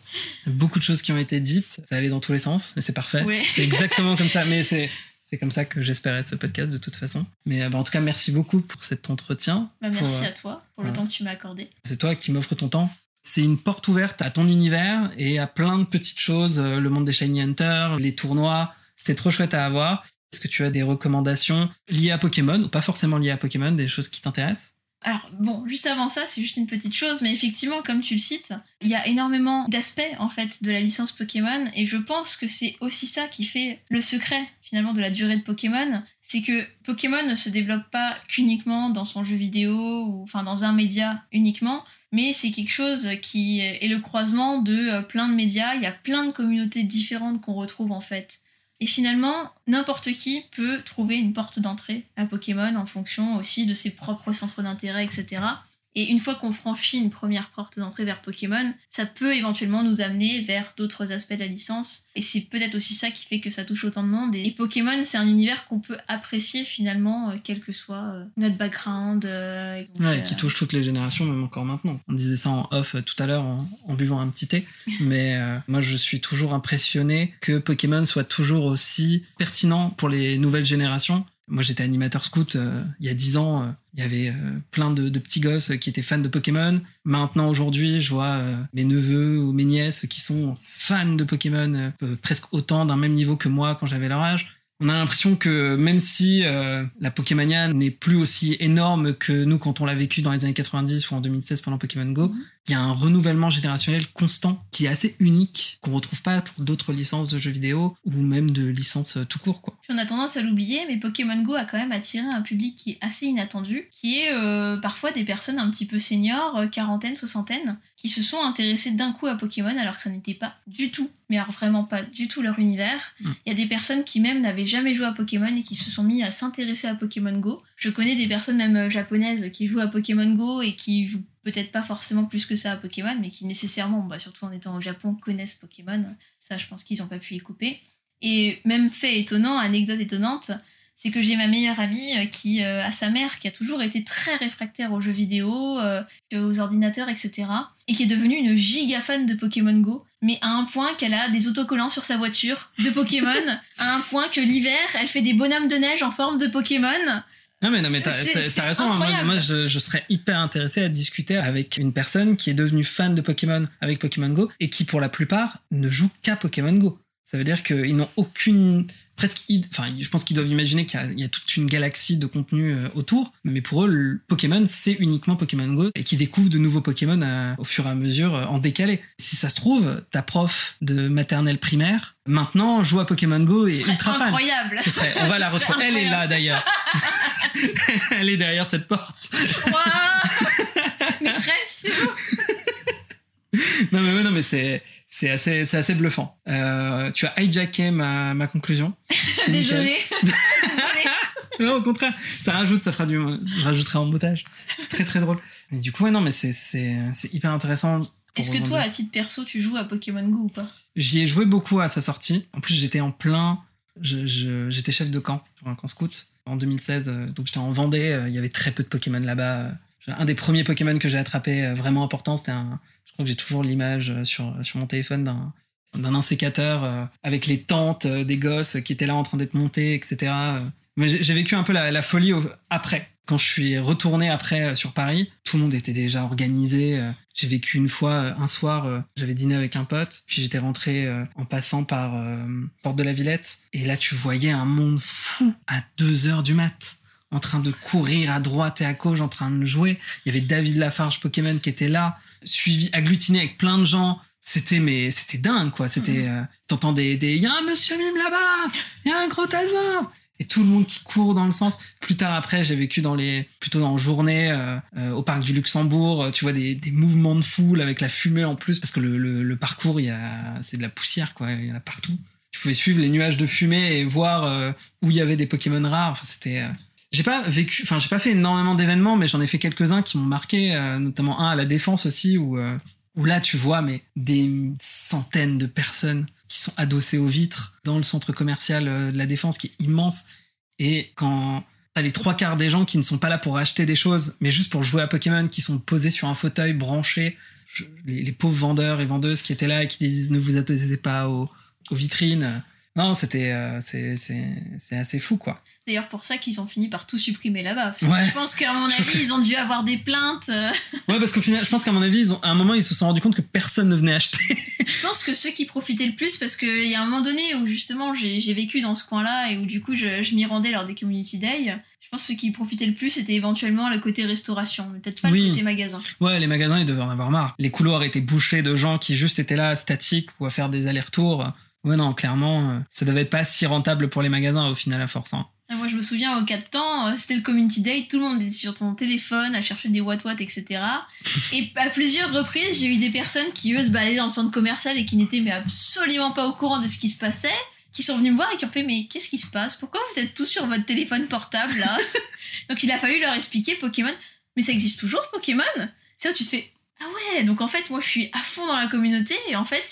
Beaucoup de choses qui ont été dites. Ça allait dans tous les sens et c'est parfait. Ouais. C'est exactement comme ça. Mais c'est. C'est comme ça que j'espérais ce podcast de toute façon. Mais euh, bah, en tout cas, merci beaucoup pour cet entretien. Bah, merci euh, à toi pour le temps que tu m'as accordé. C'est toi qui m'offres ton temps. C'est une porte ouverte à ton univers et à plein de petites choses, euh, le monde des Shiny Hunters, les tournois. C'était trop chouette à avoir. Est-ce que tu as des recommandations liées à Pokémon ou pas forcément liées à Pokémon, des choses qui t'intéressent? Alors bon, juste avant ça, c'est juste une petite chose, mais effectivement, comme tu le cites, il y a énormément d'aspects en fait de la licence Pokémon, et je pense que c'est aussi ça qui fait le secret finalement de la durée de Pokémon, c'est que Pokémon ne se développe pas qu'uniquement dans son jeu vidéo ou enfin dans un média uniquement, mais c'est quelque chose qui est le croisement de euh, plein de médias. Il y a plein de communautés différentes qu'on retrouve en fait. Et finalement, n'importe qui peut trouver une porte d'entrée à Pokémon en fonction aussi de ses propres centres d'intérêt, etc. Et une fois qu'on franchit une première porte d'entrée vers Pokémon, ça peut éventuellement nous amener vers d'autres aspects de la licence. Et c'est peut-être aussi ça qui fait que ça touche autant de monde. Et Pokémon, c'est un univers qu'on peut apprécier finalement, euh, quel que soit euh, notre background. euh, donc, Ouais, qui touche toutes les générations, même encore maintenant. On disait ça en off tout à l'heure en, en buvant un petit thé, mais moi je suis toujours impressionné que Pokémon soit toujours aussi pertinent pour les nouvelles générations. Moi j'étais animateur scout euh, il y a 10 ans, euh, il y avait euh, plein de, de petits gosses qui étaient fans de Pokémon. Maintenant aujourd'hui je vois euh, mes neveux ou mes nièces qui sont fans de Pokémon euh, presque autant d'un même niveau que moi quand j'avais leur âge on a l'impression que même si euh, la Pokémania n'est plus aussi énorme que nous quand on l'a vécu dans les années 90 ou en 2016 pendant Pokémon Go, Mhm. il y a un renouvellement générationnel constant qui est assez unique, qu'on retrouve pas pour d'autres licences de jeux vidéo ou même de licences euh, tout court. Quoi. Puis on a tendance à l'oublier, mais Pokémon Go a quand même attiré un public qui est assez inattendu, qui est euh, parfois des personnes un petit peu seniors, quarantaine, soixantaine, qui se sont intéressées d'un coup à Pokémon alors que ça n'était pas du tout, mais alors vraiment pas du tout leur univers. Il Mm. y a des personnes qui même n'avaient jamais joué à Pokémon et qui se sont mis à s'intéresser à Pokémon Go. Je connais des personnes même euh, japonaises qui jouent à Pokémon Go et qui jouent peut-être pas forcément plus que ça à Pokémon, mais qui nécessairement, bah, surtout en étant au Japon, connaissent Pokémon. Ça, je pense qu'ils n'ont pas pu y couper. Et même fait étonnant, anecdote étonnante, c'est que j'ai ma meilleure amie euh, qui euh, a sa mère qui a toujours été très réfractaire aux jeux vidéo, euh, aux ordinateurs, etc. Et qui est devenue une giga fan de Pokémon Go, mais à un point qu'elle a des autocollants sur sa voiture de Pokémon, à un point que l'hiver, elle fait des bonhommes de neige en forme de Pokémon. Non mais non mais t'as, raison. hein. Moi, moi, je, je serais hyper intéressé à discuter avec une personne qui est devenue fan de Pokémon avec Pokémon Go et qui pour la plupart ne joue qu'à Pokémon Go. Ça veut dire qu'ils n'ont aucune presque enfin je pense qu'ils doivent imaginer qu'il y a, il y a toute une galaxie de contenu euh, autour mais pour eux le Pokémon c'est uniquement Pokémon Go et qui découvrent de nouveaux Pokémon euh, au fur et à mesure euh, en décalé si ça se trouve ta prof de maternelle primaire maintenant joue à Pokémon Go et Ce ultra fan incroyable. ce serait, on va la retrouver. Elle est là d'ailleurs. Elle est derrière cette porte. Waouh Maîtresse, c'est. Non mais non mais c'est c'est assez c'est assez bluffant. Euh, tu as hijacké ma ma conclusion. Désolée. Non au contraire, ça rajoute, ça fera du, je rajouterai en montage. C'est très très drôle. Mais du coup ouais non mais c'est c'est c'est hyper intéressant. Est-ce que toi, à titre perso, tu joues à Pokémon Go ou pas? J'y ai joué beaucoup à sa sortie. En plus j'étais en plein, je- je- j'étais chef de camp sur un camp scout en 2016. euh, Donc j'étais en Vendée. euh, Il y avait très peu de Pokémon là-bas. Un des premiers Pokémon que j'ai attrapé vraiment important, c'était un. Que j'ai toujours l'image euh, sur, mon téléphone d'un d'un insécateur euh, avec les tentes euh, des gosses qui étaient là en train d'être montés, etc. Mais j'ai vécu un peu la, folie après. Quand je suis retourné après sur Paris, tout le monde était déjà organisé. J'ai vécu une fois, un soir, j'avais dîné avec un pote, puis j'étais rentré en passant par Porte de la Villette. Et là, tu voyais un monde fou à 2 heures du mat en train de courir à droite et à gauche, en train de jouer. Il y avait David Lafarge Pokémon qui était là, suivi, agglutiné avec plein de gens. C'était mais c'était dingue quoi. C'était Mhm. euh, t'entends des des il y a un monsieur mime là-bas, il y a un gros tas de morts. et tout le monde qui court dans le sens. Plus tard après, j'ai vécu dans les plutôt en journée euh, euh, au parc du Luxembourg. euh, Tu vois des, des mouvements de foule avec la fumée en plus parce que le, le, le parcours, il y a c'est de la poussière quoi, il y en a partout. Tu pouvais suivre les nuages de fumée et voir euh, où il y avait des Pokémon rares. Enfin, c'était euh, j'ai pas vécu, enfin j'ai pas fait énormément d'événements, mais j'en ai fait quelques-uns qui m'ont marqué, euh, notamment un à la Défense aussi où euh, où là tu vois mais des centaines de personnes qui sont adossées aux vitres dans le centre commercial euh, de la Défense qui est immense. Et quand t'as les trois quarts des gens qui ne sont pas là pour acheter des choses mais juste pour jouer à Pokémon qui sont posés sur un fauteuil branché les, pauvres vendeurs et vendeuses qui étaient là et qui disent ne vous adossez pas aux vitrines non c'était euh, c'est c'est c'est assez fou quoi C'est d'ailleurs pour ça qu'ils ont fini par tout supprimer là-bas. Ouais. Je pense qu'à mon avis, que- ils ont dû avoir des plaintes. euh. ouais parce qu'au final je pense qu'à mon avis ils ont à un moment ils se sont rendu compte que personne ne venait acheter Je pense que ceux qui profitaient le plus, parce qu'il y a un moment donné où justement j'ai j'ai vécu dans ce coin-là et où du coup je, je m'y rendais lors des Community Day, je pense que ceux qui profitaient le plus c'était éventuellement le côté restauration, peut-être pas Oui. le côté magasin. Ouais, les magasins, ils devaient en avoir marre. Les couloirs étaient bouchés de gens qui juste étaient là, statiques, ou à faire des allers-retours. Ouais, non, clairement, euh, ça devait être pas si rentable pour les magasins au final, à force. hein. Et Moi je me souviens au cas de temps, euh, c'était le Community Day, tout le monde était sur son téléphone à chercher des what-what, etc. et à plusieurs reprises, j'ai eu des personnes qui eux se baladaient dans le centre commercial et qui n'étaient mais absolument pas au courant de ce qui se passait, qui sont venus me voir et qui ont fait mais qu'est-ce qui se passe? Pourquoi vous êtes tous sur votre téléphone portable là? Donc il a fallu leur expliquer Pokémon, mais ça existe toujours Pokémon? C'est là où tu te fais ah ouais, donc en fait moi je suis à fond dans la communauté et en fait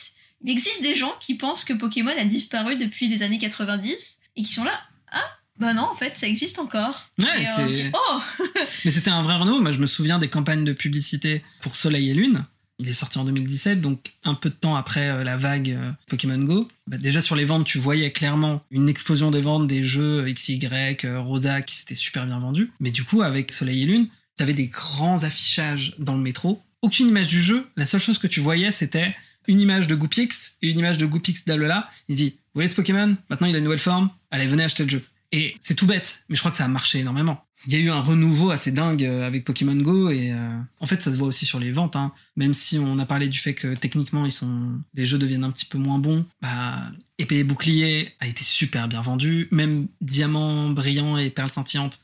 il existe des gens qui pensent que Pokémon a disparu depuis les années 90 et qui sont là ah bah non en fait ça existe encore. Ouais, Et, euh, on dit, oh Mais c'était un vrai renouveau. Moi, je me souviens des campagnes de publicité pour Soleil et Lune. Il est sorti en 2017, donc un peu de temps après euh, la vague euh, Pokémon Go. Bah, déjà sur les ventes, tu voyais clairement une explosion des ventes des jeux XY, euh, Rosa, qui s'étaient super bien vendus. Mais du coup, avec Soleil et Lune, t'avais des grands affichages dans le métro. Aucune image du jeu. La seule chose que tu voyais, c'était une image de Goopix une image de Goopix d'Alola. Il dit, vous voyez ce Pokémon? Maintenant, il a une nouvelle forme. Allez, venez acheter le jeu. Et c'est tout bête, mais je crois que ça a marché énormément. Il y a eu un renouveau assez dingue euh, avec Pokémon Go et euh, en fait ça se voit aussi sur les ventes. Hein. Même si on a parlé du fait que techniquement ils sont, les jeux deviennent un petit peu moins bons. Bah, épée et bouclier a été super bien vendu. Même diamant brillant et perle scintillante,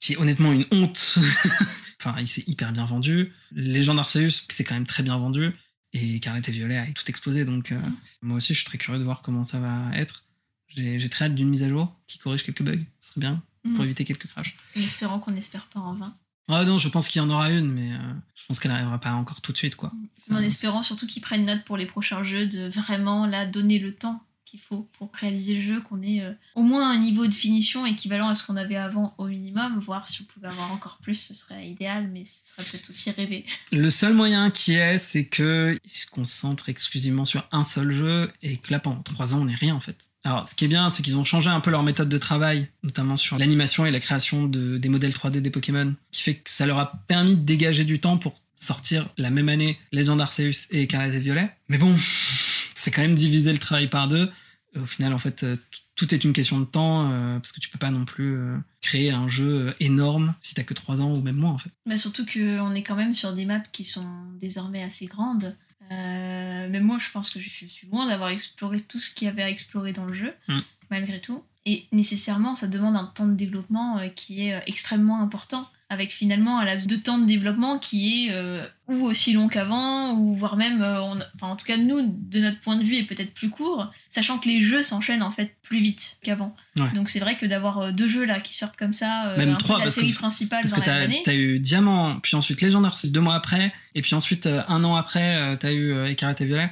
qui est honnêtement une honte. enfin, il s'est hyper bien vendu. Légende Arceus, c'est quand même très bien vendu. Et Carlet et Violet a tout explosé. Donc euh, moi aussi je suis très curieux de voir comment ça va être. J'ai très hâte d'une mise à jour qui corrige quelques bugs. Ce serait bien pour Mhm. éviter quelques crashs. En espérant qu'on n'espère pas en vain. Ah non, je pense qu'il y en aura une, mais euh, je pense qu'elle arrivera pas encore tout de suite, quoi. En espérant surtout qu'ils prennent note pour les prochains jeux de vraiment là donner le temps qu'il faut pour réaliser le jeu, qu'on ait euh, au moins un niveau de finition équivalent à ce qu'on avait avant au minimum, voire si on pouvait avoir encore plus, ce serait idéal, mais ce serait peut-être aussi rêvé. Le seul moyen qui est, c'est que ils se concentrent exclusivement sur un seul jeu et que là, pendant trois ans, on n'est rien en fait. Alors, ce qui est bien, c'est qu'ils ont changé un peu leur méthode de travail, notamment sur l'animation et la création de, des modèles 3D des Pokémon, qui fait que ça leur a permis de dégager du temps pour sortir la même année Legend Arceus et Scarlet et Violet. Mais bon, c'est quand même diviser le travail par deux. Au final, en fait, euh, tout est une question de temps, euh, parce que tu peux pas non plus euh, créer un jeu énorme si t'as que trois ans ou même moins, en fait. Mais surtout qu'on est quand même sur des maps qui sont désormais assez grandes. Euh, mais moi, je pense que je suis loin d'avoir exploré tout ce qu'il y avait à explorer dans le jeu, Mm. malgré tout. Et nécessairement, ça demande un temps de développement qui est extrêmement important, avec finalement un laps de temps de développement qui est euh, ou aussi long qu'avant, ou voire même, euh, on- enfin en tout cas nous, de notre point de vue, est peut-être plus court, sachant que les jeux s'enchaînent en fait plus vite qu'avant. Ouais. Donc c'est vrai que d'avoir euh, deux jeux là qui sortent comme ça, Même trois, la parce que- série principale Parce dans que la t'as eu Diamant, puis ensuite Légendaire, c'est deux mois après, et puis ensuite un an après, t'as eu Écarlate et Violet.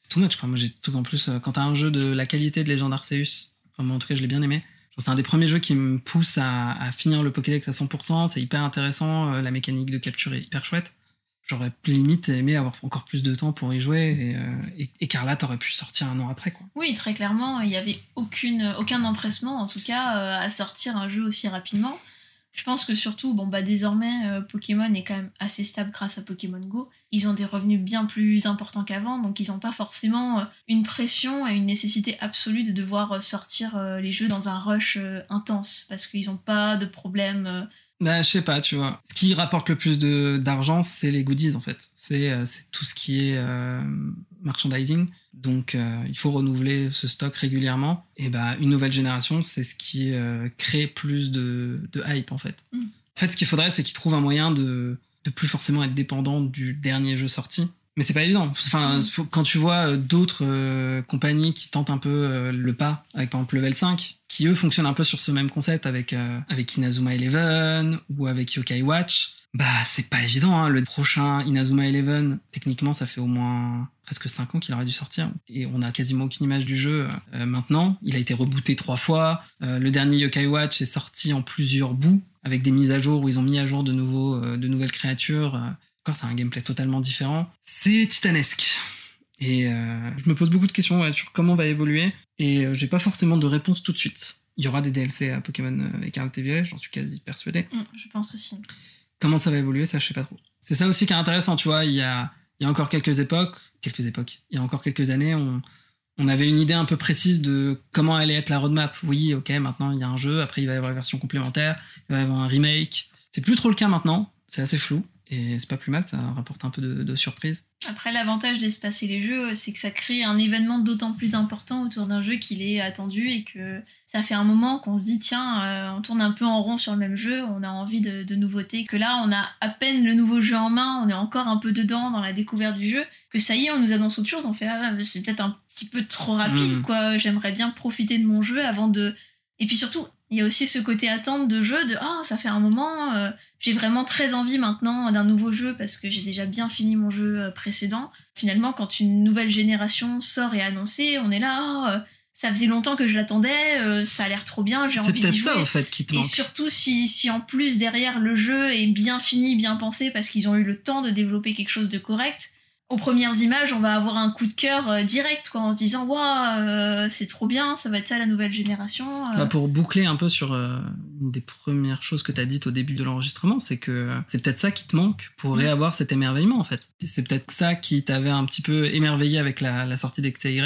C'est too much, quoi. Moi, j'ai tout en plus, quand t'as un jeu de la qualité de Légendaire Arceus, enfin, moi, en tout cas, je l'ai bien aimé. C'est un des premiers jeux qui me pousse à, finir le Pokédex à 100%. C'est hyper intéressant. euh, la mécanique de capture est hyper chouette. J'aurais limite aimé avoir encore plus de temps pour y jouer. Et, euh, et Écarlate aurait pu sortir un an après, quoi. Oui, très clairement, il n'y avait aucun empressement, en tout cas, euh, à sortir un jeu aussi rapidement. Je pense que surtout, bon, bah, désormais, euh, Pokémon est quand même assez stable grâce à Pokémon Go. Ils ont des revenus bien plus importants qu'avant, donc ils n'ont pas forcément euh, une pression et une nécessité absolue de devoir euh, sortir les jeux dans un rush intense, parce qu'ils n'ont pas de problème. Bah, je sais pas, tu vois. Ce qui rapporte le plus d'argent, c'est les goodies en fait. C'est tout ce qui est merchandising. Donc euh, il faut renouveler ce stock régulièrement. Et bah une nouvelle génération, c'est ce qui euh, crée plus de, de hype en fait. Mm. En fait, ce qu'il faudrait, c'est qu'ils trouvent un moyen de de plus forcément être dépendant du dernier jeu sorti. Mais c'est pas évident. Enfin, Mm. quand tu vois euh, d'autres euh, compagnies qui tentent un peu le pas, avec par exemple Level 5, qui eux fonctionnent un peu sur ce même concept avec, avec Inazuma Eleven ou avec Yokai Watch, bah c'est pas évident. Hein. Le prochain Inazuma Eleven, techniquement, ça fait au moins presque 5 ans qu'il aurait dû sortir. Et on a quasiment aucune image du jeu euh, maintenant. Il a été rebooté trois fois. Euh, le dernier Yokai Watch est sorti en plusieurs bouts, avec des mises à jour où ils ont mis à jour de, euh, de nouvelles créatures. Encore, c'est un gameplay totalement différent. C'est titanesque. Et je me pose beaucoup de questions sur comment va évoluer. Et j'ai pas forcément de réponse tout de suite. Il y aura des DLC à Pokémon Écarlate et Violet, j'en suis quasi persuadé. Mm, je pense aussi. Comment ça va évoluer, ça je sais pas trop. C'est ça aussi qui est intéressant, tu vois. Il y a, il y a encore quelques époques, quelques époques, il y a encore quelques années, on, on avait une idée un peu précise de comment allait être la roadmap. Oui, ok, maintenant il y a un jeu, après il va y avoir une version complémentaire, il va y avoir un remake. C'est plus trop le cas maintenant, c'est assez flou. Et c'est pas plus mal, ça rapporte un peu de, de surprise. Après, l'avantage d'espacer les jeux, c'est que ça crée un événement d'autant plus important autour d'un jeu qu'il est attendu et que ça fait un moment qu'on se dit tiens, euh, on tourne un peu en rond sur le même jeu, on a envie de, de nouveautés. Que là, on a à peine le nouveau jeu en main, on est encore un peu dedans dans la découverte du jeu. Que ça y est, on nous annonce autre chose, on fait ah, c'est peut-être un petit peu trop rapide, Mm. quoi. J'aimerais bien profiter de mon jeu avant de. Et puis surtout, il y a aussi ce côté attente de jeu de oh, ça fait un moment. euh, j'ai vraiment très envie maintenant d'un nouveau jeu parce que j'ai déjà bien fini mon jeu euh, précédent. Finalement, quand une nouvelle génération sort et est annoncée, on est là, oh, euh, ça faisait longtemps que je l'attendais, euh, ça a l'air trop bien, j'ai C'est envie d'y peut-être jouer. ça, en fait, qui te Et surtout si, si en plus derrière le jeu est bien fini, bien pensé, parce qu'ils ont eu le temps de développer quelque chose de correct, aux premières images, on va avoir un coup de cœur euh, direct, quoi, en se disant waouh, euh, c'est trop bien, ça va être ça la nouvelle génération. euh. Bah, pour boucler un peu sur euh, une des premières choses que tu as dites au début de l'enregistrement, c'est que c'est peut-être ça qui te manque pour Mm. réavoir cet émerveillement en fait. C'est peut-être ça qui t'avait un petit peu émerveillé avec la, la sortie d'XY.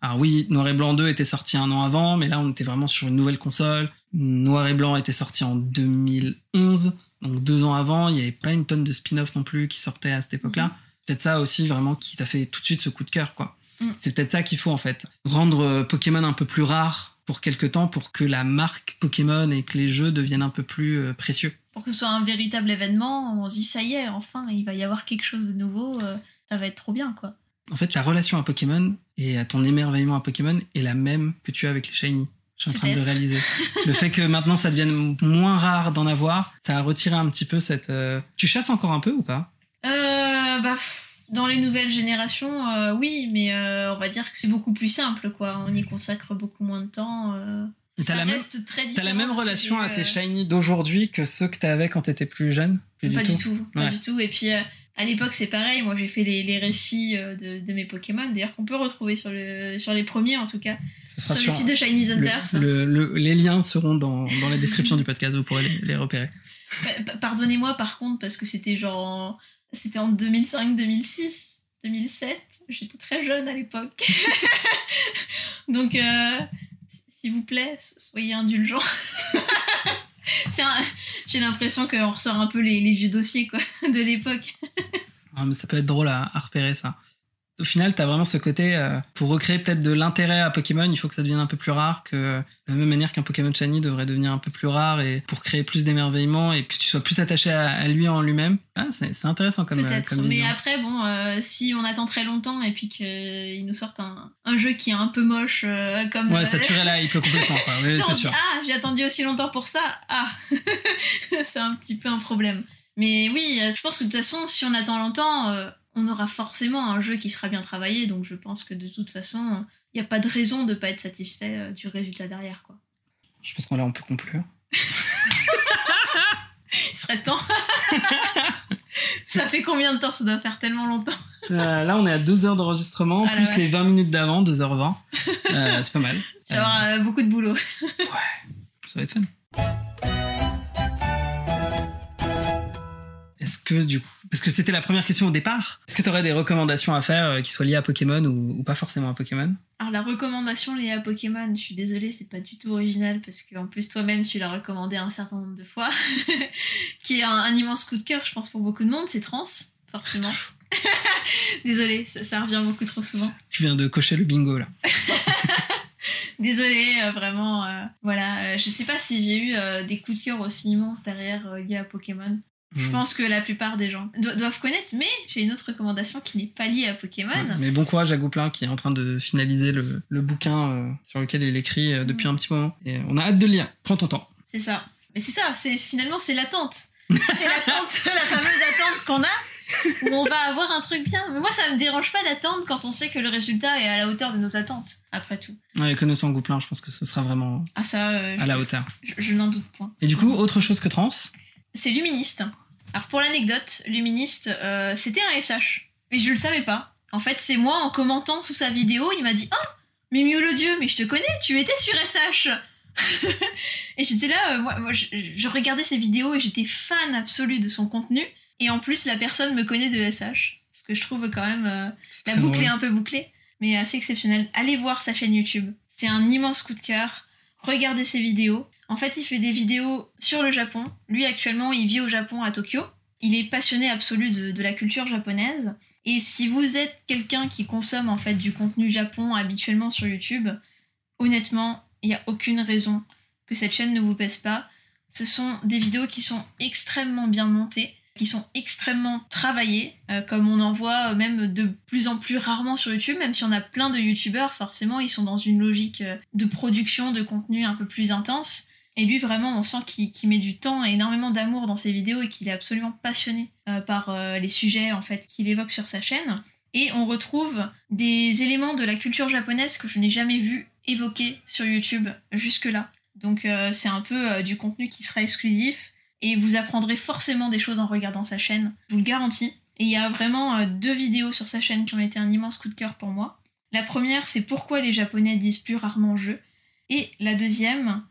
Alors oui, Noir et Blanc 2 était sorti un an avant, mais là on était vraiment sur une nouvelle console. Noir et Blanc était sorti en 2011, donc deux ans avant, il n'y avait pas une tonne de spin-off non plus qui sortait à cette époque-là. Peut-être ça aussi vraiment qui t'a fait tout de suite ce coup de cœur quoi. Mm. C'est peut-être ça qu'il faut en fait. Rendre euh, Pokémon un peu plus rare pour quelque temps pour que la marque Pokémon et que les jeux deviennent un peu plus euh, précieux. Pour que ce soit un véritable événement, on se dit ça y est, enfin, il va y avoir quelque chose de nouveau, euh, ça va être trop bien, quoi. En fait, ta relation à Pokémon et à ton émerveillement à Pokémon est la même que tu as avec les Shiny. Je suis en train de réaliser. Le fait que maintenant ça devienne moins rare d'en avoir, ça a retiré un petit peu cette. Tu chasses encore un peu ou pas? Euh, bah, dans les nouvelles générations, euh, oui, mais euh, on va dire que c'est beaucoup plus simple, quoi. On y consacre beaucoup moins de temps. Ça la même, reste très t'as la même relation à tes Shiny d'aujourd'hui que ceux que t'avais quand t'étais plus jeune Plus Pas du tout, pas Ouais. du tout. Et puis à l'époque, c'est pareil. Moi, j'ai fait les, les récits de, de mes Pokémon, d'ailleurs qu'on peut retrouver sur le sur les premiers en tout cas, Ce sera sur le site de Shiny Hunters. le- le- les liens seront dans, dans la description du podcast, vous pourrez les, les repérer. Pa- Pardonnez-moi par contre parce que c'était genre en- c'était en 2005, 2006, 2007. J'étais très jeune à l'époque. Donc euh, s'il vous plaît, soyez indulgents. J'ai l'impression qu'on ressort un peu les, vieux dossiers quoi, de l'époque. Ah, mais ça peut être drôle à repérer ça. Au final, t'as vraiment ce côté, euh, pour recréer peut-être de l'intérêt à Pokémon, il faut que ça devienne un peu plus rare, que de la même manière qu'un Pokémon Shiny devrait devenir un peu plus rare, et pour créer plus d'émerveillement, et que tu sois plus attaché à, à lui en lui-même. Ah, c'est intéressant comme, euh, Peut-être. Mais vision. après, bon, euh, si on attend très longtemps et puis qu'ils nous sortent un, un jeu qui est un peu moche, euh, comme. Ouais, euh, saturer la hype complètement, quoi. Oui, ça, c'est sûr. ah, j'ai attendu aussi longtemps pour ça. Ah, c'est un petit peu un problème. Mais oui, euh, je pense que de toute façon, si on attend longtemps, euh, on aura forcément un jeu qui sera bien travaillé. Donc je pense que de toute façon, il n'y a pas de raison de pas être satisfait euh, du résultat derrière. Quoi. Je pense qu'on là, on peut conclure. Il serait temps. ça fait combien de temps? Ça doit faire tellement longtemps. Euh, là, on est à 2 heures d'enregistrement, Ah plus ouais. les 20 minutes d'avant, 2h20. Euh, c'est pas mal. Je vais avoir euh, beaucoup de boulot. Ça va être fun. Est-ce que du coup, parce que c'était la première question au départ, est-ce que tu aurais des recommandations à faire euh, qui soient liées à Pokémon ou, ou pas forcément à Pokémon? Alors la recommandation liée à Pokémon, je suis désolée, c'est pas du tout original parce qu'en plus toi-même tu l'as recommandé un certain nombre de fois, qui est un, un immense coup de cœur, je pense pour beaucoup de monde, c'est Trans, forcément. Désolée, ça, ça revient beaucoup trop souvent. Tu viens de cocher le bingo là. Désolée, euh, vraiment. euh, voilà, euh, je sais pas si j'ai eu des coups de cœur aussi immenses derrière liés à Pokémon. Je Mm. pense que la plupart des gens do- doivent connaître, mais j'ai une autre recommandation qui n'est pas liée à Pokémon. Ouais, Mais bon courage à Gouplin qui est en train de finaliser le, le bouquin euh, sur lequel il écrit euh, depuis un petit moment. Et on a hâte de le lire. Prends ton temps. C'est ça. Mais c'est ça, c'est finalement c'est l'attente. C'est l'attente, la fameuse attente qu'on a où on va avoir un truc bien. Mais moi ça me dérange pas d'attendre quand on sait que le résultat est à la hauteur de nos attentes, après tout. Ouais, connaissant Gouplin, je pense que ce sera vraiment Ah ça, euh, à la hauteur. je, je n'en doute point. Et du coup, autre chose que trans C'est Luministe. Alors pour l'anecdote, Luministe, euh, c'était un SH. Mais je le savais pas. En fait, c'est moi en commentant sous sa vidéo, il m'a dit Oh, mais le Dieu, mais je te connais, tu étais sur SH Et j'étais là, euh, moi, moi, je, je regardais ses vidéos et j'étais fan absolu de son contenu. Et en plus, la personne me connaît de SH. Ce que je trouve quand même. euh, la boucle est un peu bouclée, mais assez exceptionnelle. Allez voir sa chaîne YouTube. C'est un immense coup de cœur. Regardez ses vidéos. En fait, il fait des vidéos sur le Japon. Lui, actuellement, il vit au Japon, à Tokyo. Il est passionné absolu de, la culture japonaise. Et si vous êtes quelqu'un qui consomme en fait du contenu Japon habituellement sur YouTube, honnêtement, il n'y a aucune raison que cette chaîne ne vous pèse pas. Ce sont des vidéos qui sont extrêmement bien montées, qui sont extrêmement travaillées, euh, comme on en voit même de plus en plus rarement sur YouTube, même si on a plein de YouTubeurs, forcément, ils sont dans une logique euh, de production de contenu un peu plus intense. Et lui, vraiment, on sent qu'il met du temps et énormément d'amour dans ses vidéos et qu'il est absolument passionné euh, par euh, les sujets en fait qu'il évoque sur sa chaîne. Et on retrouve des éléments de la culture japonaise que je n'ai jamais vu évoqués sur YouTube jusque-là. Donc euh, c'est un peu du contenu qui sera exclusif et vous apprendrez forcément des choses en regardant sa chaîne, je vous le garantis. Et il y a vraiment deux vidéos sur sa chaîne qui ont été un immense coup de cœur pour moi. La première, c'est pourquoi les Japonais disent plus rarement je. Et la deuxième,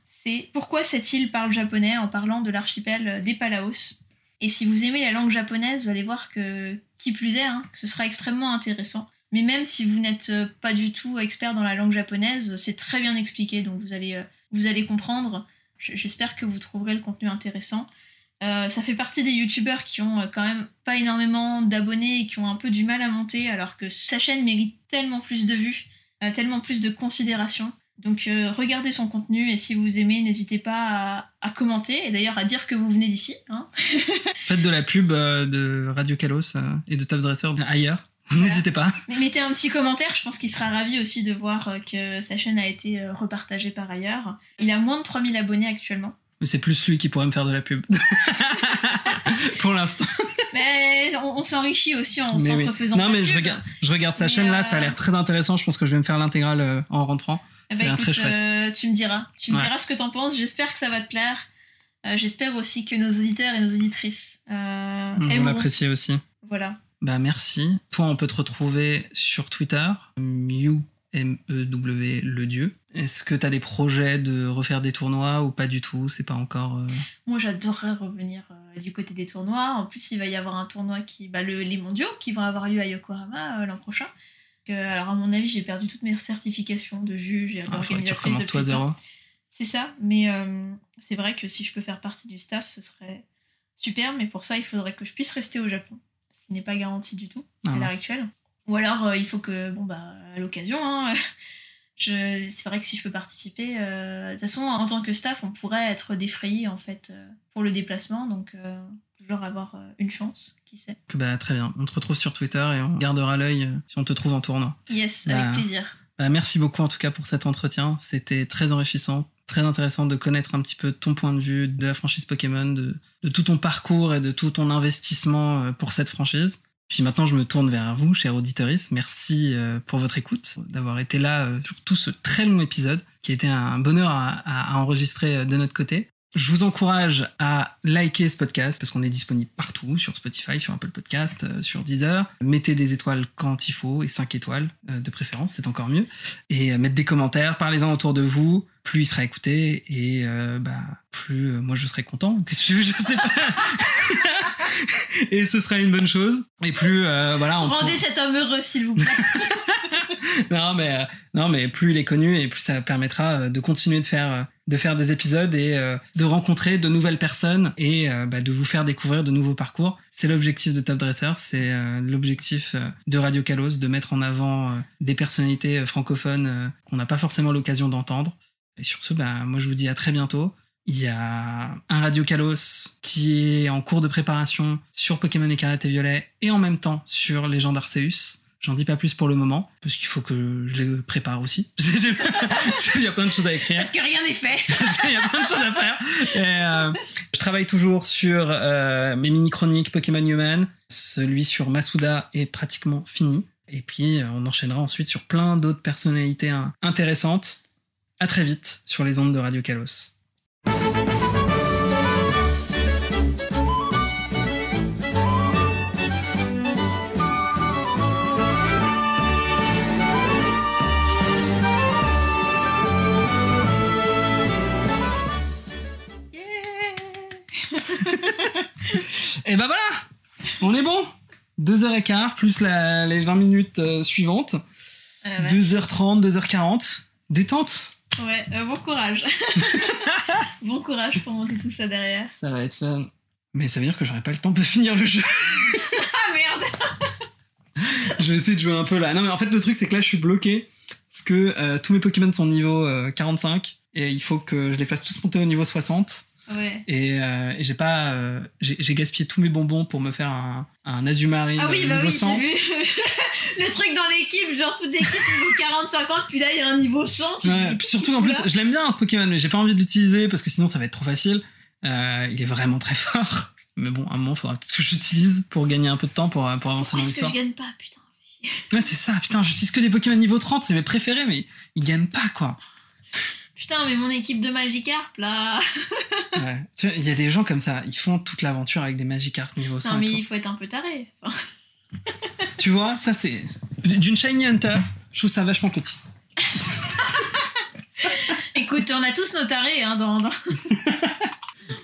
pourquoi cette île parle japonais en parlant de l'archipel des Palaos. Et si vous aimez la langue japonaise, vous allez voir que, qui plus est, hein, ce sera extrêmement intéressant. Mais même si vous n'êtes euh, pas du tout expert dans la langue japonaise, c'est très bien expliqué, donc vous allez, euh, vous allez comprendre. J'espère que vous trouverez le contenu intéressant. Euh, ça fait partie des youtubeurs qui ont quand même pas énormément d'abonnés et qui ont un peu du mal à monter, alors que sa chaîne mérite tellement plus de vues, tellement plus de considération. Donc euh, regardez son contenu et si vous aimez, n'hésitez pas à, à commenter et d'ailleurs à dire que vous venez d'ici. Hein. Faites de la pub euh, de Radio Kalos euh, et de Top Dresser ailleurs. N'hésitez pas. Mais mettez un petit commentaire, je pense qu'il sera ravi aussi de voir que sa chaîne a été repartagée par ailleurs. Il a moins de 3000 abonnés actuellement. Mais c'est plus lui qui pourrait me faire de la pub. Pour l'instant. Mais on, on s'enrichit aussi en Mais oui. s'entrefaisant. Non, mais je regarde, je regarde sa Mais, chaîne là, ça a l'air très intéressant. Je pense que je vais me faire l'intégrale en rentrant. Très écoute, chouette. euh, tu me diras. Tu me Ouais. diras ce que t'en penses. J'espère que ça va te plaire. Euh, J'espère aussi que nos auditeurs et nos auditrices euh, On aimeront. l'apprécie aussi. Voilà. Bah merci. Toi, on peut te retrouver sur Twitter, Mew, M-E-W, le dieu. Est-ce que t'as des projets de refaire des tournois ou pas du tout? C'est pas encore. euh, Moi, j'adorerais revenir euh, du côté des tournois. En plus, il va y avoir un tournoi qui, bah, le- les mondiaux, qui vont avoir lieu à Yokohama euh, l'an prochain. Alors, à mon avis, j'ai perdu toutes mes certifications de juge et ah, tu d'organisatrice recommences depuis toi zéro. C'est ça, mais euh, c'est vrai que si je peux faire partie du staff, ce serait super, mais pour ça, il faudrait que je puisse rester au Japon, ce qui n'est pas garanti du tout Ah, à l'heure actuelle. Ou alors, euh, il faut que, bon, bah, à l'occasion, hein, je, c'est vrai que si je peux participer, euh, de toute façon, en tant que staff, on pourrait être défrayé, en fait, pour le déplacement, donc toujours avoir euh, une chance, qui sait. Bah très bien. On te retrouve sur Twitter et on gardera l'œil euh, si on te trouve en tournoi. Yes, Bah, avec plaisir. Bah, merci beaucoup en tout cas pour cet entretien. C'était très enrichissant, très intéressant de connaître un petit peu ton point de vue de la franchise Pokémon, de, de tout ton parcours et de tout ton investissement euh, pour cette franchise. Puis maintenant, je me tourne vers vous, chers auditeurs. Merci pour votre écoute, d'avoir été là sur tout ce très long épisode, qui a été un bonheur à, enregistrer de notre côté. Je vous encourage à liker ce podcast parce qu'on est disponible partout, sur Spotify, sur Apple Podcast, euh, sur Deezer. Mettez des étoiles quand il faut et 5 étoiles euh, de préférence, c'est encore mieux. Et euh, mettre des commentaires, parlez-en autour de vous. Plus il sera écouté et euh, bah plus moi je serai content. Que je, je sais pas. et ce sera une bonne chose. Et plus voilà, on Rendez cet homme heureux, s'il vous plaît. non, mais, euh, non, mais plus il est connu et plus ça permettra euh, de continuer de faire, euh, de faire des épisodes et de rencontrer de nouvelles personnes et bah, de vous faire découvrir de nouveaux parcours. C'est l'objectif de Top Dresser, c'est l'objectif de Radio Kalos, de mettre en avant des personnalités francophones qu'on n'a pas forcément l'occasion d'entendre. Et sur ce, bah, moi je vous dis à très bientôt. Il y a un Radio Kalos qui est en cours de préparation sur Pokémon et Violet et en même temps sur Légende Arceus. J'en dis pas plus pour le moment, parce qu'il faut que je les prépare aussi. Il y a plein de choses à écrire. Parce que rien n'est fait. Il y a plein de choses à faire. Et, euh, je travaille toujours sur euh, mes mini-chroniques Pokémon Human. Celui sur Masuda est pratiquement fini. Et puis, euh, on enchaînera ensuite sur plein d'autres personnalités intéressantes. À très vite sur les ondes de Radio Kalos. Et ben voilà On est bon 2h15 plus la- les 20 minutes euh, suivantes. Ah la vache. 2h30, 2h40. Détente Ouais, euh, bon courage. bon courage pour monter tout ça derrière. Ça va être fun. Mais ça veut dire que j'aurai pas le temps de finir le jeu. Ah merde je vais essayer de jouer un peu là. Non mais en fait le truc c'est que là je suis bloqué. Parce que euh, tous mes Pokémon sont niveau euh, 45. Et il faut que je les fasse tous monter au niveau 60. Ouais. Et, euh, et j'ai pas... euh, j'ai gaspillé tous mes bonbons pour me faire un, un Ah oui, euh, bah oui, 100. j'ai vu. Le truc dans l'équipe, genre toute l'équipe niveau 40-50, puis là il y a un niveau 100. tu te Ouais, puis surtout qu'en plus, je l'aime bien ce Pokémon, mais j'ai pas envie de l'utiliser parce que sinon ça va être trop facile. Euh, il est vraiment très fort. Mais bon, à un moment, faudra peut-être que je l'utilise pour gagner un peu de temps pour, pour avancer Pourquoi dans est-ce que l'histoire. je gagne pas, putain Ouais, c'est ça, putain, j'utilise que des Pokémon niveau 30, c'est mes préférés, mais ils gagnent pas, quoi. Putain, mais mon équipe de Magikarp là. Ouais. Tu vois, il y a des gens comme ça, ils font toute l'aventure avec des Magikarp niveau 100. Non, mais tout. il faut être un peu taré. Enfin, Tu vois, ça c'est. D'une Shiny Hunter, je trouve ça vachement petit. écoute, on a tous nos tarés. Hein, dans, dans-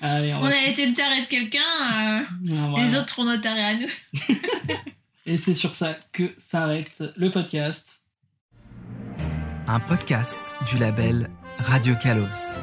Allez, on, On va- a été le taré de quelqu'un, euh, Voilà. les autres seront nos tarés à nous. Et c'est sur ça que s'arrête le podcast. un podcast du label Radio Kalos.